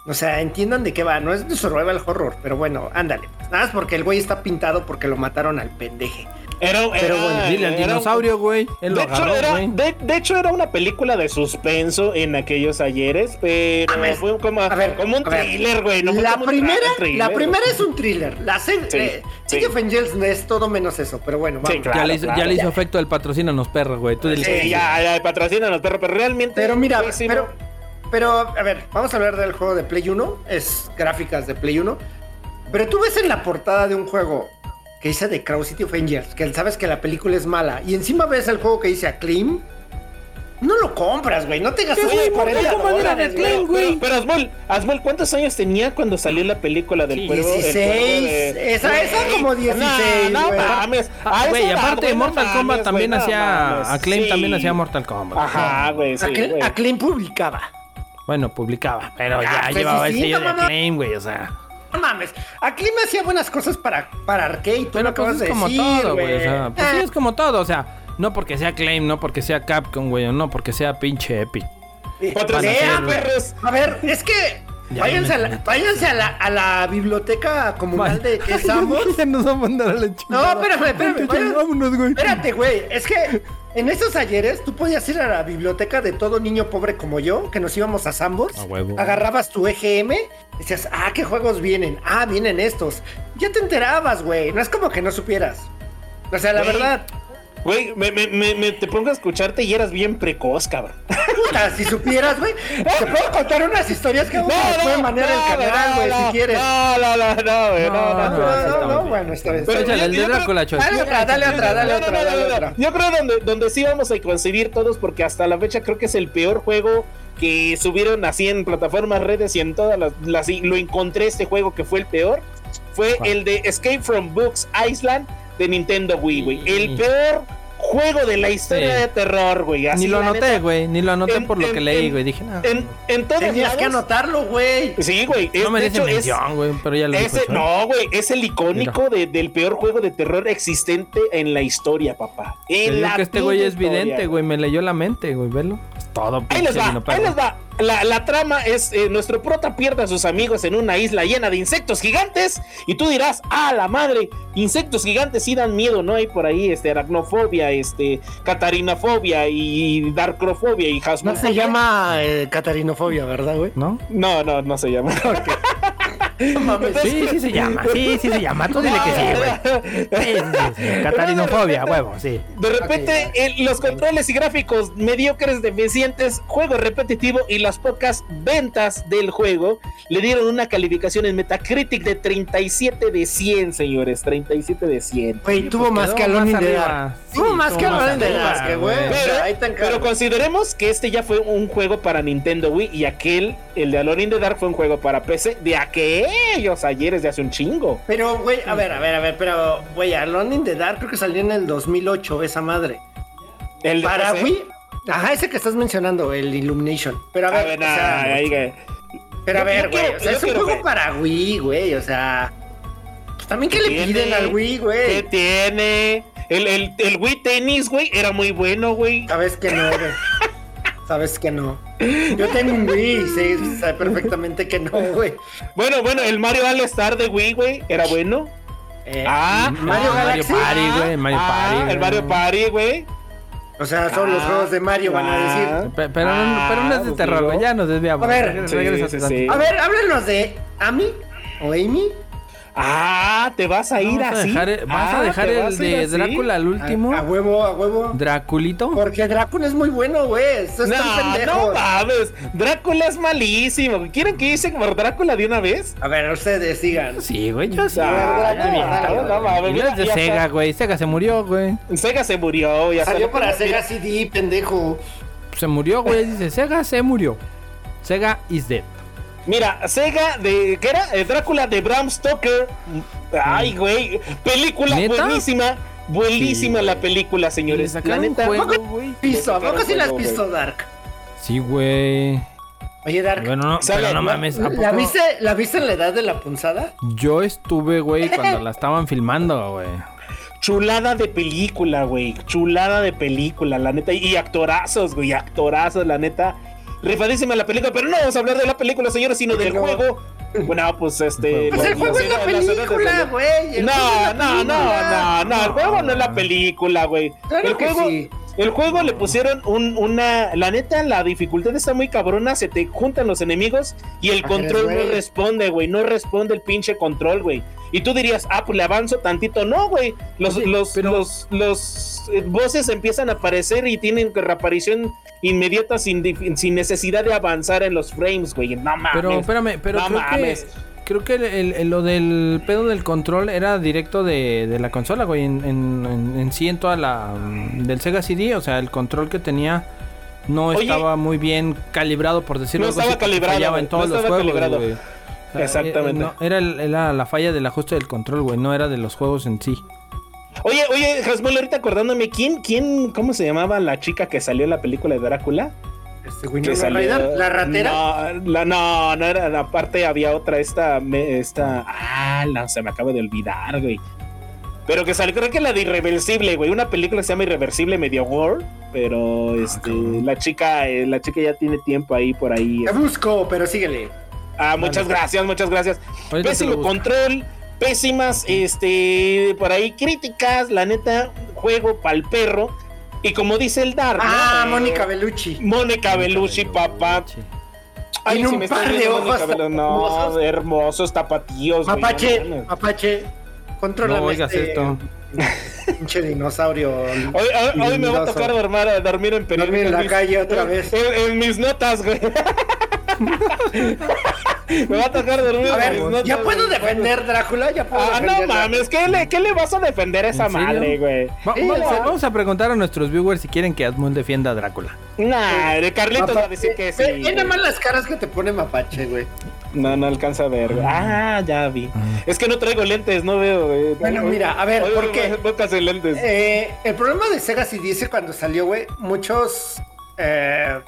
O sea, entiendan de qué va. No es de survival horror, pero bueno, ándale. Nada más porque el güey está pintado porque lo mataron al pendeje. Era, Pero era- bueno, Dile al dinosaurio, güey. De hecho, era, güey. de, de hecho, era una película de suspenso en aquellos ayeres, pero A ver, fue como, a ver, como un a thriller, güey. No la primera, thriller, la primera es un thriller. La Sí, eh, sí. Es todo menos eso, pero bueno, Sí, vamos. claro. ya le hizo, ya claro, le hizo ya. efecto el patrocínanos perros, güey. Tú dile. Sí, ya, ya, patrocinan los perros, pero realmente. Pero mira, pero, pero, a ver, vamos a hablar del juego de Play 1. Es gráficas de Play 1. Pero tú ves en la portada de un juego que dice The Crow City of Angels, que sabes que la película es mala, y encima ves el juego que dice Acclaim, no lo compras, güey. No te gastas güey, ¿por qué 40 cómo era de dólares, güey. Pero, pero Asmol, Asmol, ¿cuántos años tenía cuando salió la película del Sí, cuervo? El 16. cuervo de- Esa- esa como 16, No, no mames. Ah, A güey, aparte no Mortal mames, Kombat también no hacía. mames. Acclaim Sí. también hacía Mortal Kombat. Ajá, güey, sí, Acclaim. Acclaim publicaba. Bueno, publicaba, pero Ah, ya pues llevaba el sí, sello no de. Acclaim, güey, o sea. No mames. Acclaim hacía buenas cosas para, para arcade. Tú Pero acabas pues de es como decir, todo, güey. O sea, pues sí Ah, es como todo, o sea, no porque sea Claim, no porque sea Capcom, güey, o no porque sea pinche Epic. Patrocina, Lea, güey. perros. A ver, es que Váyanse, a la, váyanse a la, a la biblioteca comunal de que estamos. Ya nos va a mandar a la No, espérame, espérame. Vámonos, güey. Espérate, güey. Es que en esos ayeres tú podías ir a la biblioteca de todo niño pobre como yo, que nos íbamos a Sambors. A huevo. Agarrabas tu EGM, decías, ah, ¿qué juegos vienen? Ah, vienen estos. Ya te enterabas, güey. No es como que no supieras. O sea, la verdad, Güey, me, me, me, me- te pongo a escucharte y eras bien precoz, cabrón. puta, si supieras, güey, te puedo contar unas historias que uno las puede mandar el canal, güey, si quieres. No, no, no, no, güey, no, No, no, no. no, está no, bueno, esta vez. Pero Échale el de Drácula. Dale otra, dale otra, dale No, no, otra, no, no, dale no. otra. Yo creo donde, donde sí vamos a coincidir todos, porque hasta la fecha creo que es el peor juego que subieron así en plataformas, redes y en todas las, las- lo encontré este juego que fue el peor. Fue ¿Cuál? el de Escape from Books Island de Nintendo Wii, güey. El Sí. peor juego de la historia Sí. de terror, güey. Así, Ni lo anoté, güey. Ni lo anoté En- por lo en- que leí, güey. Dije, no. En, en todos Tenías que anotarlo, güey. Sí, güey. no me de dice hecho, es- mención, güey. Pero ya lo ese, no, güey, es el icónico de- del peor juego de terror existente en la historia, papá. En la que este güey es vidente, güey. Me leyó la mente, güey. Velo. Es todo, Ahí les va, ahí les va. La, la trama es eh, nuestro prota pierde a sus amigos en una isla llena de insectos gigantes y tú dirás, ah, la madre, insectos gigantes sí dan miedo, ¿no? Hay por ahí este aracnofobia, este catarinafobia y darkrofobia y No jasmofobia. se llama eh, catarinofobia, ¿verdad, güey? ¿No? No, no, no se llama. No mames. Sí, sí se llama. Sí, sí se llama. Tú dile que sí, güey. Sí, sí, sí, sí. Catarinofobia, huevo, sí. De repente, el- los controles y gráficos mediocres, deficientes, juego repetitivo y las pocas ventas del juego le dieron una calificación en Metacritic de 37 de 100, señores. 37 de 100. Güey, tuvo pues más quedó que Alone in más the. Dark. Tuvo más tuvo que más Alone in the Dark, güey. Pero, consideremos que este ya fue un juego para Nintendo Wii y aquel, el de Alone in the Dark, fue un juego para PC de aquellos ayeres de hace un chingo. Pero, güey, a ver, a ver, a ver, pero, güey, Alone in the Dark creo que salió en el 2008, esa madre. El de Para. Wii, ajá, ese que estás mencionando, el Illumination. Pero a A ver, ver, o sea, nah, ahí que- pero a yo- ver, güey, o sea, es un juego ver. para Wii, güey, o sea, pues también que le tiene? piden al Wii, ¿Qué güey. tiene? El, el, el Wii Tennis, güey, era muy bueno, güey. Sabes que no, güey. Sabes que no. Yo tengo un Wii sé, sé perfectamente que no, güey. Bueno, bueno, el Mario All Star de Wii, güey, era bueno. Eh, Ah, Mario Ah, Galaxy. Mario Party, güey. Mario Ah, Party. el. Mario Party, güey. O sea, son los Ah, juegos de Mario, van a decir. ah. Pe- Pero, no, pero no es de pues, terror, güey. Ya nos desviamos. A ver, sí, sí, sí. A ver, háblenos de Amy o Amy. Ah, te vas a ir Vas a así. dejar, vas Ah, a dejar ¿te el de así? Drácula, el último. A, a huevo, a huevo. Draculito. Porque Drácula es muy bueno, güey. No, pendejo. no mames. Drácula es malísimo. ¿Quieren que hice por Drácula de una vez? A ver, ustedes digan. Sí, güey, yo sí. Ah, no, no mames, mira, es de Sega, güey. Sega se murió, güey. Sega se murió. Ya Salió para Sega CD, pendejo. Se murió, güey. Dice, Sega se murió. Sega is dead. Mira, Sega de. ¿Qué era? Eh, Drácula de Bram Stoker. Ay, güey. Película ¿Neta? buenísima. Buenísima Sí, la película, señores. La neta. juego, güey. Pisto, ¿a sacaron poco sí la has juego, visto, Dark? Sí, güey. Oye, Dark. Bueno, no, Sale, pero no ¿no? mames. ¿a ¿La viste, ¿La viste en la edad de la punzada? Yo estuve, güey, cuando la estaban filmando, güey. Chulada de película, güey. Chulada de película, la neta. Y actorazos, güey. Actorazos, la neta. Rifadísima la película, pero no vamos a hablar de la película, señores, sino del No. juego. Bueno, pues este. Pues el juego es la película, güey. No, no, no, no, no, el juego no es la película, güey. Claro el juego, sí. el juego le pusieron un, una, la neta, la dificultad está muy cabrona, se te juntan los enemigos y el control no responde, güey, no responde el pinche control, güey. Y tú dirías, ah, pues le avanzo tantito, no, güey. Los, Oye, los, pero- los, los eh, voces empiezan a aparecer y tienen reaparición inmediata sin, sin necesidad de avanzar en los frames, güey. No mames. Pero espérame, pero No creo mames. que creo que el, el- lo del pedo del control era directo de, de la consola, güey, en, en, en- en sí en toda la mm, del Sega CD, o sea, el control que tenía no Oye. estaba muy bien calibrado por decirlo No algo estaba así, calibrado, en todos no los estaba juegos, calibrado. güey. Exactamente. eh, no, era, el- era la falla del ajuste del control, güey, no era de los juegos en sí. Oye, oye, Jasmine, ahorita acordándome, ¿quién, quién, cómo se llamaba la chica que salió en la película de Drácula? Este, Que salió- la ratera. No, la- no, no era, aparte había otra, esta, me- esta, ah, no, se me acaba de olvidar, güey. Pero que salió, creo que la de Irreversible, güey, una película que se llama Irreversible medio gore, pero este, cabrón. la chica, eh, la chica ya tiene tiempo ahí por ahí. Te busco, pero síguele. Ah, muchas gracias, muchas gracias. Ahorita Pésimo control, pésimas, este, por ahí críticas, la neta, juego pa'l perro. Y como dice el Dar, ¿no? Ah, Eh, Mónica Bellucci. Mónica Bellucci, papá. Ay, si un me par de ojos. No, hermosos. hermosos tapatíos. güey, no Mapache, controla No oigas esto. Pinche dinosaurio. Hoy, hoy- hoy me va a tocar dormir, dormir en periódico. Dormir en la mis- calle otra vez. En, en mis notas, güey. me va a tocar dormir A en ver. ¿ya puedo güey. defender Drácula? ¿Ya puedo Ah, no mames, ¿qué le, ¿qué le vas a defender a esa madre, güey? Va- vamos, a, vamos a preguntar a nuestros viewers si quieren que Asmund defienda a Drácula. Nah, de Carlitos va a decir que sí. Ve- ve nada más las caras que te pone Mapache, güey. No, no alcanza a ver. güey. Ah, ya vi. Es que no traigo lentes, no veo, güey. Bueno, mira, a ver, hoy ¿por voy- qué? voy casi lentes. Eh, el problema de Sega CD cuando salió, güey, muchos eh,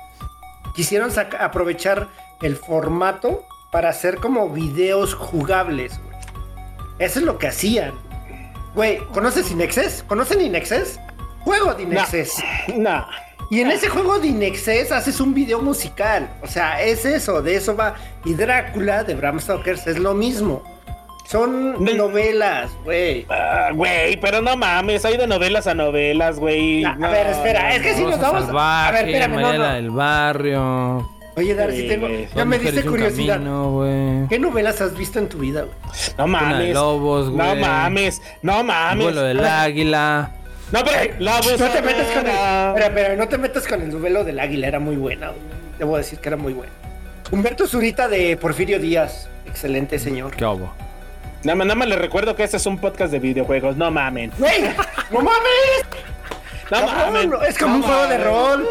quisieron aprovechar el formato para hacer como videos jugables, güey. Eso es lo que hacían. Güey, ¿conoces Inexes? ¿Conocen Inexes? Juego de Inexes. Nah. Y en ese juego de Inexes haces un video musical. O sea, es eso, de eso va. Y Drácula de Bram Stoker es lo mismo. Son De- novelas, güey. Ah, Güey, pero no mames, hay de novelas a novelas, güey. A- a No, ver, espera, es que si nos vamos. Salvaje, a ver, espérame, no, Mariela no. del Barrio. Oye, Dar, si tengo. Ya me diste curiosidad. camino, güey. ¿Qué novelas has visto en tu vida, güey? No mames. lobos, No güey. mames, no mames. vuelo del águila. No, pero la No te metas con el. Espera, espera, no te metas con el duelo del águila, era muy buena, güey. Debo decir que era muy buena. Humberto Zurita de Porfirio Díaz. Excelente señor. ¿Qué hubo? Nada más, nada más les recuerdo que este es un podcast de videojuegos, no mamen. ¡Güey! ¡No mames! No Cabrón, mamen. es como No un juego de rol.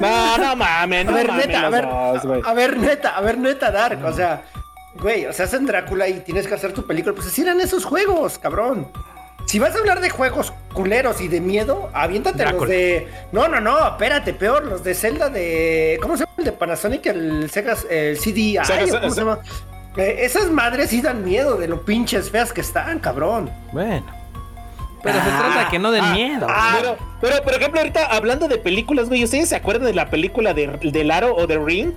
No, no mamen, A ver, neta, a los ver, dos, a ver, neta, a ver, neta, Dark. O sea, güey, o sea, hacen Drácula y tienes que hacer tu película. Pues así eran esos juegos, cabrón. Si vas a hablar de juegos culeros y de miedo, aviéntate los Drácula. de. No, no, no, espérate, peor, los de Zelda de. ¿Cómo se llama el de Panasonic? El Sega, el CD. Sega- Ay, ¿cómo se llama? Eh, esas madres sí dan miedo de lo pinches feas que están, cabrón. Bueno. Pero se trata de que no den Ah, miedo. ah, Pero, pero, por ejemplo, ahorita hablando de películas, güey, ¿ustedes se acuerdan de la película de, de Laro o de Ring?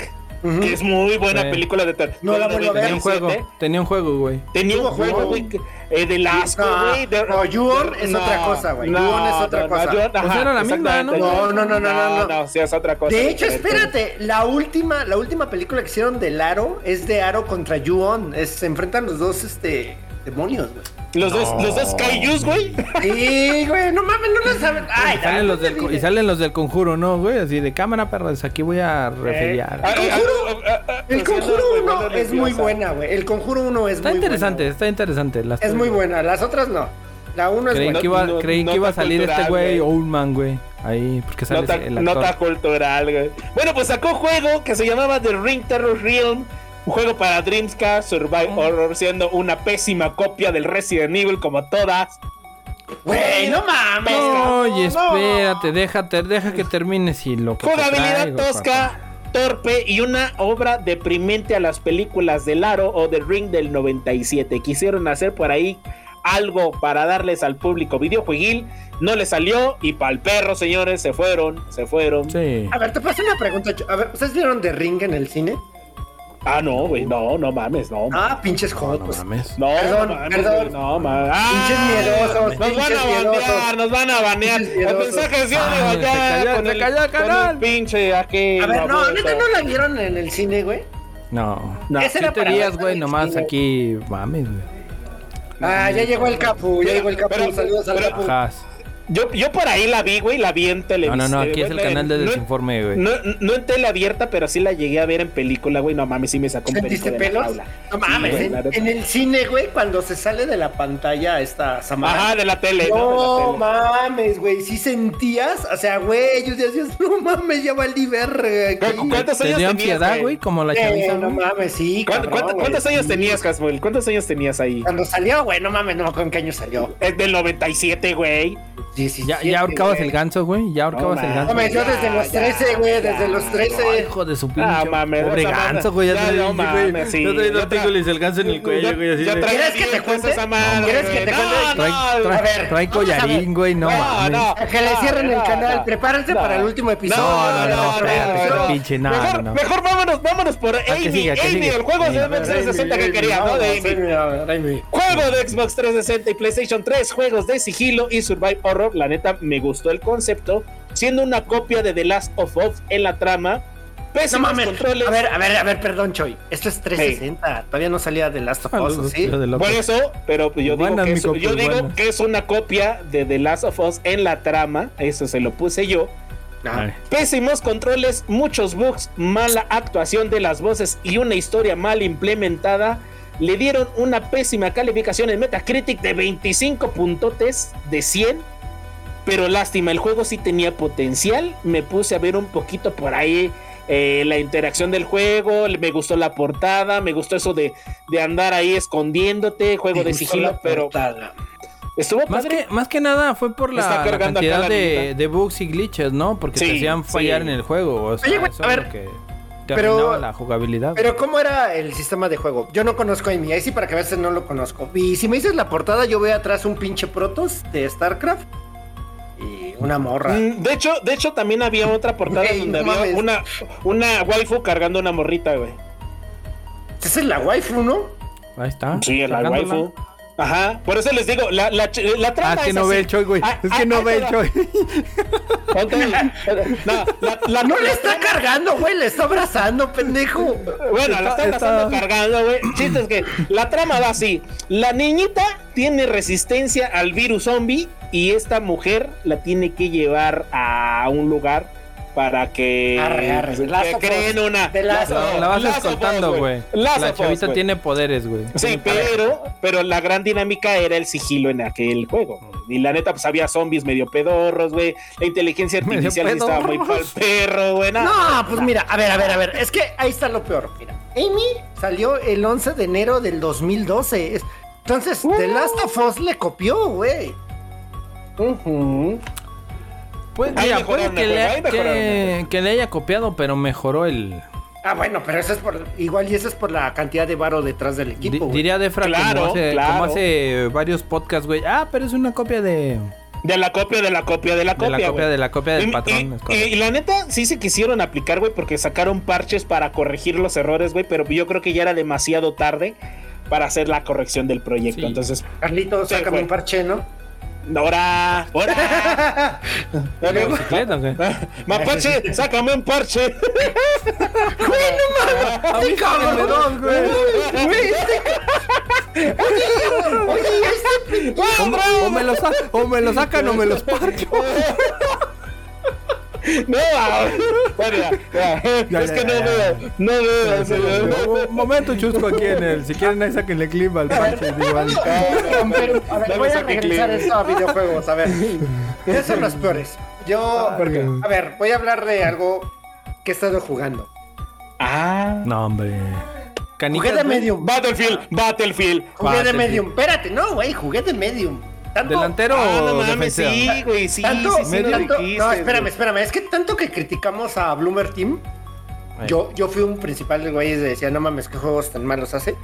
Que es muy buena Sí. película de terror. No la vuelvo a ver. Tenía un juego. Tenía un juego, güey. Tenía un juego, güey, eh, del asco, No, güey. de- no, You-On de- es otra cosa, güey. You-On es otra cosa. Pues era la misma. ¿no? No, no, no, no, no, no. No, sí, es otra cosa. De hecho, espérate, la última, la última película que hicieron del Aro es de Aro contra Yuon. Es, se enfrentan los dos este demonios, güey. Los dos, los dos Kaijus, güey. Sí, güey, no mames, no lo saben. Ay, Y salen, los no del, y salen los del conjuro, ¿no, güey? Así de cámara, perras. Aquí voy a referiar. Ah, El Conjuro- ah, ah, ah, El haciendo Conjuro muy 1 buena es muy buena, güey. El Conjuro 1 es está muy interesante, buena, está interesante. Las güey. Es muy buena, las otras no. La 1 es Creí buena. que iba, No- creí que iba a salir este cultural, güey. Oldman, güey. Ahí, porque sale Nota, el actor. nota cultural, güey. Bueno, pues sacó juego que se llamaba The Ring Terror Realm. Un juego para Dreamcast Survive. Horror, siendo una pésima copia del Resident Evil como todas. Güey, no mames. Oye, no. espérate, déjate, deja que termines y lo que te Jugabilidad traigo, tosca, torpe y una obra deprimente a las películas del Aro o The Ring del 97. Quisieron hacer por ahí algo para darles al público videojueguil. No le salió y pa'l perro, señores, se fueron, se fueron. Sí. A ver, te paso una pregunta. Ch- A ver, ¿ustedes vieron The Ring en el cine? Ah, no, güey, no, no mames, no. Ah, pinches No jotos. mames. No, Perdón, no mames, perdón. no mames. Pinches miedosos, Nos van a banear, miedosos. nos van a banear. El mensaje sí, Ah, ya, cayó, con el, cayó el con canal. el pinche aquí. A ver, no, neta, ¿no la vieron en el cine, güey? No. No. Días, verla güey, nomás cine. aquí, mames, güey. Ah, ya llegó el Capu, ya llegó el Capu. Saludos al Capu. Yo, yo por ahí la vi, güey, la vi en No, televisión. no, no, aquí es el canal de no- desinforme, güey. No, no en tele abierta, pero sí la llegué a ver en película, güey. No mames, sí me sacó un ¿Sentiste de pelos? No mames, Sí, güey, en, el cine, güey, cuando se sale de la pantalla esta Samara. Ajá, de la tele, ¿no? No De la tele. mames, güey, sí sentías, o sea, güey, yo decía, no mames, ya valí. ¿Cu- ¿Cuántos años Tenía tenías, ansiedad, güey, como la Eh, chaviza, no ¿no? mames, sí, ¿Cuánto- cabrón, cuánto- güey, ¿Cuántos años tenías, Casmuel? ¿Cuántos años tenías ahí? Cuando salió, güey, no mames, no me acuerdo en qué año salió. Es del 97, güey. Sí, sí, Ya, sí, ya ahorcabas güey. el ganso, güey. Ya ahorcabas No el No ganso. mames, yo desde los Ya, 13, güey, ya, desde los ya. 13. Hijo de su pinche. Ah, mames, Pobre ganso, güey. Ya, ya, no mames, sí. Ya trae Ya dos tra- tigres el ganso en el cuello, güey. Así ¿Quieres que te cuente? esa madre, ¿Quieres que te cuente? No, Trae, no, trae- a ver, trae vamos a ver. collarín, güey. No, No, no. Que le cierren el no, canal, no. prepárense No. para el último episodio. No, no, no, pinche, no, mejor, no. mejor vámonos, vámonos por Amy. que Amy, siga. el juego de Xbox 360 que quería, ¿no? De Amy. Juego de Xbox 360 y PlayStation 3, juegos de sigilo y survive horror. La neta, me gustó el concepto, siendo una copia de The Last of Us en la trama. No Pésimos mames. controles. A ver, a ver, a ver, perdón, Choy. Esto es 360. Todavía no salía de Last of Us, ¿o ¿sí? Por eso, pero yo digo, Buenas, que es, mico, yo pues, digo que es una copia de The Last of Us en la trama. Eso se lo puse yo. Ay. Pésimos controles, muchos bugs, mala actuación de las voces y una historia mal implementada. Le dieron una pésima calificación en Metacritic de 25 puntotes de 100. Pero lástima, el juego sí tenía potencial. Me puse a ver un poquito por ahí eh, la interacción del juego. Me gustó la portada. Me gustó eso de, de andar ahí escondiéndote. Juego Me de sigilo. Pero portada. estuvo Más padre. que, más que nada fue por la, la cantidad la de, bugs y glitches, ¿no? Porque Sí, te hacían fallar sí. en el juego. O sea, Oye, eso a es ver, lo que te pero- la jugabilidad. Pero ¿cómo era el sistema de juego? Yo no conozco a ahí sí para que veas no lo conozco. Y si me dices la portada, yo veo atrás un pinche Protoss de StarCraft y una morra. Mm, De hecho, de hecho, también había otra portada donde no había mames. una, una waifu cargando una morrita, güey. Esa es la waifu, ¿no? Ahí está. Sí, la waifu. Ajá, por eso les digo, la, la, la trama Ah, es que es no así. ve el Choi, güey. Ah, Es ah, que no ahí ve el. Ponte- No, la, la- No le la está trama- cargando, güey, le está abrazando, pendejo. Bueno, la está- abrazando cargando, güey. Chiste es que la trama va así. La niñita tiene resistencia al virus zombie y esta mujer la tiene que llevar a un lugar para que, Arre, que creen una... The Last La, la vas escoltando, güey. La chavita tiene poderes, güey. Sí, pero, pero la gran dinámica era el sigilo en aquel juego. Y la neta, pues había zombies medio pedorros, güey. La inteligencia artificial estaba muy pa'l perro, güey. No, No, pues mira, a ver, a ver, a ver. Es que ahí está lo peor. Mira, Amy salió el 11 de enero del 2012. Es- Entonces, The Last of Us le copió, güey. Ujú. Pues, mira, mejoraron puede que le, que, que haya copiado, pero mejoró el. Ah, bueno, pero eso es por. Igual y eso es por la cantidad de varo detrás del equipo. güey. diría Defra Claro, como, hace, claro. como hace varios podcasts, güey. Ah, pero es una copia de, De la copia, de la copia, de la de copia. la copia güey. de la copia del Y- patrón. y, la neta, sí se quisieron aplicar, güey, porque sacaron parches para corregir los errores, güey, pero yo creo que ya era demasiado tarde para hacer la corrección del proyecto. Sí. Entonces, Carlito, sácame un parche, ¿no? Ahora, ahora. Bicicleta, güey. Mapache, sácame un parche. A mí sáquenme dos, güey. Güey, este- Oye, oye, este O, o me los sa- o me los sacan o me los parcho. No, ah, bueno, ya, ya. Ya, es ya, que no ya. veo, no veo. Un momento chusco aquí en el. Si quieren, ahí sáquenle clip al parche. digo, al- Pero, a ver, voy a regresar esto a videojuegos. A ver, ¿qué son los peores? Yo, a ver, voy a hablar de algo que he estado jugando. Ah. No, hombre. Canicas, Jugué de medium. Battlefield, Battlefield. Jugué de medium. Espérate, no, güey, jugué de medium. Tanto, ¿Delantero Ah, no o mames, defensa? sí, güey, sí, tanto, sí, sí, lo tanto- dijiste, no, espérame, espérame. Es que tanto que criticamos a Bloomer Team, Ay. yo, yo fui un principal de güeyes de decía, no mames, qué juegos tan malos hace.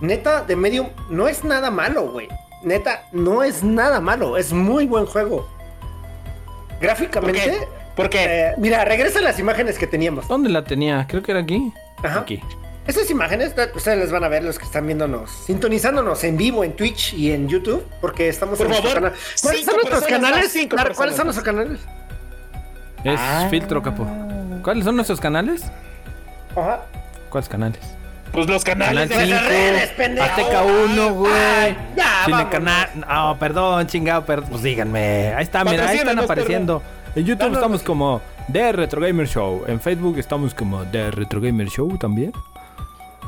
Neta, de medium no es nada malo, güey. Neta, no es nada malo. Es muy buen juego. ¿Por Gráficamente, qué? ¿Por qué? eh, mira, regresa las imágenes que teníamos. ¿Dónde la tenía? Creo que era aquí. Ajá. Aquí. Esas imágenes, ustedes las van a ver los que están viéndonos, sintonizándonos en vivo en Twitch y en YouTube, porque estamos Por en favor, canal. ¿Cuáles son nuestros canales? más, cinco Claro, ¿Cuáles son nuestros canales? Es Ah. filtro, capo. ¿Cuáles son nuestros canales? Ajá. ¿Cuáles canales? Pues los canales Canal de cinco. las redes, pendejo. Azteca 1, güey. Ay, ya, Cine canal. No, perdón, chingado, perdón. Pues díganme. Ahí está, mira, ahí están apareciendo. En YouTube estamos como The Retro Gamer Show. En Facebook estamos como The Retro Gamer Show también.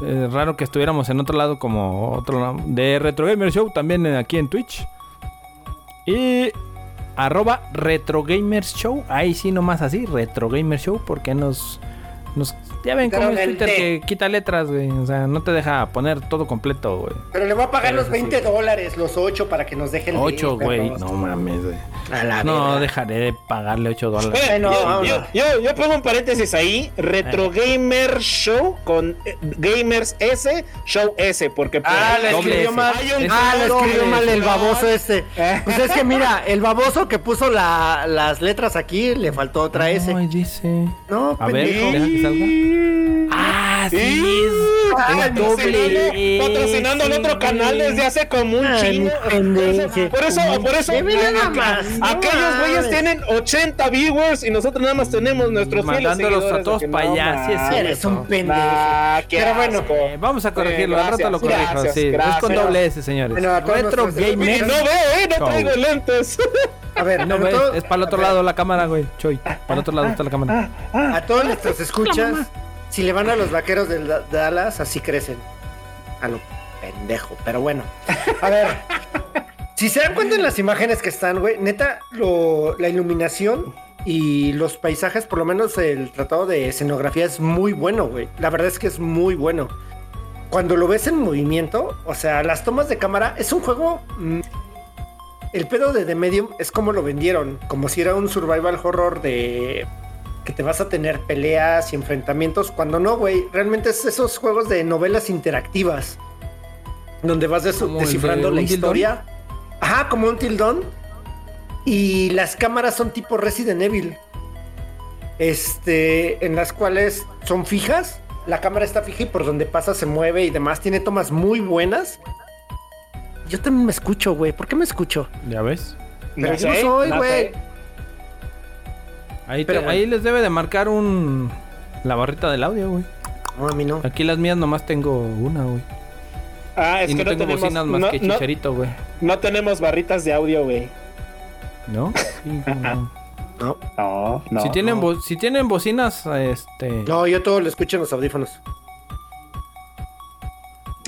Raro que estuviéramos en otro lado como otro. The Retro Gamer Show también eh, aquí en Twitch. Y arroba Retro Gamers Show. Ahí sí nomás así, Retro Gamer Show, porque nos... nos ya ven cómo es Twitter que quita letras, güey. O sea, no te deja poner todo completo, güey. Pero le voy a pagar Pero los eso sí. 20 dólares, los 8 para que nos dejen. 8, leer, güey. No mames, güey. A la No, dejaré de pagarle 8 dólares. Bueno, yo, yo, yo, yo pongo un paréntesis ahí, Retro Gamer Show con eh, Gamers S, Show S, porque por Ah, ahí- le escribió mal. Hay un Ah, le escribió mal el baboso este. Pues es que mira, el baboso que puso la- las letras aquí le faltó otra S. Ay, dice. No, A ver, pendejo. deja que salga. Ah, sí, es, Ah, doble. patrocinando al otro canal desde hace como un Ay, chingo. pendeje. Por eso, por eso, nada más, aquellos güeyes tienen 80 viewers y nosotros nada más tenemos nuestros fieles Mandándolos a todos de que pa' no allá, sí. Eres un pendejo. Ah, qué Pero bueno, asco. Eh, vamos a corregirlo, Eh, al rato lo gracias, corrijo. gracias, sí, es con doble S, señores. Retro Gamer. no veo, eh, no traigo lentes. A ver, No, es para el otro lado la cámara, güey. Choy. Para el otro lado está la cámara. A todos nuestros escuchas, si le van a los vaqueros de Da- Dallas, así crecen. A lo pendejo, pero bueno. A ver. Si se dan cuenta en las imágenes que están, güey, neta, la iluminación y los paisajes, por lo menos el tratado de escenografía es muy bueno, güey. La verdad es que es muy bueno. Cuando lo ves en movimiento, o sea, las tomas de cámara, es un juego... mm, el pedo de The Medium es como lo vendieron, como si era un survival horror de que te vas a tener peleas y enfrentamientos, cuando no, güey, realmente es esos juegos de novelas interactivas, donde vas des- ¿Como el descifrando de la historia. Ajá, como un tildón. Y las cámaras son tipo Resident Evil. Este, en las cuales son fijas. La cámara está fija y por donde pasa se mueve y demás. Tiene tomas muy buenas. Yo también me escucho, güey. ¿Por qué me escucho? ¿Ya ves? Pero yo no soy, güey. Ahí, te- Pero bueno. ahí les debe de marcar un... La barrita del audio, güey. No, a mí no. Aquí las mías nomás tengo una, güey. Ah, es Y que no no, tengo tenemos, bocinas más no, que chicharito, güey. no tenemos barritas de audio, güey. ¿No? Sí, no. No. No, no. si, tienen no. bo- si tienen bocinas, este... No, yo todo lo escucho en los audífonos.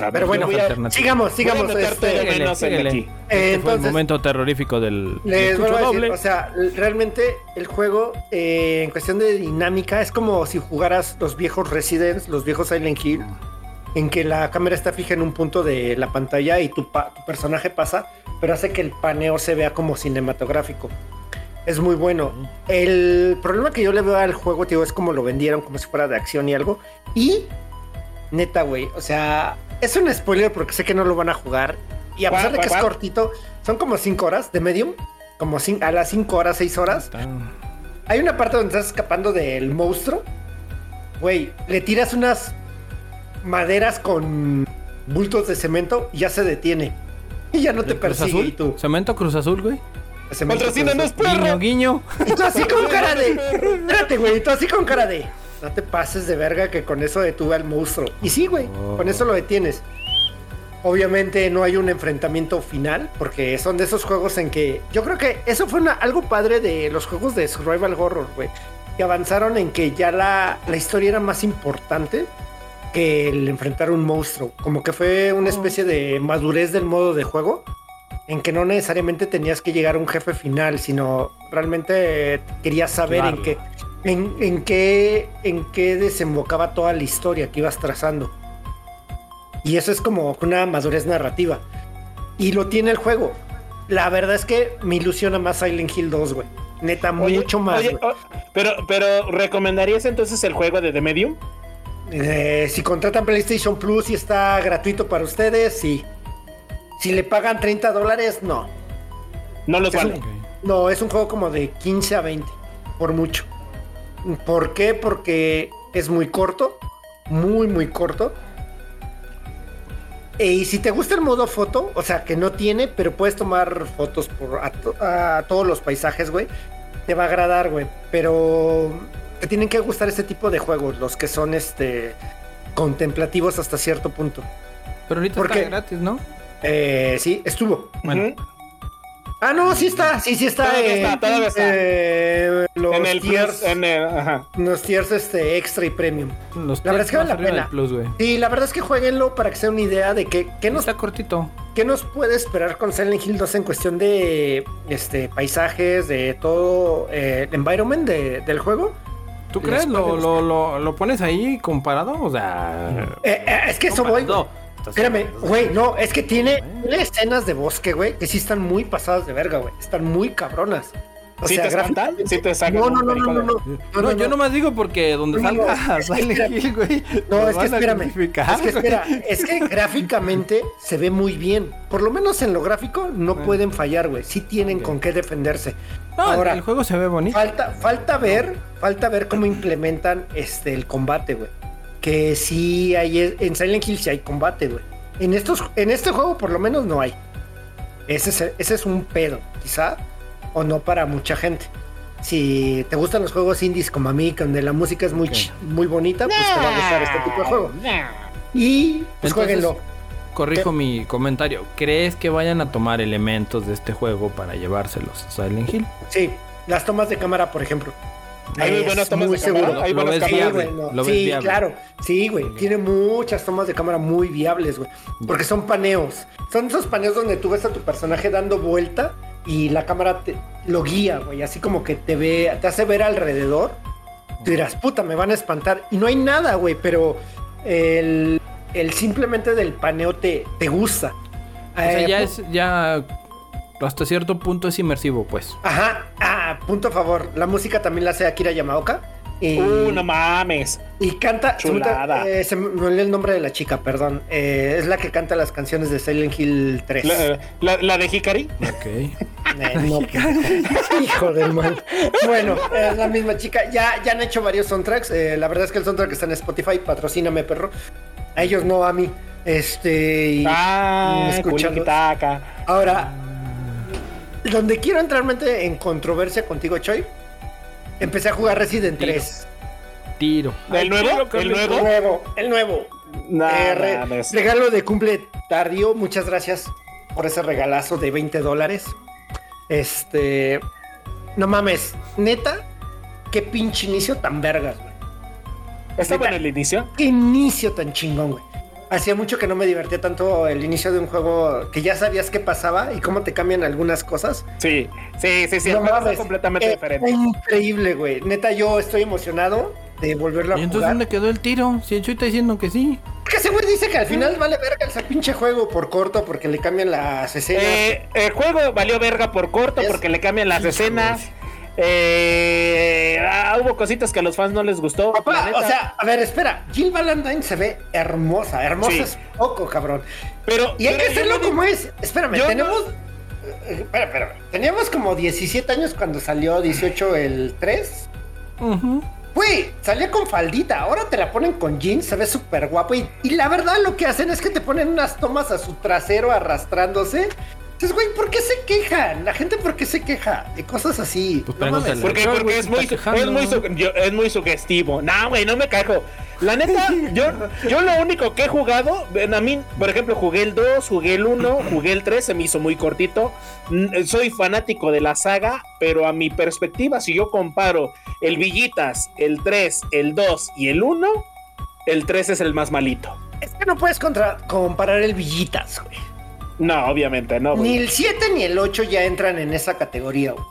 A ver, Pero bueno, a- sigamos, sigamos. este, síguele, menos el de síguele. aquí. eh, Este fue el entonces, momento terrorífico del... les vuelvo a decir, doble. o sea, realmente el juego eh, en cuestión de dinámica es como si jugaras los viejos Residents, los viejos Silent Hill, en que la cámara está fija en un punto de la pantalla y tu, pa- tu personaje pasa, pero hace que el paneo se vea como cinematográfico. Es muy bueno. El problema que yo le veo al juego, tío, es como lo vendieron, como si fuera de acción y algo. Y neta, güey, o sea, es un spoiler porque sé que no lo van a jugar. Y a ¿Cuál, pesar de que es cortito, son como 5 horas de medium, como a las 5 horas, 6 horas. Hay una parte donde estás escapando del monstruo. Güey, le tiras unas maderas con bultos de cemento y ya se detiene. Y ya no te ¿Del Cruz persigue. Azul? Y tú. ¿Cemento Cruz Azul, güey? Cemento Cruz Azul. perro. Guiño, guiño. Y tú así con cara de. Espérate, güey. Y tú así con cara de. No te pases de verga que con eso detuve al monstruo. Y sí, güey. Oh. Con eso lo detienes. Obviamente no hay un enfrentamiento final, porque son de esos juegos en que yo creo que eso fue una- algo padre de los juegos de survival horror, güey, que avanzaron en que ya la, la historia era más importante que el enfrentar un monstruo, como que fue una especie de madurez del modo de juego, en que no necesariamente tenías que llegar a un jefe final, sino realmente querías saber en qué, en, en qué, en qué desembocaba toda la historia que ibas trazando. Y eso es como una madurez narrativa. Y lo tiene el juego. La verdad es que me ilusiona más Silent Hill 2, güey. Neta, Oye, mucho más. oye, oh, pero, pero, ¿recomendarías entonces el juego de The Medium? Eh, si contratan PlayStation Plus y está gratuito para ustedes, sí. Si le pagan 30 dólares, no. No los vale. un- No, es un juego como de 15 a 20, por mucho. ¿Por qué? Porque es muy corto, muy, muy corto. E- Y si te gusta el modo foto, o sea, que no tiene, pero puedes tomar fotos por a, to- a todos los paisajes, güey, te va a agradar, güey. Pero te tienen que gustar este tipo de juegos, los que son este contemplativos hasta cierto punto. Pero ahorita ¿Por está gratis, ¿no? Eh, sí, estuvo. Bueno. Ah, no, sí está, sí, sí está. Todavía en- está, todavía está. eh, los En el tiers, plus, en el, ajá. los tiers este, extra y premium. Los La verdad es que vale la pena. Plus. Sí, la verdad es que jueguenlo para que sea una idea de que, qué nos, Está cortito. qué nos puede esperar con Silent Hill 2 en cuestión de este, paisajes, de todo eh, el environment de- del juego. ¿Tú crees? puede ¿Lo, gustar. lo, lo, lo pones ahí comparado? O sea... Eh, eh, es que eso voy. Espérame, güey, no, es que tiene, tiene escenas de bosque, güey, que sí están muy pasadas de verga, güey. Están muy cabronas. O ¿Sí te espantan? ¿Sí te sacan No, no, no, no, no, no. No, no, yo no. nomás digo porque donde salga es que Silent. Hill, güey. No, es que espérame. Es que espera, es que gráficamente se ve muy bien. Por lo menos en lo gráfico no pueden fallar, güey. Sí tienen con qué defenderse. No, Ahora, el juego se ve bonito. falta, falta ver, falta ver cómo implementan este el combate, güey. Que sí hay, en Silent Hill sí hay combate, güey. En, estos, en este juego por lo menos no hay. Ese es, ese es un pedo, quizá, o no para mucha gente. Si te gustan los juegos indies como a mí, donde la música es muy, ch- muy bonita, pues te va a gustar este tipo de juego. Y pues Entonces, jueguenlo. Corrijo mi comentario. ¿Crees que vayan a tomar elementos de este juego para llevárselos a Silent Hill? Sí, las tomas de cámara, por ejemplo. Hay muy buenas tomas muy de cámara, seguro. hay Lo buenas ves Sí, cámaras. viable. güey, no. lo ves Sí, viable. claro. Sí, güey. Tiene muchas tomas de cámara muy viables, güey. Porque son paneos. Son esos paneos donde tú ves a tu personaje dando vuelta y la cámara te lo guía, güey. Así como que te ve, te hace ver alrededor. Tú dirás, puta, me van a espantar. Y no hay nada, güey, pero el, el simplemente del paneo te, te gusta. O sea, Eh, ya es, ya hasta cierto punto es inmersivo, pues. Ajá, ah, punto a favor. La música también la hace Akira Yamaoka. Y, Uh, no mames. y canta. Chulada. eh, se me olvidó el nombre de la chica, perdón. Eh, es la que canta las canciones de Silent Hill 3. La, la- la de Hikari. Ok. Eh, no, hijo del mal. Bueno, es la misma chica. Ya, ya han hecho varios soundtracks. eh, la verdad es que el soundtrack está en Spotify. Patrocíname, perro. A ellos no, a mí. Este. y- Ah, escuchando. Ahora, donde quiero entrar en controversia contigo, Choi. Empecé a jugar Resident Tiro. 3. Tiro. ¿El nuevo? ¿El El nuevo? nuevo, el nuevo. Eh, re- mames. regalo de cumple tardío. Muchas gracias por ese regalazo de 20 dólares. Este. No mames, neta, qué pinche inicio tan vergas, güey. ¿Estaba en el inicio? Qué inicio tan chingón, güey. Hacía mucho que no me divertía tanto el inicio de un juego que ya sabías qué pasaba y cómo te cambian algunas cosas. Sí, sí, sí, sí. No el juego está mames, completamente eh, diferente. Increíble, güey. Neta, yo estoy emocionado de volverlo a ¿Y entonces jugar. dónde quedó el tiro? Si el Chuy está diciendo que sí. Que ese güey dice que al final vale verga ese pinche juego por corto porque le cambian las escenas. Eh, el juego valió verga por corto Es- porque le cambian las escenas. Eh, ah, hubo cositas que a los fans no les gustó. Papá, o sea, a ver, espera. Jill Valentine se ve hermosa. Hermosa Sí. es poco, cabrón. pero Y hay pero que hacerlo no digo- como es. Espérame, yo no- tenemos. eh, Espera, espera. Teníamos como 17 años cuando salió 18 el 3. Ujú. Güey, salía con faldita. Ahora te la ponen con jeans. Se ve súper guapo. Y, y la verdad, lo que hacen es que te ponen unas tomas a su trasero arrastrándose. Entonces, güey, ¿por qué se quejan? La gente, ¿por qué se queja? De cosas así. Pues No mames. Porque, Ay, porque güey, es, muy, es, muy su- yo- es muy sugestivo. No, güey, no me cajo. La neta, yo, yo lo único que he jugado, a mí, por ejemplo, jugué el 2, jugué el 1, jugué el 3, se me hizo muy cortito. Mm, Soy fanático de la saga, pero a mi perspectiva, si yo comparo el Villitas, el 3, el 2 y el 1, el 3 es el más malito. Es que no puedes contra- comparar el Villitas, güey. No, obviamente, no, Ni güey. el 7 ni el 8 ya entran en esa categoría, güey.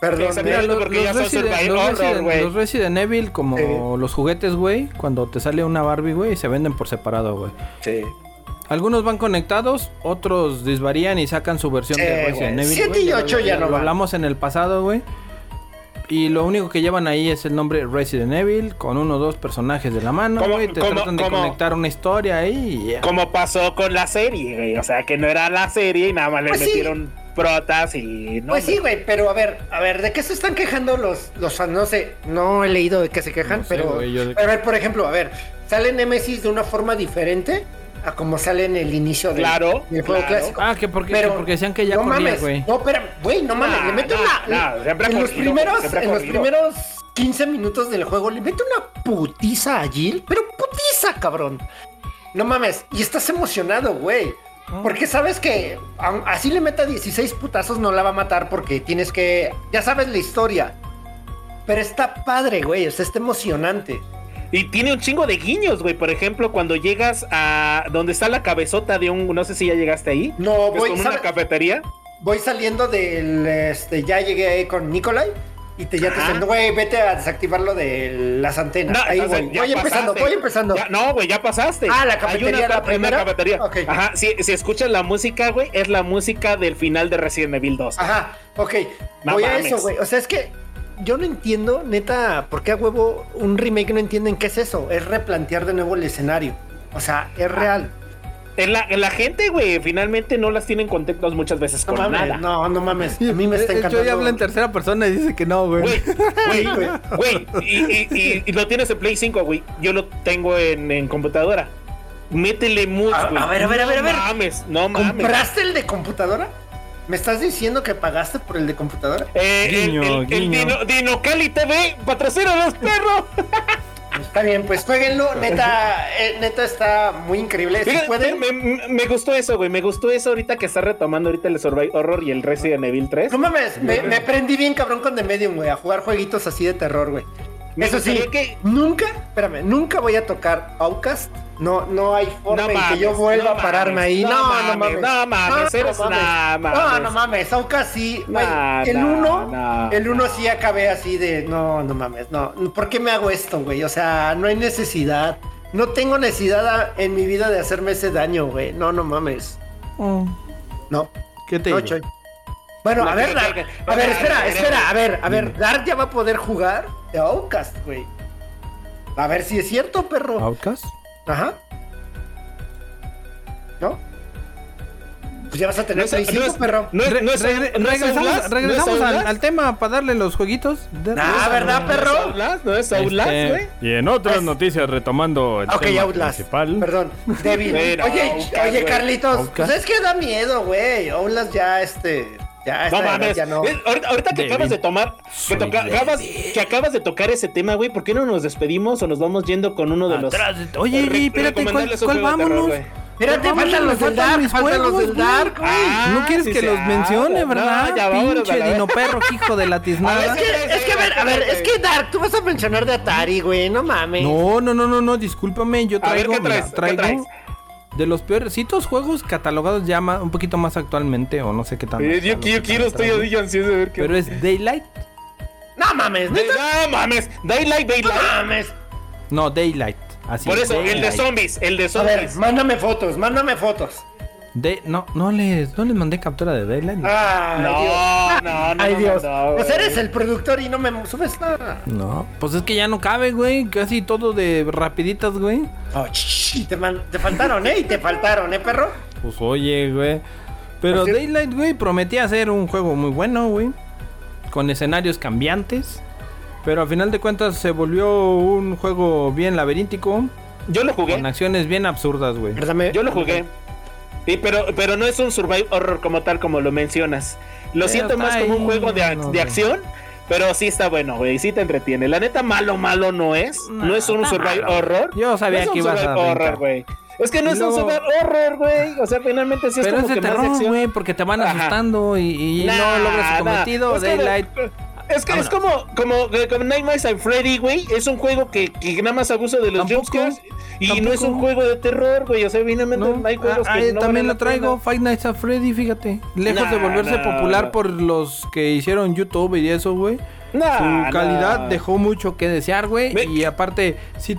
Perdón. Güey. Mira, los, porque ya los son survival Resident, los horror, Resident- güey. los Resident Evil, como Sí. los juguetes, güey, cuando te sale una Barbie, güey, se venden por separado, güey. Algunos van conectados, otros disvarían y sacan su versión Sí, de Resident güey. Evil. Siete güey. y ocho ya no lo van. hablamos en el pasado, güey. Y lo único que llevan ahí es el nombre Resident Evil con uno o dos personajes de la mano, ¿Cómo- güey. Te cómo- tratan de cómo? conectar una historia ahí y. Como pasó con la serie, güey. O sea, que no era la serie y nada más le Pues sí. metieron protas y no. Pues sí, güey, pero a ver, a ver, ¿de qué se están quejando los, los fans? No sé, no he leído de qué se quejan, No sé, pero yo a ver, por ejemplo, a ver, ¿sale Nemesis de una forma diferente a como sale en el inicio del, Claro, del juego claro. clásico? Ah, que porque, Pero que porque decían que ya no corría, mames, güey. no, pero, güey, no mames, Nah, le mete nah, una. nah, en los primeros, en los primeros 15 minutos del juego, le mete una putiza a Jill, pero putiza, cabrón. No mames, y estás emocionado, güey. Ah. Porque sabes que así le meta 16 putazos no la va a matar porque tienes que. Ya sabes la historia. Pero está padre, güey. O sea, está emocionante. Y tiene un chingo de guiños, güey. Por ejemplo, cuando llegas a donde está la cabezota de un. No sé si ya llegaste ahí. No, voy, como una cafetería. voy saliendo del. Este, ya llegué ahí con Nikolai. Y te ya te dicen, güey, vete a desactivar lo de las antenas. ahí entonces voy. Voy empezando, pasaste. voy empezando. Ya- no, güey, ya pasaste. Ah, la cafetería, una- la primera. cafetería. Ajá, si, si escuchas la música, güey, es la música del final de Resident Evil 2. Ajá, ok. No voy a eso, güey. O sea, es que yo no entiendo, neta, por qué a huevo un remake no entienden qué es eso. Es replantear de nuevo el escenario. O sea, es real. en la, en la gente, güey, finalmente no las tienen contentos muchas veces No con mames, nada. no, no mames. A mí me está Eh, eh, encantando. Yo ya habla en tercera persona y dice que no, güey. Güey, güey, güey, y, y- y- y lo tienes en Play 5, güey. Yo lo tengo en, en computadora. Métele A- güey. a ver, a ver, a ver, a ver. No mames, no mames. ¿Compraste el de computadora? ¿Me estás diciendo que pagaste por el de computadora? Eh, el- Guiño, el, el guiño. Dino, Dino Cali TV, patrocina a los perros. Está bien, pues jueguenlo. Neta, eh, neta está muy increíble. Si Fíjate, pueden. me, me- me gustó eso, güey. Me gustó eso ahorita que está retomando ahorita el Survival Horror y el Resident Evil 3. No mames, me, me prendí bien cabrón con The Medium, güey, a jugar jueguitos así de terror, güey. Me Eso sí, que- nunca, espérame, nunca voy a tocar Outcast. No, no hay forma No en que mames, yo vuelva no a pararme mames, ahí. no No, no mames, mames. no mames, eres- no nah, No, mames. no mames, Outcast sí. Güey, el uno, el uno sí acabé así de, no, no mames, no. ¿Por qué me hago esto, güey? O sea, no hay necesidad. No tengo necesidad a- en mi vida de hacerme ese daño, güey. No, no mames. Oh, No. ¿Qué te No, digo? Choy. Bueno, No, a ver, que- Dark. que- que- A ver, espera, espera, a ver, a ver, Dark ya va a poder jugar de Outcast, güey. A ver si es cierto, perro. ¿Outcast? Ajá. ¿No? Pues ya vas a tener No es- Play no 5, es- perro. No es, Re- no es- regre- no es regresamos Outlast, regresamos ¿no es al, tema para darle los jueguitos. De- Ah, ¿verdad, ¿No es perro? Outlast? ¿No es Outlast, Este, güey? y en otras Es- noticias, retomando el Ok, tema Outlast. principal. Perdón, débil. Pero, oye, Outlast, oye. Carlitos, Outlast. pues es que da miedo, güey. Outlast ya, este, ya, No mames. ya no. Ahorita, ahorita que acabas de tomar, que, toca- acabas, débil. que acabas de tocar ese tema, güey, ¿por qué no nos despedimos o nos vamos yendo con uno de los. De- Oye, Re- espérate, ¿cuál, cuál terror, vámonos? Espérate, Vámonos, faltan los del Dark, faltan los del. Dark, güey. Ah, ¿No quieres sí que los mencione, habla. verdad? No, ya vámonos Pinche dino perro, hijo de la Es tiznada. que, es que, a ver, a ver, es que Dark, tú vas a mencionar de Atari, güey, no mames. No, no, no, no, no, discúlpame, yo A ver, traigo, ¿qué mira, traes? ¿Qué traigo traes? De los peorcitos juegos catalogados ya ma- un poquito más actualmente, o no sé qué tan. Eh, Yo, yo quiero, estoy ansioso de ver qué. Pero es Daylight. No mames. No mames, Daylight, No Daylight. mames. No, Daylight. Así. Por eso, el de zombies, el de A ver, zombies. mándame fotos, mándame fotos. De- no, no les, no les mandé captura de Daylight. No. No, Dios. no, no, Ay, no, Dios. no, pues eres el productor y no me subes nada. No, pues es que ya no cabe, güey. Casi todo de rapiditas, güey. Oh, te, man- te faltaron, ¿eh? Y te faltaron, ¿eh, perro? Pues oye, güey. Pero Daylight, güey, prometía ser un juego muy bueno, güey. Con escenarios cambiantes. Pero al final de cuentas se volvió un juego bien laberíntico. Yo lo jugué. Con acciones bien absurdas, güey. Yo lo jugué. Sí, pero, pero no es un survival horror como tal como lo mencionas. Lo Pero siento está más como un juego de, ac- no, de acción. Pero sí está bueno, güey. Sí te entretiene. La neta, malo, malo no es. No, No, es un survival malo. horror. Yo sabía No que ibas a brincar. horror, güey. Es que no es Luego- un survival horror, güey. O sea, finalmente sí es Pero como es de que de terror, güey, porque te van Ajá. asustando y, y Nah, no logras nah. su cometido. Es que- Daylight. Es que es como, como, como Nightmares and Freddy, güey. Es un juego que, que nada más abusa de los jumpscares. Y no es un juego de terror, güey. O sea, finalmente No, hay juegos ah, que ah, no también lo traigo. Five Nights at Freddy, fíjate. Lejos de volverse nah, popular nah. por los que hicieron YouTube y eso, güey. Su calidad dejó mucho que desear, güey. Y aparte, sí,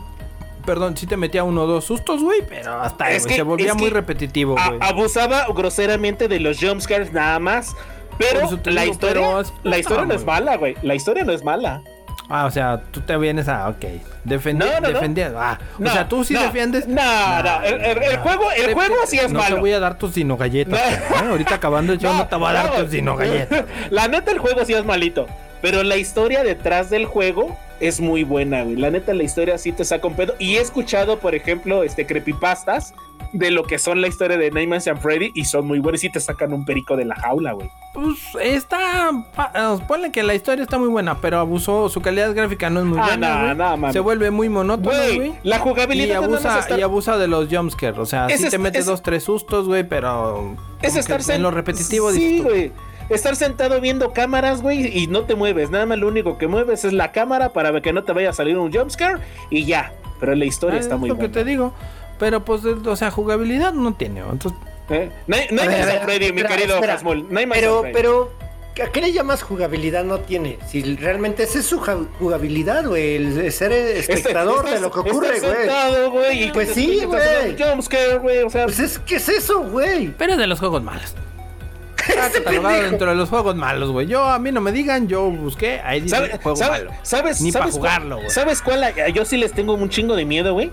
perdón, sí te metía uno o dos sustos, güey. Pero hasta Es que- se volvía muy repetitivo, güey. abusaba groseramente de los jumpscares nada más. Pero la historia, pero es- la historia no es mala, güey. La historia no es mala. Ah, o sea, tú te vienes a, ok. Defender, No, no, no. defender. Ah, No, o sea, tú sí no, defiendes. No, no. El, juego, el Te- juego sí es no malo. te voy a dar tus sino galletas. No. ¿eh? Ahorita acabando show no, te voy a dar no. tus sino galletas. La neta, el juego sí es malito. Pero la historia detrás del juego es muy buena, güey. La neta, la historia sí te saca un pedo. Y he escuchado, por ejemplo, este creepypastas de lo que son la historia de Nightmares and Freddy y son muy buenos y te sacan un perico de la jaula, güey. Pues está. eh, Ponle que la historia está muy buena, pero abusó. Su calidad gráfica no es muy Ah, buena. no, no. Se vuelve muy monótono, Güey, la Y jugabilidad más abusa, estar- y abusa de los jumpscares. O sea, Ese sí es- te metes es- dos, tres sustos, güey, pero. es estar En lo repetitivo, Sí, güey. Estar sentado viendo cámaras, güey, y no te mueves. Nada más lo único que mueves es la cámara para que no te vaya a salir un jumpscare y ya. Pero la historia Ah, está es muy lo buena. que te digo. Pero pues, o sea, jugabilidad no tiene. Entonces, ¿Eh? Ver, Nightmares a ver, and Freddy, mi espera, querido espera. Hasmul. Nightmares Pero, pero, ¿a qué le llamas jugabilidad no tiene? Si realmente esa es su jugabilidad, güey, el ser espectador Este- de lo que ocurre, güey. sentado, güey. y Pues que sí, güey. un Jumpscare, güey. O sea, Pues es, ¿qué es eso, güey? pero es de los juegos malos. Está catalogado dentro de los juegos malos, güey. Yo, a mí no me digan, yo busqué, ahí dice ¿sabe- juego sabe- malo. ¿sabes? Ni pa' sabes cuál- jugarlo, güey. ¿Sabes cuál? Yo sí les tengo un chingo de miedo, güey.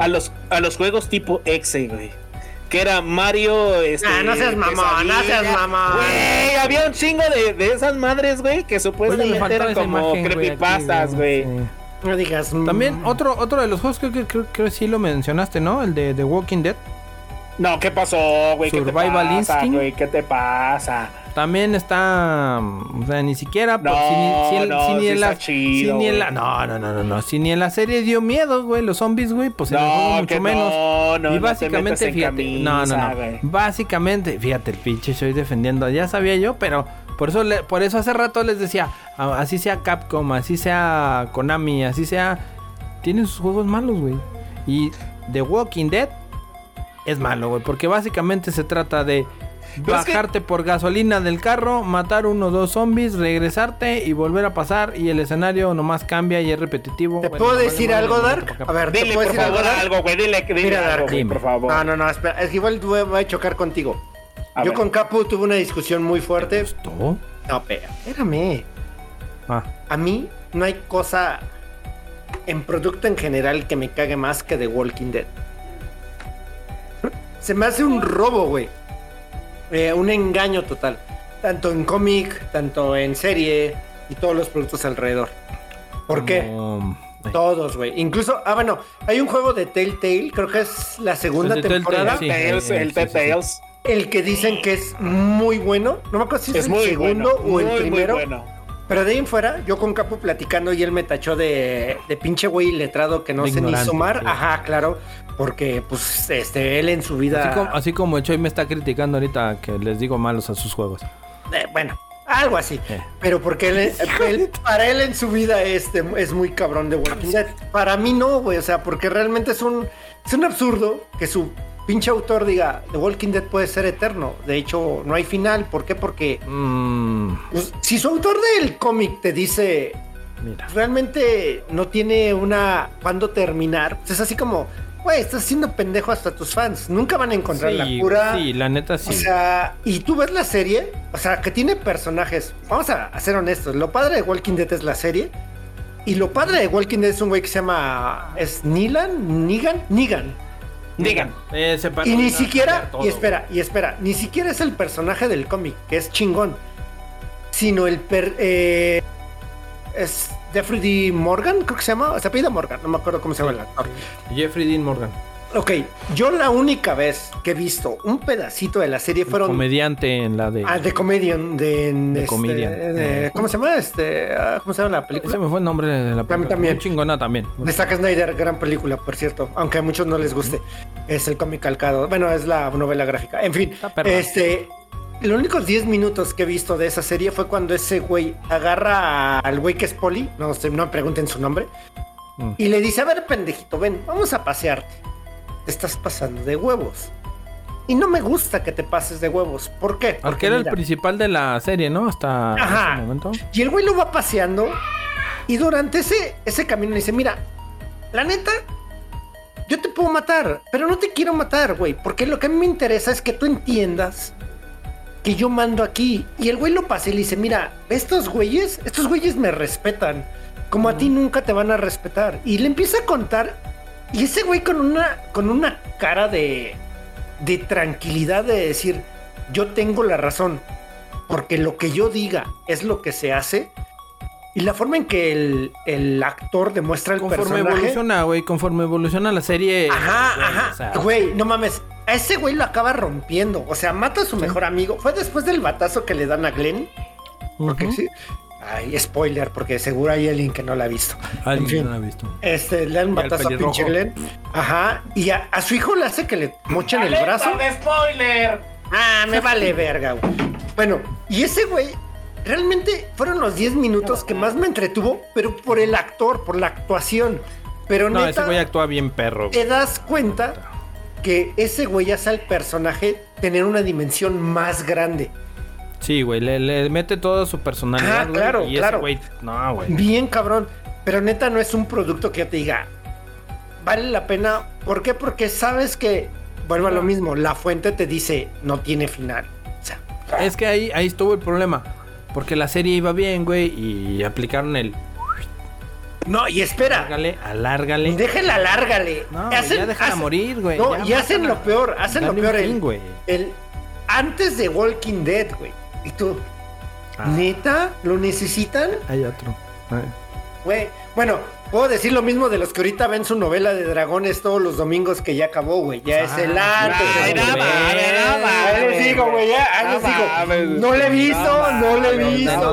A los, a los juegos tipo Exe, güey. que era Mario. Este, Ah, no seas mamón, no seas mamón. Güey, había un chingo de, de esas madres, güey, que Oye, me supuestamente faltó eran como imagen, güey, creepypastas, aquí, güey. sí. No digas. mm, También otro, otro de los juegos creo que creo, creo que sí lo mencionaste, ¿no? El de The Walking Dead. No, ¿qué pasó, güey? ¿Qué te Survival pasa, Instinct. güey? ¿Qué te pasa? También está, o sea, ni siquiera, por- No, si no, si ni en la, chido, si ni en la, güey. no, no, no, no, no, si ni en la serie dio miedo, güey, los zombies, güey, pues en el juego No, mucho menos. no, no, y básicamente, fíjate, no, no, no, güey. básicamente, fíjate, el pinche estoy defendiendo, ya sabía yo, pero por eso, le- por eso hace rato les decía, así sea Capcom, así sea Konami, así sea, tienen sus juegos malos, güey, y The Walking Dead es malo, güey, porque básicamente se trata de Pero es que- bajarte por gasolina del carro, matar uno o dos zombies, regresarte y volver a pasar y el escenario nomás cambia y es repetitivo. ¿Te Bueno, puedo decir algo, Dark? A ver, ¿te Dile, puedo por decir algo, favor, Dark? algo, güey. Dile, dile Mira, algo, Dark, por favor. No, no, no, espera. Es que igual voy a chocar contigo. A Yo ver. con Capu tuve una discusión muy fuerte. ¿Todo? No, espera, espérame. Ah, A mí no hay cosa en producto en general que me cague más que The Walking Dead. Se me hace un robo, güey. Eh, un engaño total. Tanto en cómic, tanto en serie y todos los productos alrededor. ¿Por qué? como- Todos, güey. Incluso, ah, bueno, hay un juego de Telltale, creo que es la segunda El de Telltale, temporada. sí. Tales, eh, el sí, sí, sí. Tales. El que dicen que es muy bueno. No me acuerdo si es, Es el muy segundo bueno. o el muy, primero. Muy bueno. Pero de ahí en fuera, yo con Capu platicando y él me tachó de, de pinche güey letrado que no sé ni sumar. sí. Ajá, claro. Porque, pues, este, él en su vida. Así como, así como el Choy me está criticando ahorita que les digo malos a sus juegos. eh, bueno, algo así. Eh. Pero porque él, él- para él en su vida este, es muy cabrón de Walking Dead. Para mí no, güey. O sea, porque realmente es un, es un absurdo que su pinche autor diga The Walking Dead puede ser eterno. De hecho, no hay final. ¿Por qué? Porque Mm, pues, si su autor del cómic te dice mira. realmente no tiene una cuándo terminar. Pues es así como, güey, estás haciendo pendejo hasta tus fans. Nunca van a encontrar la cura. sí, la neta sí. O sea, y tú ves la serie, o sea, que tiene personajes. Vamos a, a ser honestos. Lo padre de Walking Dead es la serie. Y lo padre de Walking Dead es un güey que se llama. ¿Es Nilan? ¿Nigan? Nigan. Digan. Eh, se Y ni siquiera, todo, y espera, y espera, ni siquiera es el personaje del cómic, que es chingón, sino el per, eh, es Jeffrey D. Morgan, creo que se llama, se apellida Morgan, no me acuerdo cómo se llama el actor. Jeffrey Dean Morgan. Ok, yo la única vez que he visto un pedacito de la serie fueron Comediante en la de. ah, de Comedian, de, The este, Comedian. de- ¿cómo se llama? Este, ah, ¿cómo se llama la Ese película? me fue el nombre de la película. también. Muy chingona también. De Zack Snyder, gran película, por cierto, aunque a muchos no les guste. Es el cómic calcado. Bueno, es la novela gráfica. En fin, Está perra. este. Los únicos 10 minutos que he visto de esa serie fue cuando ese güey agarra al güey que es poli, no sé, no me pregunten su nombre, Mm. y le dice: A ver, pendejito, ven, vamos a pasearte. Te estás pasando de huevos. Y no me gusta que te pases de huevos. ¿Por qué? Porque era el mira, principal de la serie, ¿no? Hasta Ajá. ese momento. y el güey lo va paseando. Y durante ese, ese camino le dice: Mira, la neta, yo te puedo matar, pero no te quiero matar, güey. Porque lo que a mí me interesa es que tú entiendas que yo mando aquí. Y el güey lo pasa y le dice: Mira, estos güeyes, estos güeyes me respetan. Como a ti nunca te van a respetar. Y le empieza a contar. Y ese güey con una, con una cara de, de tranquilidad de decir: Yo tengo la razón porque lo que yo diga es lo que se hace. Y la forma en que el, el actor demuestra el Conforme personaje. evoluciona, güey, conforme evoluciona la serie. Ajá, güey, ajá. o sea, Güey, no mames. A ese güey lo acaba rompiendo. O sea, mata a su mejor amigo. Fue después del batazo que le dan a Glenn. Porque sí. Ay, spoiler, porque seguro hay alguien que no la ha visto. Alguien En fin. no la ha visto. Este, le dan un batazo a pinche Glenn. Ajá. Y a, a su hijo le hace que le mochen el brazo. de spoiler! Ah, me vale verga, güey. Bueno, y ese güey, realmente fueron los 10 minutos que más me entretuvo, pero por el actor, por la actuación. Pero No, ese neta, güey actúa bien perro. güey. te das cuenta que ese güey hace al personaje tener una dimensión más grande. Sí, güey, le, le mete toda su personalidad. Ah, güey, claro, y claro. ese güey, no, güey. Bien cabrón. Pero neta no es un producto que yo te diga, vale la pena. ¿Por qué? Porque sabes que, vuelvo a lo mismo, la fuente te dice, no tiene final. O sea, Es que ahí, ahí estuvo el problema. Porque la serie iba bien, güey, y aplicaron el. No, y espera. Alárgale, alárgale. Déjela, lárgale. No, ya déjala morir, güey. No, Ya y hacen lo peor, hacen lo peor. El, fin, güey. el- antes de Walking Dead, güey. Y tú, Ah. ¿neta? ¿Lo necesitan? Hay otro. Ay. Güey, bueno, puedo decir lo mismo de los que ahorita ven su novela de dragones todos los domingos que ya acabó, güey. Ya es el Ah, antes. Les digo, güey, ya, ahí les digo. No le he visto, no le he visto.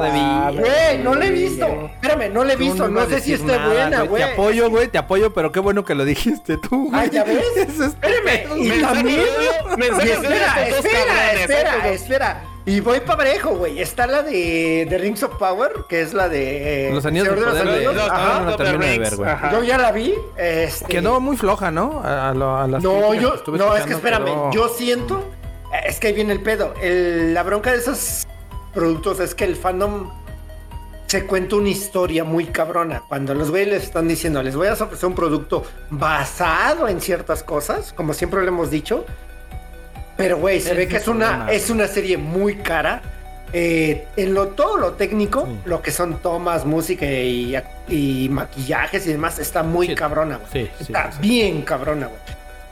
Güey, no le he visto. Espérame, no le he visto. No sé si esté buena, güey. Te apoyo, güey, te apoyo, pero qué bueno que lo dijiste tú, güey. Ay, ¿ya ves? Espérame, y también. espera, espera, espera, ¿eh? espera. Y voy para parejo, güey. Está la de, de Rings of Power, que es la de. eh, Los anillos de los poder de- Anillos. Los- Ajá. no de ver, güey. ajá. Yo ya la vi. Este... Quedó muy floja, ¿no? A, a lo- a las No, yo. que No, es que espérame. quedó- Yo siento. Es que ahí viene el pedo. El- la bronca de esos productos es que el fandom se cuenta una historia muy cabrona. Cuando los güeyes les están diciendo, les voy a ofrecer un producto basado en ciertas cosas, como siempre lo hemos dicho. Pero, güey, se ve que es una, es una serie muy cara. Eh, en lo todo lo técnico, Sí. lo que son tomas, música y, y maquillajes y demás, está muy Sí. cabrona, güey. Sí, está bien cabrona, güey.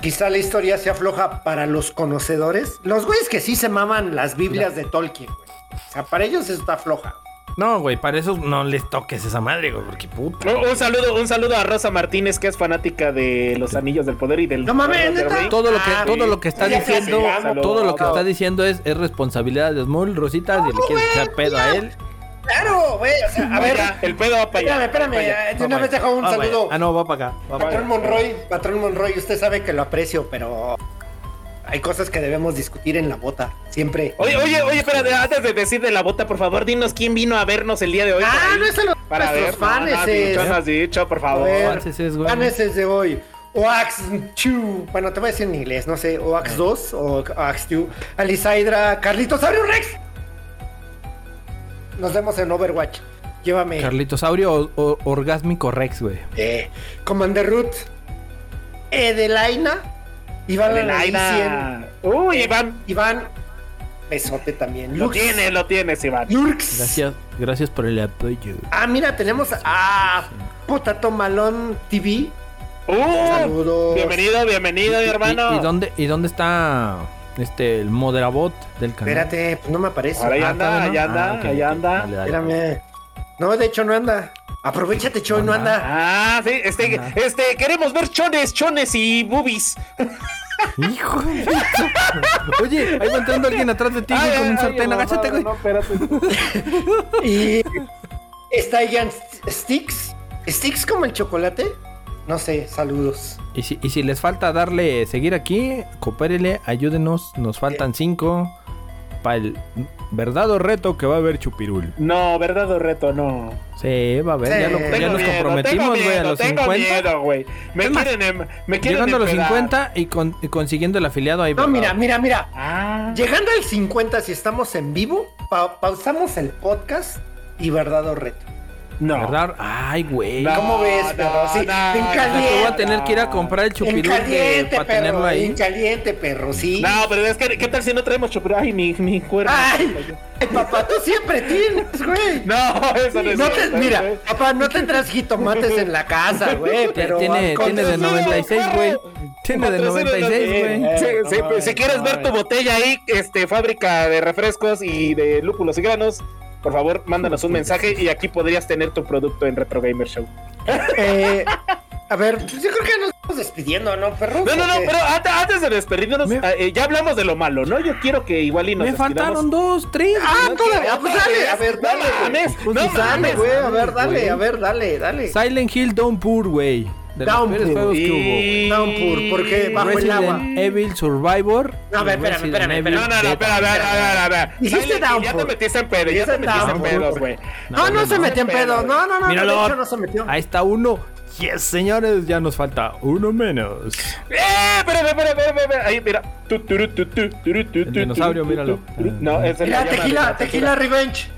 Quizá la historia sea floja para los conocedores. Los güeyes que sí se maman las Biblias de Tolkien, güey. O sea, para ellos está floja. No, güey, para eso no les toques esa madre, güey, porque puta. Un, un saludo, un saludo a Rosa Martínez, que es fanática de los Anillos del Poder y del. No mames, ¿neta? Todo lo que, Ah, todo lo que está diciendo, todo lo que está diciendo es, es responsabilidad de Small, Rosita, si le quieres echar pedo a él. Claro, güey. O sea, a ver, el pedo va para allá. espérame, espérame. va una vez dejo un Ah, saludo. Ah, no, va para acá. va Patrón. Monroy, patrón Monroy, usted sabe que lo aprecio, pero hay cosas que debemos discutir en la bota. Siempre. Oye, oye, oye, espérate, antes de decir de la bota, por favor, dinos quién vino a vernos el día de hoy. Ah, no es a los para ver. nuestros fans. No, dicho, no has dicho, por favor. ver, Fanses es, güey. Fans es de hoy. Oax 2. Bueno, te voy a decir en inglés, no sé. Oax 2 o Oax 2. Alisaidra, Carlitos Abreu Rex. Nos vemos en Overwatch. Llévame. Carlitosaurio o, o- Orgásmico Rex, güey. eh, Commander Root. Edelaina. Iván Laina. Uy, Iván. Iván. Besote también. Lo Lux. tienes, lo tienes, Iván. Lurks. Gracias, gracias por el apoyo. Ah, mira, tenemos a Potato Malón TV. Uh, Saludos. bienvenido, bienvenido, mi ¿Y- hermano. ¿Y, dónde, ¿Y dónde está este el moderabot del canal? Espérate, pues no me aparece. Ahora ya Ah, anda, allá anda, Ah, ok. anda. Dale, dale. Espérame. No, de hecho no anda. Aprovechate, Choy, no anda. Ah, sí, este, este, queremos ver chones, chones y boobies. Hijo de Oye, ahí va entrando alguien atrás de ti con un sartén. Agáchate, güey. No, espérate. Y está Ian Sticks. ¿Sticks como el chocolate? No sé, saludos. Y si, y si les falta darle seguir aquí, coopérele, ayúdenos. Nos faltan cinco para el verdadero reto que va a haber Chupirul. No, verdad o reto, no. Sí, va a haber. Sí. ya, lo- ya Tengo nos miedo, comprometimos, güey, a los tengo 50. miedo, güey. Me quieren, em- me quieren Llegando a los empedar. 50 y, con- y consiguiendo el afiliado ahí. No, ¿verdad? mira, mira, mira. Ah. Llegando al 50, si estamos en vivo, pa- pausamos el podcast y verdad o reto. No. ¿Verdad? Ay, güey. No, ¿Cómo ves, perro? Sí, no, en no, caliente. Te voy a tener que ir a comprar el chupirul caliente, para tenerlo perro. ahí. En caliente, perro, sí. No, pero es que, ¿qué tal si no traemos chupiro? Ay, mi, mi cuerno. Ay, ay, papá, tú siempre tienes, güey. No, eso no es No te- cierto, mira, güey. papá, no tendrás jitomates en la casa, güey, pero... tiene, tiene de Patrocina, 96, güey. Tiene de Patrocina, 96, sí. güey. Sí, Eh, sí, no pues, si quieres no ver tu mames. botella ahí, este, fábrica de refrescos y de lúpulos y granos, por favor, mándanos un mensaje y aquí podrías tener tu producto en Retro Gamer Show. Eh, a ver, pues yo creo que nos estamos despidiendo, ¿no, perro? No, no, no, pero antes, antes de despedirnos, Me- eh, ya hablamos de lo malo, ¿no? Yo quiero que igual y nos Me despidamos. faltaron dos, tres. Ah, No todavía, pues dale, a ver, dale. No mames, no sí, dale, mames, güey, a ver, dale, a ver, dale, dale. Silent Hill Downpour, güey. De los Downpour. peores juegos que Y- Downpour, ¿por qué? Bajo el agua. Resident Evil Survivor. A ver, y espérame, Resident espérame, Evil No, no, no, Beta. espera, a ver, a ver, a ver. Dijiste Silent Hill, Ya Downpour. te metiste en pedo, ya te metiste en Downpour. pedos, güey. No, no, se metió en pedo. No, no, no, Míralo. de hecho no se metió. Ahí está uno. Yes, señores, ya nos falta uno menos. ¡Eh! Espérame, espérame, espérame, espérame. Ahí, mira. Tu, tu, tu, turu, tu, El tu, dinosaurio, tu, míralo. tu, tu. No, es el Mira, tequila, tequila revenge.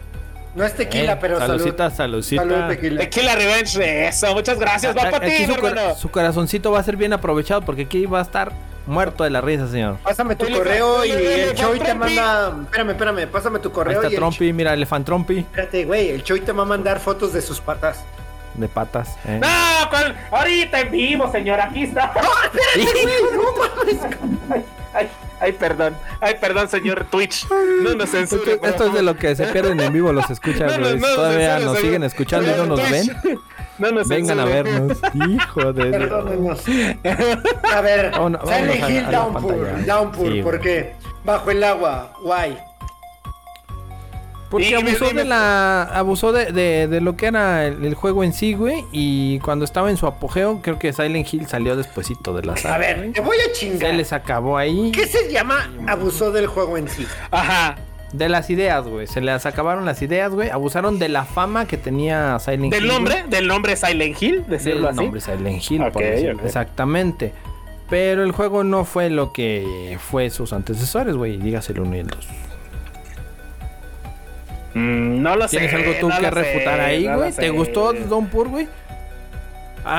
No es tequila, Eh, pero salud. saludcita, saludcita. Salud, tequila. Tequila Revenge, eso, muchas gracias, va para ti, su, hermano. su corazoncito va a ser bien aprovechado porque aquí va a estar muerto de la risa, señor. Pásame tu correo y el Choy te manda. Espérame, espérame, pásame tu Ahí correo está y el Trumpy, mira, Elefant Trumpy. Espérate, güey, el Choy te va a mandar fotos de sus patas. De patas. ¿eh? No, ¿cuál? ahorita en vivo, señor, aquí está. ay, ay, ay, perdón, ay, perdón, señor Twitch. No nos censure. Esto, esto es de lo que se pierden en vivo, los escuchan, No, no, güey. no, Todavía censure, nos siguen escuchando y no nos ven. No nos Vengan a vernos. Hijo de Dios. Perdónenos. A ver, Vámonos- Silent Hill Downpour. Downpour, Sí, ¿por güey. qué? Bajo el agua, guay. Porque me- abusó me- de la. Abusó de, de- de lo que era el, el juego en sí, güey. Y cuando estaba en su apogeo, creo que Silent Hill salió despuesito de la saga. A ver, güey. te voy a Se chingar. les acabó ahí. ¿Qué se llama abusó del juego en sí? Ajá. De las ideas, güey. Se les acabaron las ideas, güey. Abusaron de la fama que tenía Silent Del Hill. nombre, del nombre Silent Hill, decirlo Del así. nombre Silent Hill, por decirlo. Exactamente. Pero el juego no fue lo que fue sus antecesores, güey. Dígase el 1 y el 2. Mm, no lo sé. ¿Tienes algo tú no que refutar sé, ahí, no güey? sé. ¿Te gustó Downpour, güey?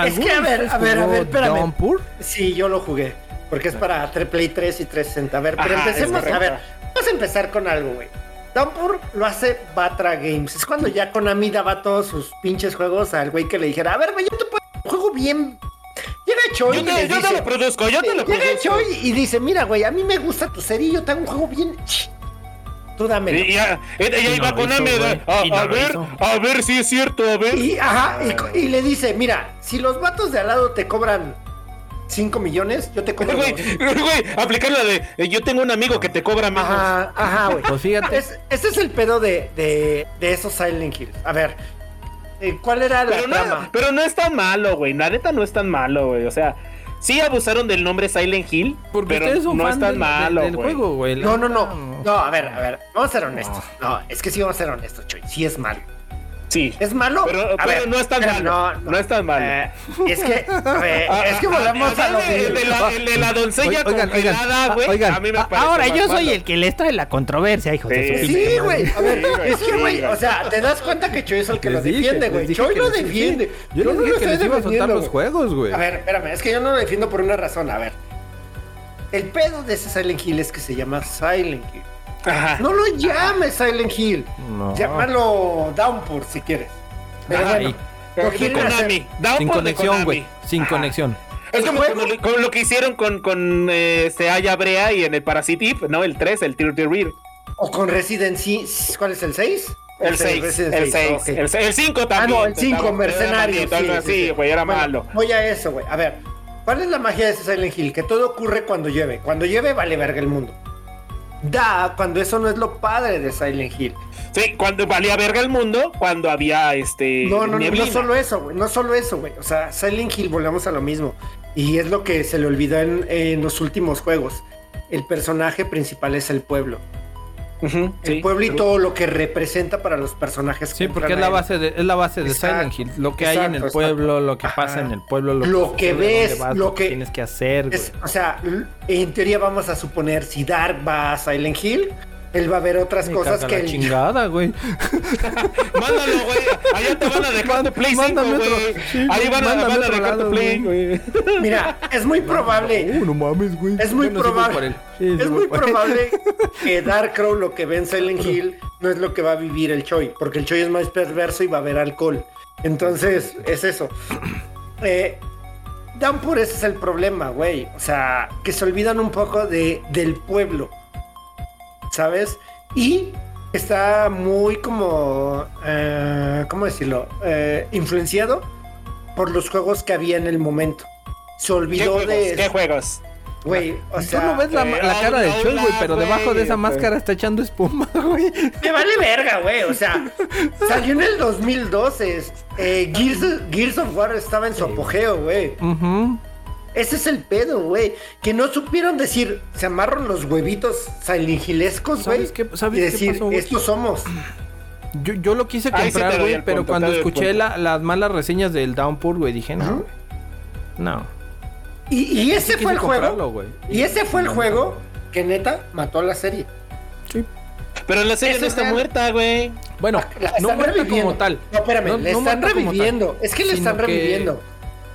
Es que, a ver, ¿Alguno de a ver, a ver, espérame. Downpour? Sí, yo lo jugué. Porque es para Play 3 y 360. A ver, pero Ajá, empecemos. A ver, vamos a empezar con algo, güey. Downpour lo hace Batra Games. Es cuando ya Konami daba todos sus pinches juegos al güey que le dijera, a ver, güey, yo te puedo un juego bien. Llega Choi Yo te, yo te lo produzco, yo te lo Llega produzco. Choi y dice, mira, güey, a mí me gusta tu serie yo te hago un juego bien. Tú ya Y iba no con güey. a, ver, a ver si es cierto, a ver. Y, ajá, y co- y le dice, mira, si los vatos de al lado te cobran 5 millones, yo te cobro. Güey, dos". güey, aplicar la de eh, yo tengo un amigo que te cobra menos. Ajá, ajá, güey. Pues fíjate. Es- ese es el pedo de, de, de esos Silent Hills. A ver, eh, ¿cuál era la Pero no, trama? pero no es tan malo, güey. La neta no es tan malo, güey. O sea, sí abusaron del nombre Silent Hill, Porque pero ustedes son no fans es tan del, malo, del juego, güey. No, no, no. No, a ver, a ver. Vamos a ser honestos. No, es que sí vamos a ser honestos, Choy. Sí es malo. Sí. ¿Es malo? Pero, A pero ver, no es tan malo. No, es tan malo. Eh, es que, a ver, Ah, es que volvamos ah, a lo el de- la- el de la doncella Oigan, oigan, congelada, güey. oigan, A mí me parece Ahora yo soy malo. el que les trae la controversia, hijo de Sí. su Sí, güey. A ver, Sí, güey, es que, güey, o sea, te das cuenta que Choy es el que Les lo defiende, güey. Choy lo defiende. Yo no lo estoy les iba a soltar defendiendo, los juegos, güey. A ver, espérame, es que yo no lo defiendo por una razón. A ver, el pedo de ese Silent Hill es que se llama Silent Hill. Ajá. No lo llames Silent Hill. No. Llámalo Downpour si quieres. Pero Ajá, bueno, De hacer. Konami. Downpour Sin de conexión, güey. Sin Ajá. conexión. Es ¿El como, como lo- como lo que hicieron con, con eh, este Aya Brea y en el Parasitive, ¿no? El 3, el Tear the Rear. O con Resident Evil. ¿Cuál es el 6? El 6, el 6, el 6, el 5 Ah, también. no, el 5, Estaba- Mercenario. era malito, Sí, güey, era Bueno, malo. Voy a eso, güey. A ver, ¿cuál es la magia de ese Silent Hill? Que todo ocurre cuando llueve. Cuando llueve, vale verga el mundo. Da, cuando eso no es lo padre de Silent Hill. Sí, cuando valía verga el mundo, cuando había este. No, no, no, nieblina. no solo eso, güey. No solo eso, güey. O sea, Silent Hill, volvemos a lo mismo. Y es lo que se le olvidó en, en los últimos juegos. El personaje principal es el pueblo. El sí. pueblo y todo lo que representa para los personajes. que Sí, porque es la base de, es la base de Exacto, Silent Hill. Lo que hay en el pueblo, exacto. lo que pasa Ajá. en el pueblo, lo, Lo que sucede, ves, vas, lo que- tienes que hacer. Es- o sea, en teoría vamos a suponer si Dark va a Silent Hill, él va a ver otras Me cosas que la él- chingada, güey. Mándalo, güey. Allá te van a dejar tu Play 5, Mándame otro- güey. sí, Ahí van a, van a dejar lado, tu Play, güey. Mira, es muy probable. Uh, no mames, güey. Es muy probable. por. Sí, es muy por probable que Darkrow lo que ve en Silent Hill no es lo que va a vivir el Choi, porque el Choi es más perverso y va a ver alcohol. Entonces, es eso. Eh, Downpour, ese es el problema, güey. O sea, que se olvidan un poco de, del pueblo. ¿Sabes? Y está muy como. eh, ¿Cómo decirlo? Eh, influenciado por los juegos que había en el momento. Se ¿Qué olvidó juegos? de. ¿Qué juegos? Güey, o Tú sea. no ves la, la cara Aula, Choi, güey, pero debajo de esa máscara está echando espuma, güey. Me vale verga, güey. O sea, salió en el 2012. Eh, Gears, Gears of War estaba en su apogeo, güey. Ese es el pedo, güey. Que no supieron decir, se amarran los huevitos silingilescos, güey. ¿Sabes qué- sabes y qué decir, pasó, estos somos. Yo, yo lo quise comprar, güey, pero punto, cuando escuché la- las malas reseñas del Downpour, güey, dije, no, güey. No. Y, y ese Sí fue el juego. Y ese fue el juego que neta mató a la serie. Sí. Pero la serie Eso no es está real. muerta, güey. Bueno, La no muerta reviviendo. como tal. No, espérame, No- le no están reviviendo. Es que le están que reviviendo.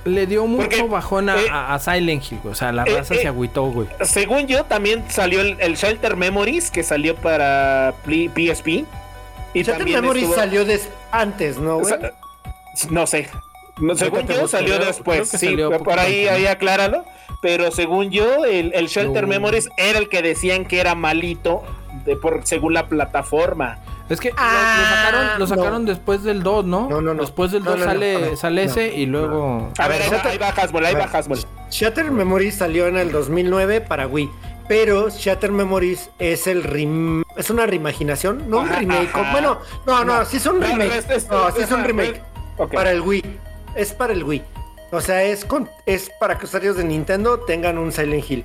Le dio mucho Porque, bajón a, eh, a- a Silent Hill, güey. O sea, la eh, raza eh, se agüitó, güey. Según yo, también salió el, el Shelter Memories, que salió para PSP. Y Memory estuvo- salió des- antes, ¿no, güey? no sé. No, según yo salió creo- después, creo sí, salió por ahí, ahí acláralo. Pero según yo, el, el Shelter No. Memories era el que decían que era malito de, por, según la plataforma. Es que lo- Ah, lo, sacaron, lo no. sacaron después del 2, ¿no? No, no, no. Después del No, 2 no, no. sale, sale no, ese y luego... A, ver, ahí, va- Shelter- ahí va. Hasbro. Shattered Memories salió en el 2009 para Wii. Pero Shattered Memories es el rim- es una reimaginación, no un remake. ajá. Bueno, no, no, No. sí es un remake. es- es- no, sí es un remake. Para el Wii. Es para el Wii. O sea, es con es para que usuarios de Nintendo tengan un Silent Hill.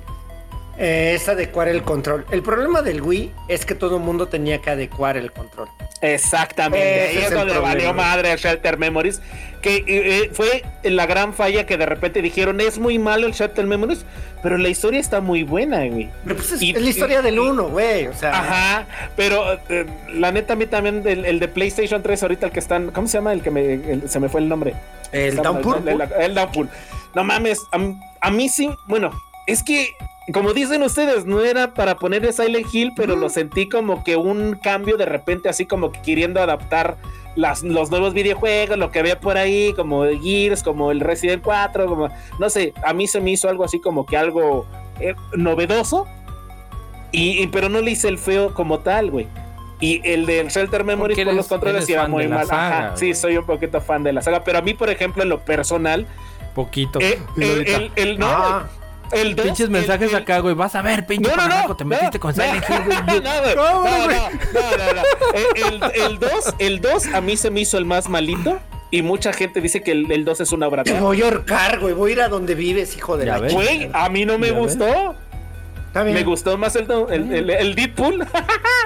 Eh, es adecuar el control. El problema del Wii es que todo el mundo tenía que adecuar el control. Exactamente, Ese ahí es donde problema. valió madre el Shelter Memories, que eh, eh, fue la gran falla que de repente dijeron, es muy malo el Shelter Memories, pero la historia está muy buena, güey. Pero pues es, Y- es la historia y- del uno, güey. O sea, Ajá, pero eh, la neta a mí también el, el de PlayStation 3 ahorita el que están, ¿cómo se llama? El que me, el- se me fue el nombre. el Downpour. El, el- Downpour. No mames, a, a mí sí, bueno, es que como dicen ustedes, no era para poner Silent Hill, pero lo sentí como que un cambio de repente, así como que queriendo adaptar las, los nuevos videojuegos, lo que había por ahí, como el Gears, como el Resident 4, como, no sé, a mí se me hizo algo así como que algo eh, novedoso, y, y- pero no le hice el feo como tal, güey. Y el del Shelter Memories por los controles era muy de mal. saga, Ajá, sí, soy un poquito fan de la saga. Pero a mí, por ejemplo, en lo personal, Poquito. eh, el, ahorita. el, el- no, Ah. El dos, Pinches el- mensajes el- acá, güey. Vas a ver, pinche No, no, no. panaco, te metiste no, con no, Silent Hill, güey. No, güey. No, ¿Cómo, no, no, no, no. El- El 2, el 2 a mí se me hizo el más malito. Y mucha gente dice que el 2 es una obra Te voy a ahorcar, güey. Voy a ir a donde vives, hijo de Ya la ves. Güey, a mí no me Ya ves. gustó. Bien. Me gustó más el, el, el, el Deadpool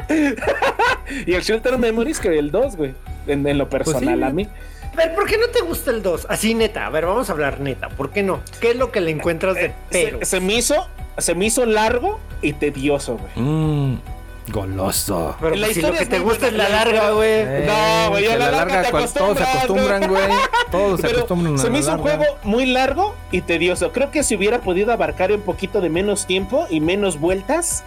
y el Shelter Memories que el 2, güey. En, en lo personal, sí. a mí. A ver, ¿por qué no te gusta el 2? Así neta, a ver, vamos a hablar neta. ¿Por qué no? ¿Qué es lo que le encuentras de pero? Se, se me hizo, se me hizo largo y tedioso, güey. Mmm, goloso. Pero la pues, si lo historia que es te gusta es la la larga, güey. Eh, No, güey, la larga te cual- todos se acostumbran, güey. Todos se Pero acostumbran se me hizo un juego muy largo y tedioso. Creo que si hubiera podido abarcar un poquito de menos tiempo y menos vueltas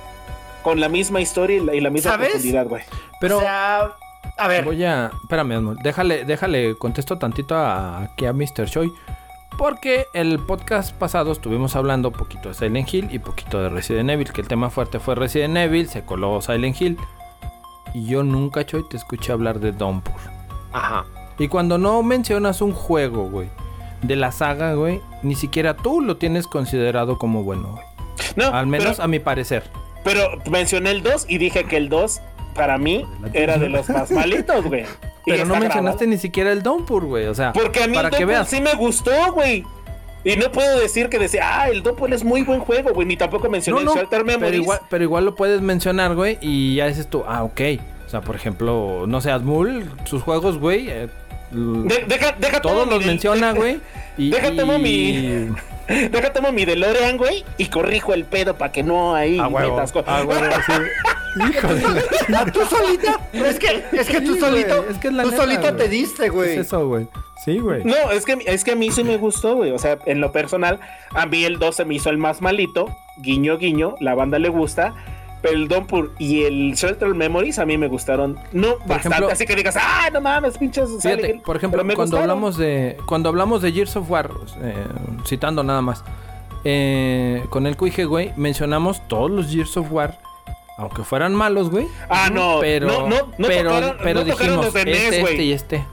con la misma historia y la, y la misma ¿Sabes? profundidad, güey. Pero O sea, a ver, voy a... Espérame. Déjale, déjale, contesto tantito a, aquí a Mr. Choi. Porque el podcast pasado estuvimos hablando poquito de Silent Hill y poquito de Resident Evil. Que el tema fuerte fue Resident Evil, se coló Silent Hill. Y yo nunca, Choi, te escuché hablar de Downpour. ajá. Y cuando no mencionas un juego, güey, de la saga, güey, ni siquiera tú lo tienes considerado como bueno, güey. No, Al menos pero, a mi parecer. pero mencioné el 2 y dije que el 2 para mí era de los más malitos, güey. Pero no mencionaste grabado. ni siquiera el Downpour, güey. O sea, Porque a mí para el que veas. sí me gustó, güey. Y no puedo decir que decía, ah, el Downpour es muy buen juego, güey. Ni tampoco mencioné No, no, el Shelter Memories. pero igual, pero igual lo puedes mencionar, güey, y ya dices tú, ah, ok. O sea, por ejemplo, no sé, Asmul, sus juegos, güey, eh, De- deja, deja todos los menciona, güey. Y, Deja tomo y- mi- Deja tomo mi DeLorean, güey, y corrijo el pedo para que no ahí Ah, huevo, metas co- ah, huevo, sí. Híjole. ¿A tú solita? Es que, es que tú solito, güey, es que es la tú neta, solito güey. te diste, ¿Qué güey. es eso, güey? Sí, güey. No, es que, es que a mí sí me gustó, güey. O sea, en lo personal, a mí el 2 se me hizo el más malito. Guiño, guiño. La banda le gusta. Pero el Downpour y el Shelter Memories a mí me gustaron. No bastante. ejemplo- así que digas, ¡ah, no mames, pinches! Fíjate, Hill", por ejemplo, cuando gustaron. hablamos de cuando hablamos de Gears of War, eh, citando nada más, eh, con el Cuije, güey, mencionamos todos los Gears of War, aunque fueran malos, güey. Ah, no, pero, no, no, no pero, tocaron- pero no tocaron dijimos los de NES, este, güey. este y este.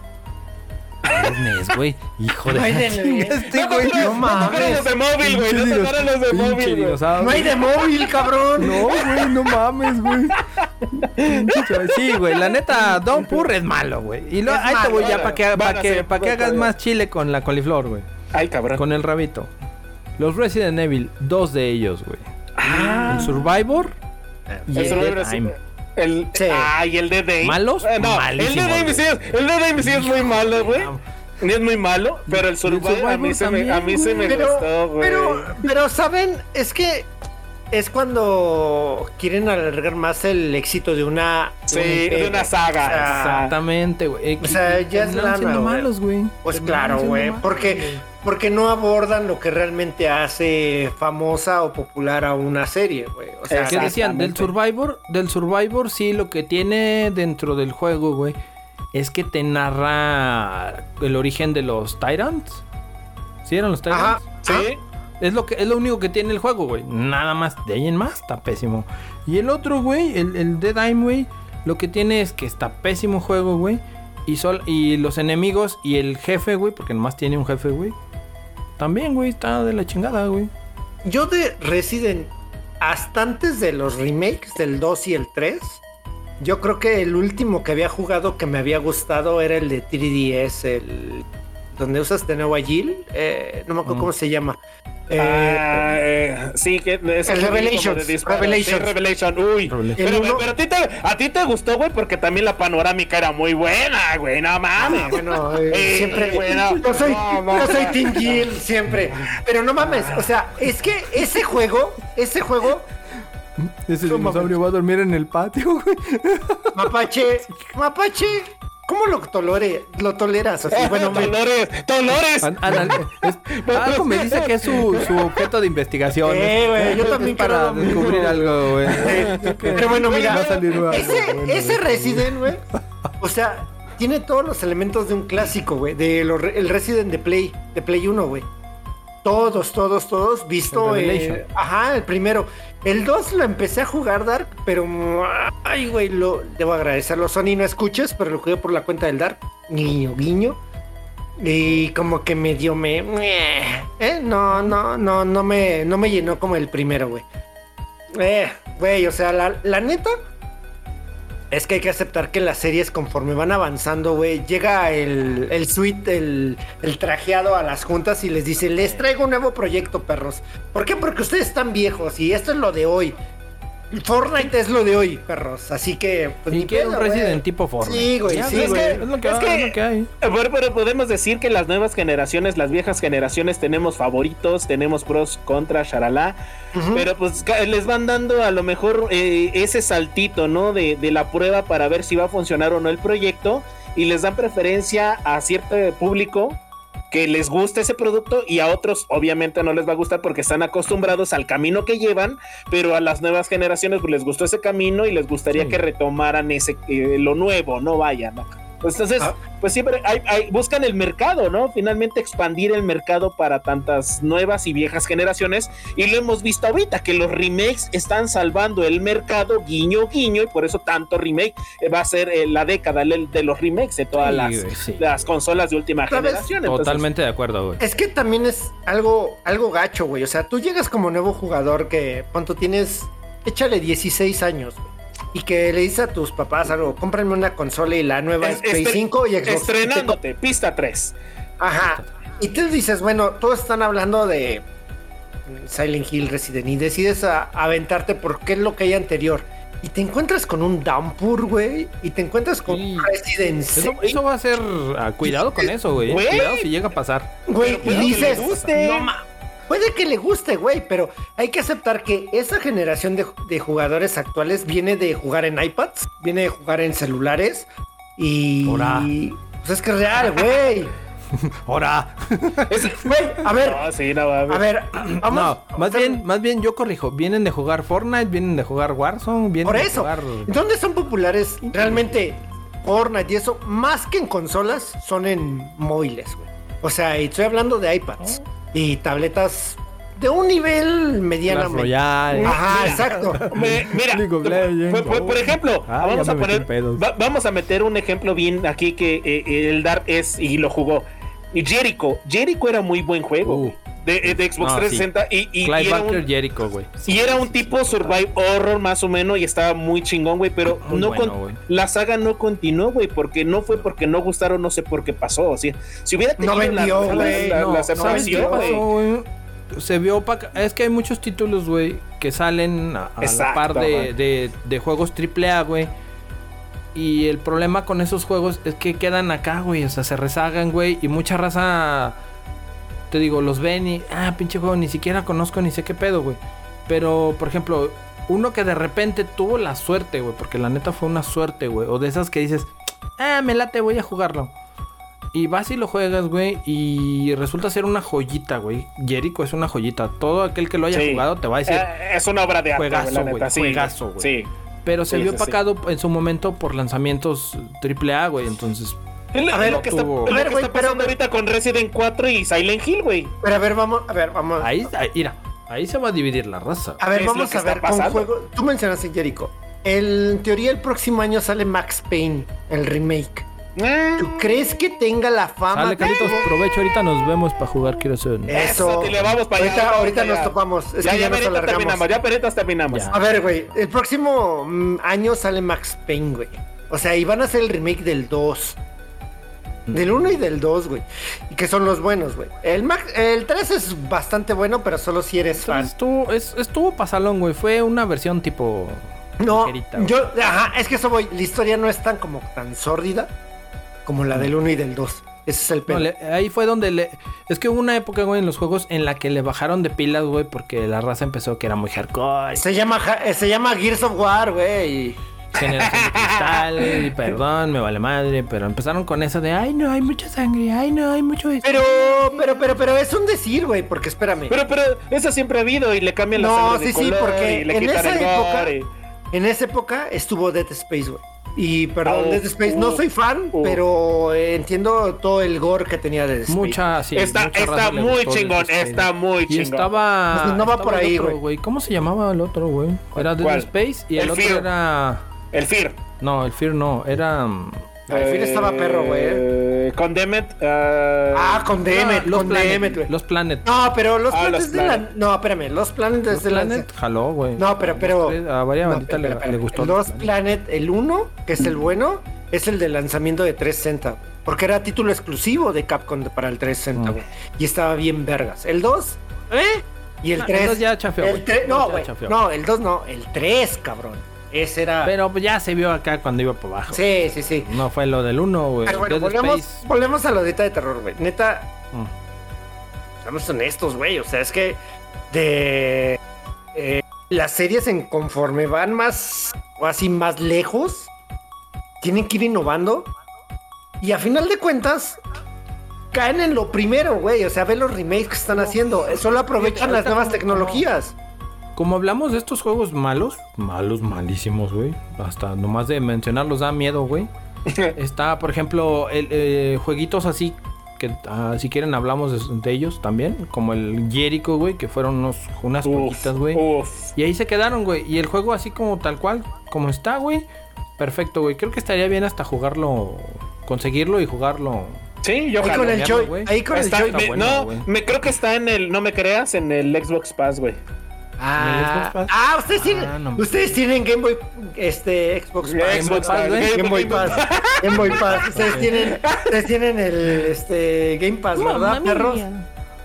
Es NES, güey. Hijo de este, No güey. tocaron, no tocaron los de móvil, güey. No tocaron los de móvil, güey. No hay de móvil, cabrón. No, güey, no mames, güey. Sí, güey, la neta, Don Purr es malo, güey. Y lo, ahí te voy ya para que, van para a que, pa' que hagas más chile con la coliflor, güey. Ay, cabrón. Con el rabito. Los Resident Evil, dos de ellos, güey. Ah. El Survivor y El el Survivor Dead Time. El, Sí. Ah, y el de Dame. ¿Malos? Eh, no, el de güey. sí es, el de Dame sí es muy malo, güey. Es muy malo, pero el Survivor, a mí se me, a mí se me Pero, gustó, güey. pero, pero, ¿saben? Es que es cuando quieren alargar más el éxito de una... Sí, un de imperio. una saga. O sea, Exactamente, güey. O sea, ya es lana, siendo malos, güey. Pues claro, güey, porque. Porque no abordan lo que realmente hace famosa o popular a una serie, güey. O sea, ¿Qué decían? Del. Survivor, del Survivor sí, lo que tiene dentro del juego, güey, es que te narra el origen de los Tyrants. ¿Sí eran los Tyrants? Ajá. Sí. Es lo que es lo único que tiene el juego, güey. Nada más. De ahí en más está pésimo. Y el otro, güey, el, el Dead Aim, güey, lo que tiene es que está pésimo juego, güey. Y, sol, y los enemigos y el jefe, güey, porque nomás tiene un jefe, güey. También, güey, está de la chingada, güey. Yo de Resident, hasta antes de los remakes del 2 y el 3, yo creo que el último que había jugado que me había gustado era el de 3DS, el donde usas de nuevo a Jill, eh, no me acuerdo Mm. cómo se llama. Eh, Ah, eh, sí, que es El. Revelations. Sí, Revelation. Uy. Pero, El uno- pero a, ti te, a ti te gustó, güey, porque también la panorámica era muy buena, güey. No mames. Ah, bueno, eh, Eh, siempre. bueno, yo soy, no, no. yo soy Team siempre. Pero no mames, o sea, es que ese juego, ese juego, Ese No dinosaurio va a dormir en el patio, güey. Mapache, Mapache, ¿cómo lo tolere, lo toleras? Así, bueno, me- Dolores, Dolores. An- anal- es- algo me dice que es su, su objeto de investigación. Eh, güey, yo también para mismo. descubrir algo, güey. Pero bueno, mira, Va a salir algo ese, bueno, ese. Resident, güey, o sea, tiene todos los elementos de un clásico, güey, de lo re- el Resident de Play, de Play 1, güey. Todos, todos, todos, visto El eh, ajá, el primero. El 2 lo empecé a jugar Dark, pero ay, güey, lo debo agradecerlo. Sony no escuches, pero lo jugué por la cuenta del Dark. Guiño, guiño. Y como que medio me eh, no, no, no, no me no me llenó como el primero, güey. Eh, güey, o sea, la, la neta es que hay que aceptar que las series conforme van avanzando, güey, llega el, el suite, el, el trajeado a las juntas y les dice, les traigo un nuevo proyecto, perros. ¿Por qué? Porque ustedes están viejos y esto es lo de hoy. Fortnite es lo de hoy, perros. Así que... pues, Y ni quiere pedo, un Resident güey. tipo Fortnite. Sí, güey, Ya, sí, es güey. que- Es lo que, Es es que- lo que hay. Bueno, pero podemos decir que las nuevas generaciones, las viejas generaciones, tenemos favoritos, tenemos pros, contras, charalá. Pero pues les van dando a lo mejor eh, ese saltito, ¿no? De, de la prueba para ver si va a funcionar o no el proyecto. Y les dan preferencia a cierto público que les gusta ese producto y a otros obviamente no les va a gustar porque están acostumbrados al camino que llevan, pero a las nuevas generaciones pues, les gustó ese camino y les gustaría Sí. que retomaran ese eh, lo nuevo, no vayan. ¿no? Pues entonces, Ah. pues siempre hay, hay- buscan el mercado, ¿no? Finalmente expandir el mercado para tantas nuevas y viejas generaciones. Y lo hemos visto ahorita, que los remakes están salvando el mercado, guiño, guiño, y por eso tanto remake eh, va a ser eh, la década de, de los remakes de todas Sí, las, sí. las consolas de última ¿Sabes? generación. Entonces, Totalmente de acuerdo, güey. Es que también es algo, algo gacho, güey. O sea, tú llegas como nuevo jugador que cuando tienes, échale 16 años, güey, Y que le dices a tus papás algo, cómprenme una consola y la nueva es, Play estre- 5 y Xbox. Estrenándote, pista 3. Ajá. Y tú dices, bueno, todos están hablando de Silent Hill Resident y decides a- aventarte porque es lo que hay anterior. Y te encuentras con un Downpour, güey. Y te encuentras con Sí. Resident Eso, 6, eso va a ser. ah, cuidado con eso, güey. Cuidado si llega a pasar. güey. Y dices, no ma- Puede que le guste, güey, pero hay que aceptar que esa generación de, de jugadores actuales viene de jugar en iPads, viene de jugar en celulares y... Ora. Pues es que es real, güey. ¡Hora! Güey, a ver, No, sí, no, a ver. a ver, vamos. No, más bien, más bien yo corrijo. Vienen de jugar Fortnite, vienen de jugar Warzone, vienen Por de eso, jugar. ¿dónde son populares realmente Fortnite y eso? Más que en consolas, son en móviles, güey. O sea, estoy hablando de iPads y tabletas de un nivel medianamente. Royale. Ajá, exacto. Me- mira, por, por- por ejemplo, Ah, vamos a poner, va- vamos a meter un ejemplo bien aquí que eh, el Dark es y lo jugó. Y Jericho, Jericho era muy buen juego Uh. De, eh, de Xbox No, 360 y, y- y Clive era Barker un, Jericho, güey. y era un tipo survive horror más o menos y estaba muy chingón, güey, pero Muy no bueno, con- güey. la saga no continuó, güey, porque no fue porque no gustaron, no sé por qué pasó, o sea, si hubiera No tenido la- vendió, la- güey. la- No, la ¿sabes qué separación, pasó, güey. güey? Se vio opaca. Es que hay muchos títulos, güey, que salen a, a la par de, de, de juegos AAA, güey. Y el problema con esos juegos es que quedan acá, güey. O sea, se rezagan, güey. Y mucha raza, te digo, los ven y, ah, pinche juego, ni siquiera conozco ni sé qué pedo, güey. Pero, por ejemplo, uno que de repente tuvo la suerte, güey. Porque la neta fue una suerte, güey. O de esas que dices, ah, me late, voy a jugarlo. Y vas y lo juegas, güey, y resulta ser una joyita, güey. Jericho es una joyita. Todo aquel que lo haya Sí. jugado te va a decir, Eh, es una obra de arte, Juegazo, güey, sí. juegazo, güey. Sí. Pero se Sí, vio opacado en su momento por lanzamientos AAA, güey. Entonces, Es lo, A ver, lo que está, tuvo- A ver, que güey, está pero- pasando ahorita con Resident 4 y Silent Hill, güey. Pero a ver, vamos, a ver, vamos. ahí, ahí, mira, ahí se va a dividir la raza. A ver, vamos a ver con juego. Tú mencionaste Jericho. El, en teoría, el próximo año sale Max Payne, el remake. Mm, ¿Tú crees que tenga la fama? Que Carlitos, provecho. Ahorita nos vemos para jugar Quiero ser. Eso. Eso, le vamos para allá, ahorita vamos ahorita nos allá. topamos. Es ya, que ya, ya nos alargamos. terminamos, ya peritas terminamos. Ya. A ver, güey. El próximo mm, año sale Max Payne, güey. O sea, y van a hacer el remake del 2. Del 1 y del 2, güey. Y que son los buenos, güey. El, el 3 es bastante bueno, pero solo si eres fan. Estuvo, es- estuvo pasalón, güey. Fue una versión tipo. No, ligerita, yo, ajá, es que eso voy. La historia no es tan como tan sórdida como la del 1 y del 2. Ese es el No, pedo. le- ahí fue donde le. Es que hubo una época, güey, en los juegos en la que le bajaron de pilas, güey, porque la raza empezó que era muy hardcore. Se llama, eh, se llama Gears of War, güey. Generación de cristal, y perdón, me vale madre, pero empezaron con eso de, ay, no, hay mucha sangre, ay, no, hay mucho esto". Pero, pero, pero, pero es un decir, güey, porque espérame. Pero, pero, eso siempre ha habido y le cambian la No, sangre de sí, sí, color porque y le en esa época-. En esa época estuvo Dead Space, güey. Y perdón, Uf, Dead Space, no uf, soy fan, uf. pero eh, entiendo todo el gore que tenía Dead Space. Mucha, sí, Está- mucha está muy chingón, está muy Y chingón. estaba. Pues no va estaba por ahí, güey. ¿Cómo se llamaba el otro, güey? Era Dead. Space y el, El otro era. El Fear. No, el Fear no, era. mm, Al fin estaba perro, güey. Eh, Condemned. eh, Ah, con Demet, los con Planet. Demet, güey. Los Planet. No, pero los Ah, planes los de la... Planet. No, espérame, los planes Los de la... Planet jaló, güey. No, pero, pero... A varias no, banditas le, le gustó. Los Planet, el 1, que es el bueno, es el de lanzamiento de 360. Porque era título exclusivo de Capcom para el 360, Mm. güey. Y estaba bien vergas. El 2, ¿eh? Y el Ah, 3... el dos ya chafeó, El. 3, no, güey. No, el 2 no, el 3, cabrón. Ese era... Pero ya se vio acá cuando iba por abajo. Sí, sí, sí. No fue lo del 1, güey. Pero bueno, volvemos, Space. volvemos a lo de de terror, güey. Neta, Mm. Seamos honestos, güey. O sea, es que de eh, las series en conforme van más o así más lejos, tienen que ir innovando. Y a final de cuentas, caen en lo primero, güey. O sea, ve los remakes que están haciendo. Solo aprovechan las nuevas tecnologías. Como hablamos de estos juegos malos, malos, malísimos, güey. Hasta nomás de mencionarlos da miedo, güey. Está, por ejemplo, el, eh, jueguitos así que ah, si quieren hablamos de, de ellos también, como el Jericho, güey, que fueron unos, unas Uf, poquitas, güey. Y ahí se quedaron, güey. Y el juego así como tal cual, como está, güey. Perfecto, güey. Creo que estaría bien hasta jugarlo, conseguirlo y jugarlo. Sí, yo Ahí con el ya, Choi, güey. ahí con el Está- me- bueno, no, me creo que está en el, no me creas, en el Xbox Pass, güey. Ah, Pass? ah, ustedes tienen, Ah, no. ustedes tienen Game Boy, este, Xbox Pass. Xbox Pass, Pass. Game Game Boy Pass. Game Boy Pass. Ustedes tienen, ustedes tienen el este Game Pass, ¿verdad, perros?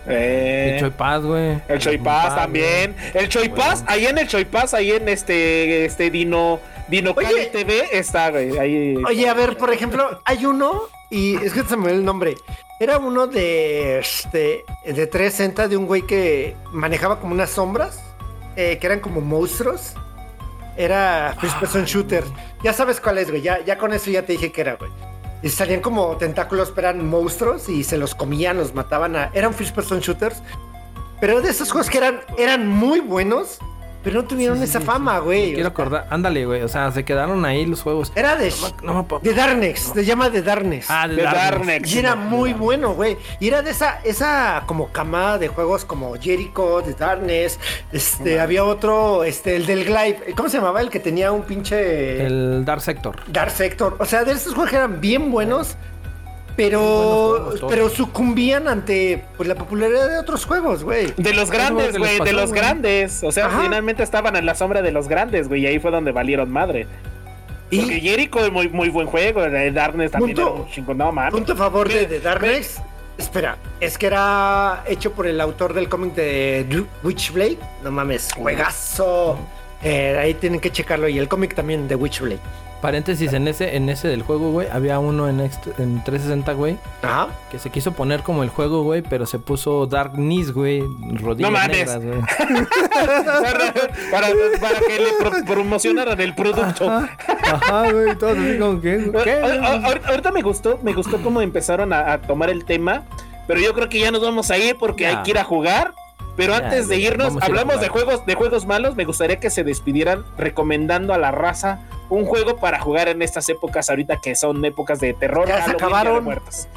Eh, El Choi Paz, güey. el Choi Pass también. El Choi Pass, ahí en el Choi Pass, ahí en este, este Dino, Dino Oye. TV está, güey. Ahí. Oye, a ver, por ejemplo, hay uno, y es que se me dio el nombre. Era uno de este de 360 de un güey que manejaba como unas sombras, eh, que eran como monstruos. Era first person shooter. Ya sabes cuál es, güey. Ya, ya con eso ya te dije que era, güey. Y salían como tentáculos, pero eran monstruos y se los comían, los mataban a. Eran first person shooters. Pero de esos juegos que eran, eran muy buenos, pero no tuvieron esa fama, güey. Quiero acordar. Ándale, güey. O sea, se quedaron ahí los juegos. Era de, No me puedo- de Darkness, se llama de Darkness. Ah, de de. Darkness. Y era muy bueno, güey. Y era de esa, esa como camada de juegos como Jericho, The Darkness. Este, había otro, este, el del Glide. ¿Cómo se llamaba? El que tenía un pinche El Dark Sector. Dark Sector. O sea, de esos juegos que eran bien buenos. Pero, juegos, pero sucumbían ante pues, la popularidad de otros juegos, güey. De los grandes, güey, de los grandes. O sea, Ajá. finalmente estaban en la sombra de los grandes, güey, y ahí fue donde valieron madre. Porque Jericho es muy, muy buen juego, el Darkness también Punto. era un chingón, no mames. punto a favor de The Darkness. Espera, es que era hecho por el autor del cómic de Witchblade. No mames, juegazo. Eh, ahí tienen que checarlo. Y el cómic también de Witchblade. Paréntesis, en ese, en ese del juego, güey, había uno en, ext- en 360, güey, Ajá. que se quiso poner como el juego, güey, pero se puso Darkness, güey, rodillas No mames. negras, güey. para, para, para que le pro- promocionaran el producto. Ajá, güey, todos así como que, Ahorita me gustó, me gustó cómo empezaron a, a tomar el tema, pero yo creo que ya nos vamos a ir porque Ya. hay que ir a jugar. Pero Ya, antes de irnos, hablamos de juegos, de juegos malos. Me gustaría que se despidieran recomendando a la raza un juego para jugar en estas épocas ahorita que son épocas de terror. Ya se acabaron. Muertos.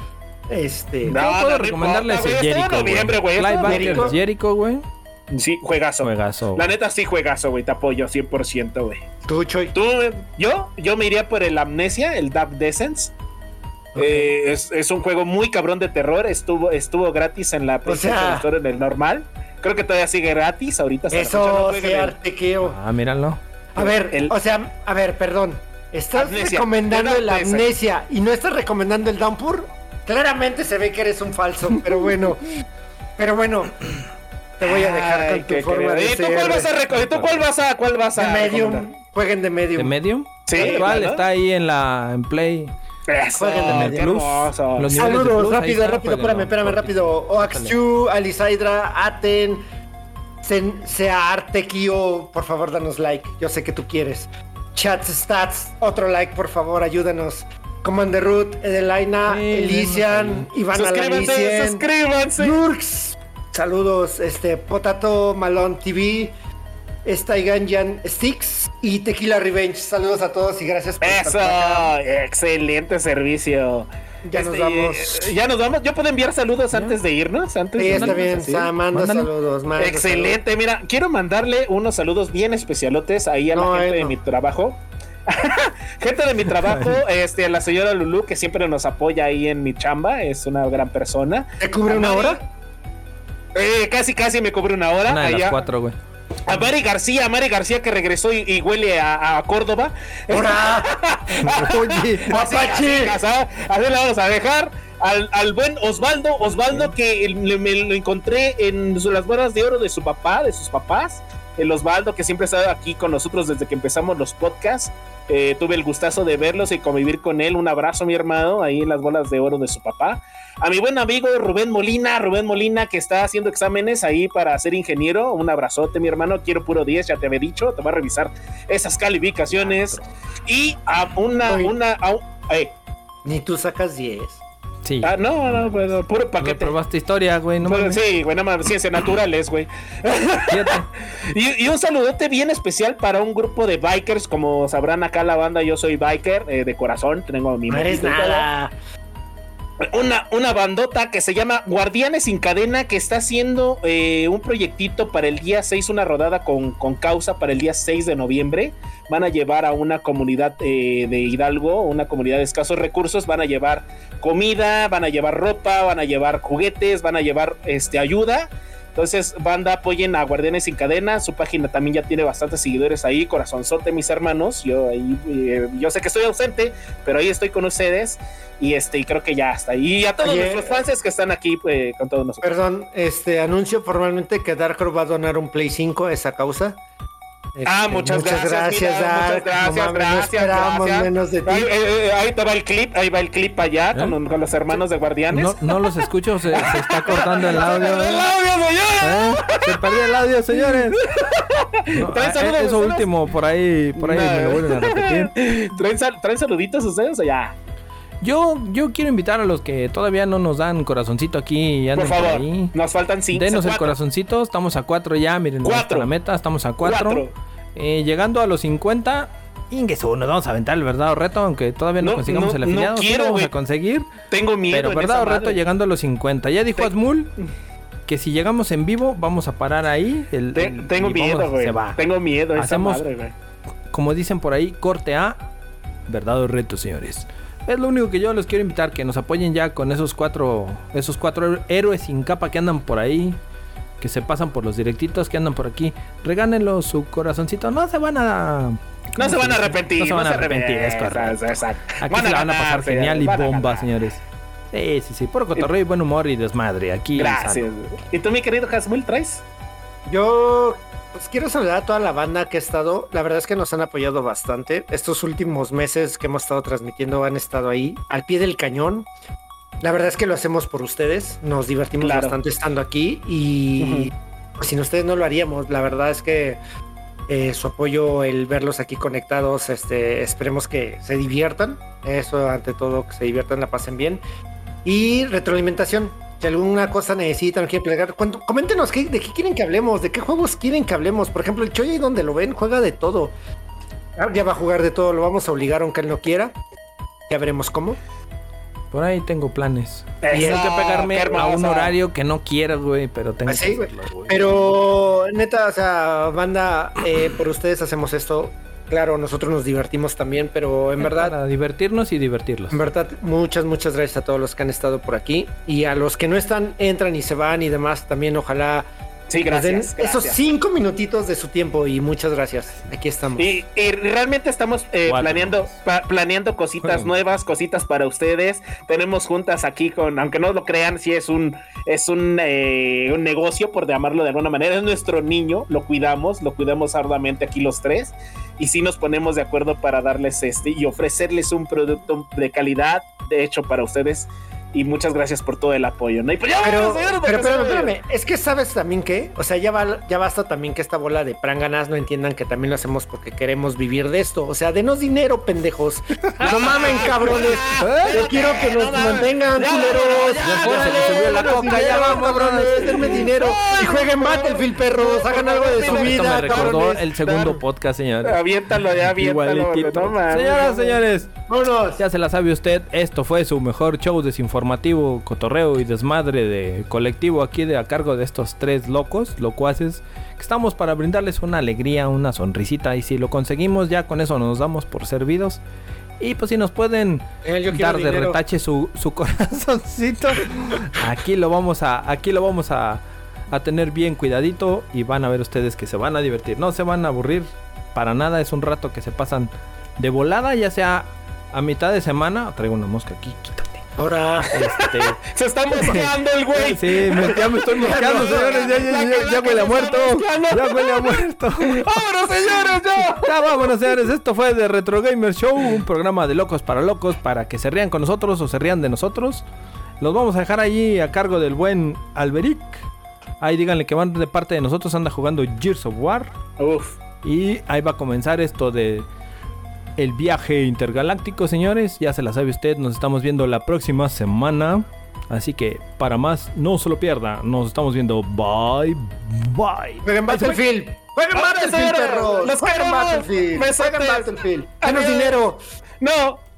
Este. No, Yo puedo no recomendarles importa, el Jericho, noviembre, güey, Jericho, güey. Sí, juegazo. Juegazo. La neta sí juegazo, güey. Te apoyo 100%, güey. Tú, Choy. Tú, yo, yo me iría por el Amnesia, el Dark Descents. Eh, es, es un juego muy cabrón de terror. Estuvo, estuvo gratis en la PlayStation sea- Store en el normal. Creo que todavía sigue gratis. Ahorita hasta no Eso jueguen se el- artequeo. Ah, míralo. A ver, El- o sea, a ver, perdón. ¿Estás Amnesia. recomendando el no- amnesia y no estás recomendando el downpour? Claramente se ve que eres un falso, pero bueno. Pero bueno, te voy a dejar Ay, con tu forma de. ¿Y tú cuál vas a ¿Y tú cuál vas a cuál vas De a medium, recomendar? jueguen de medium. ¿De Medium? Sí, claro. está ahí en la en Play. Eso, qué hermoso. Los Saludos, rápido, está, rápido, espérame, espérame, rápido. Oaxu, Alisaidra, Aten, Sen- Searte, Kio, por favor, danos like. Yo sé que tú quieres. Chats Stats, otro like, por favor, ayúdanos. Commander Root, Edelaina, Sí, Elisian, Iván Suscríbanse, suscríbanse. Nurks. Saludos, este, Potato Malone TV, Staiganjan Sticks y Tequila Revenge. Saludos a todos y gracias por estar por acá. Eso, excelente servicio. Ya nos Este, vamos. eh, Ya nos vamos. ¿Yo puedo enviar saludos antes de irnos? Antes Sí, de está bien, manda Mándale. saludos, manda Excelente, mira, quiero mandarle unos saludos bien especialotes ahí a la No, gente eh, de mi trabajo. gente de mi trabajo, este, a la señora Lulu, que siempre nos apoya ahí en mi chamba, es una gran persona. ¿Te cubre una hora? Eh, casi, casi me cubre una hora. Una de las cuatro, güey. A Mari García, a Mari García que regresó y, y huele a, a Córdoba. ¡Hora! Oye, ¡Apache! así, así, le vamos a dejar. Al, al buen Osvaldo, Osvaldo que me lo encontré en las bodas de oro de su papá, de sus papás. El Osvaldo que siempre ha estado aquí con nosotros desde que empezamos los podcasts. Eh, tuve el gustazo de verlos y convivir con él. Un abrazo, mi hermano, ahí en las bolas de oro de su papá. A mi buen amigo Rubén Molina, Rubén Molina que está haciendo exámenes ahí para ser ingeniero. Un abrazote, mi hermano. Quiero puro 10, ya te había dicho. Te voy a revisar esas calificaciones. Y a una, una, a un- eh, Ni tú sacas 10. Sí. Ah, no, no, puro No paquete. probaste historia, güey. No Pues, sí, güey, nada más ciencias naturales, güey. Y, y un saludote bien especial para un grupo de bikers, como sabrán acá la banda, yo soy biker eh, de corazón, tengo mi No eres nada. Una, una bandota que se llama Guardianes sin Cadena, que está haciendo eh, un proyectito para el día 6, una rodada con, con causa para el día 6 de noviembre. Van a llevar a una comunidad eh, de Hidalgo, una comunidad de escasos recursos, van a llevar comida, van a llevar ropa, van a llevar juguetes, van a llevar este, ayuda. Entonces, banda, apoyen a Guardianes sin Cadena. Su página también ya tiene bastantes seguidores ahí. Corazonzote, mis hermanos. Yo ahí, eh, yo sé que estoy ausente, pero ahí estoy con ustedes. Y este, y creo que ya está. Y a todos Oye, nuestros fans que están aquí pues, con todos nosotros. Perdón, este anuncio formalmente que Darkro va a donar un Play 5 a esa causa. Ah, Este, muchas gracias, mira, Dark. muchas gracias, No mames, no gracias, esperábamos gracias. menos de ti. Ahí, eh, eh, ahí te va el clip, ahí va el clip allá con, con los hermanos de Guardianes. No, no los escucho, se, se está cortando el audio. ¡El audio, señor! ¿Eh? Se perdió el audio, señores. No, ¿Traen eh, eso último, por ahí, por ahí No, me lo eh. vuelven a repetir. ¿Traen, sal- traen saluditos ustedes o ya? Yo, yo quiero invitar a los que todavía no nos dan corazoncito aquí y Por favor, ahí. nos faltan cinco. Denos el corazoncito, estamos a cuatro ya, miren, Cuatro. la meta, estamos a cuatro. Cuatro. Eh, llegando a los 50, Ingesu, nos vamos a aventar el verdadero reto, aunque todavía no, No, consigamos no, el no afiliado, sí quiero, lo vamos a conseguir. Tengo miedo. Pero verdadero reto madre. llegando a los 50. Ya dijo Te- Azmul que si llegamos en vivo vamos a parar ahí. El, Te- el- tengo miedo, güey. Se va. Tengo miedo. esa Hacemos- madre. Como dicen por ahí, corte A, verdadero reto, señores. Es lo único que yo les quiero invitar, que nos apoyen ya con esos cuatro, esos cuatro héroes sin capa que andan por ahí, que se pasan por los directitos que andan por aquí. Regánenlo su corazoncito, no se van a... No se van a arrepentir. No se van a arrepentir, es correcto. Aquí se la van a pasar genial y bomba, señores. Sí, sí, sí, puro cotorreo y buen humor y desmadre. Aquí Gracias. ¿Y tú, mi querido Hasmul, traes? Yo pues quiero saludar a toda la banda que ha estado. La verdad es que nos han apoyado bastante. Estos últimos meses que hemos estado transmitiendo han estado ahí al pie del cañón. La verdad es que lo hacemos por ustedes. Nos divertimos Claro. bastante estando aquí y pues, sin ustedes no lo haríamos. La verdad es que eh, su apoyo, el verlos aquí conectados, este, esperemos que se diviertan. Eso ante todo, que se diviertan, la pasen bien. Y retroalimentación. Si alguna cosa necesitan, quieren plegar, cuento- coméntenos qué- de qué quieren que hablemos, de qué juegos quieren que hablemos. Por ejemplo, el Choy, donde lo ven, juega de todo. Ah, Ya va a jugar de todo, lo vamos a obligar aunque él no quiera. Ya veremos cómo. Por ahí tengo planes. Eso, Tengo que pegarme a un horario que no quiero, güey, pero tengo Pues sí, que hacerlo, güey. Pero neta, o sea, banda, eh, por ustedes hacemos esto. Claro, nosotros nos divertimos también, pero en verdad, Para divertirnos y divertirlos. en verdad, muchas, muchas gracias a todos los que han estado por aquí. Y a los que no están, entran y se van y demás, también ojalá Sí, nos den gracias. esos gracias. cinco minutitos de su tiempo y muchas gracias. Aquí estamos. Y, y realmente estamos eh, planeando pa- planeando cositas Bueno. nuevas, cositas para ustedes. Tenemos juntas aquí con, aunque no lo crean, sí es un es un, eh, un negocio por llamarlo de alguna manera. Es nuestro niño, lo cuidamos, lo cuidamos arduamente aquí los tres y sí nos ponemos de acuerdo para darles este y ofrecerles un producto de calidad, de hecho para ustedes. Y muchas gracias por todo el apoyo. ¿no? Y pues ya Pero, vámonos, porque pero, espérame, es que sabes también que, o sea, ya, va, ya basta también que esta bola de pranganas no entiendan que también lo hacemos porque queremos vivir de esto. O sea, denos dinero, pendejos. No mamen, cabrones. Yo quiero que nos mantengan, culeros. ya, ya, Órale, se subió la coca, ya vamos, cabrones. Denme dinero. Y jueguen Battlefield, perros. Hagan algo de su Esto vida, me recordó cabrones. el segundo podcast, señores. Aviéntalo ya, aviéntalo. Señoras, señores, Vámonos. ya se la sabe usted. Esto fue su mejor show desinformativo, cotorreo y desmadre de colectivo aquí de a cargo de estos tres locos, locuaces, que estamos para brindarles una alegría, una sonrisita. Y si lo conseguimos, ya con eso nos damos por servidos. Y pues si nos pueden Eh, dar de dinero. retache su, su corazoncito, aquí lo vamos a, aquí lo vamos a, a tener bien cuidadito y van a ver ustedes que se van a divertir. No se van a aburrir para nada, es un rato que se pasan de volada, ya sea a mitad de semana. Traigo una mosca aquí, quítate. Ahora. Este, Se está mosqueando el güey. sí, me- ya me estoy mosqueando, señores. Ya, ya, ya, ya huele a muerto. Ya huele a muerto. ¡Vámonos, señores! ¡Ya! Ya vámonos, señores. Esto fue de Retro Gamer Show, un programa de locos para locos para que se rían con nosotros o se rían de nosotros. Los vamos a dejar allí a cargo del buen Alberic. Ahí díganle que van de parte de nosotros, anda jugando Gears of War. Uf. Y ahí va a comenzar esto de el viaje intergaláctico, señores. Ya se la sabe usted, nos estamos viendo la próxima semana. Así que para más, no se lo pierda. Nos estamos viendo. Bye, bye. Jueguen Battlefield. Jueguen Battlefield, perros. Jueguen. Battlefield. Jueguen Battlefield. Adiós. dinero. No.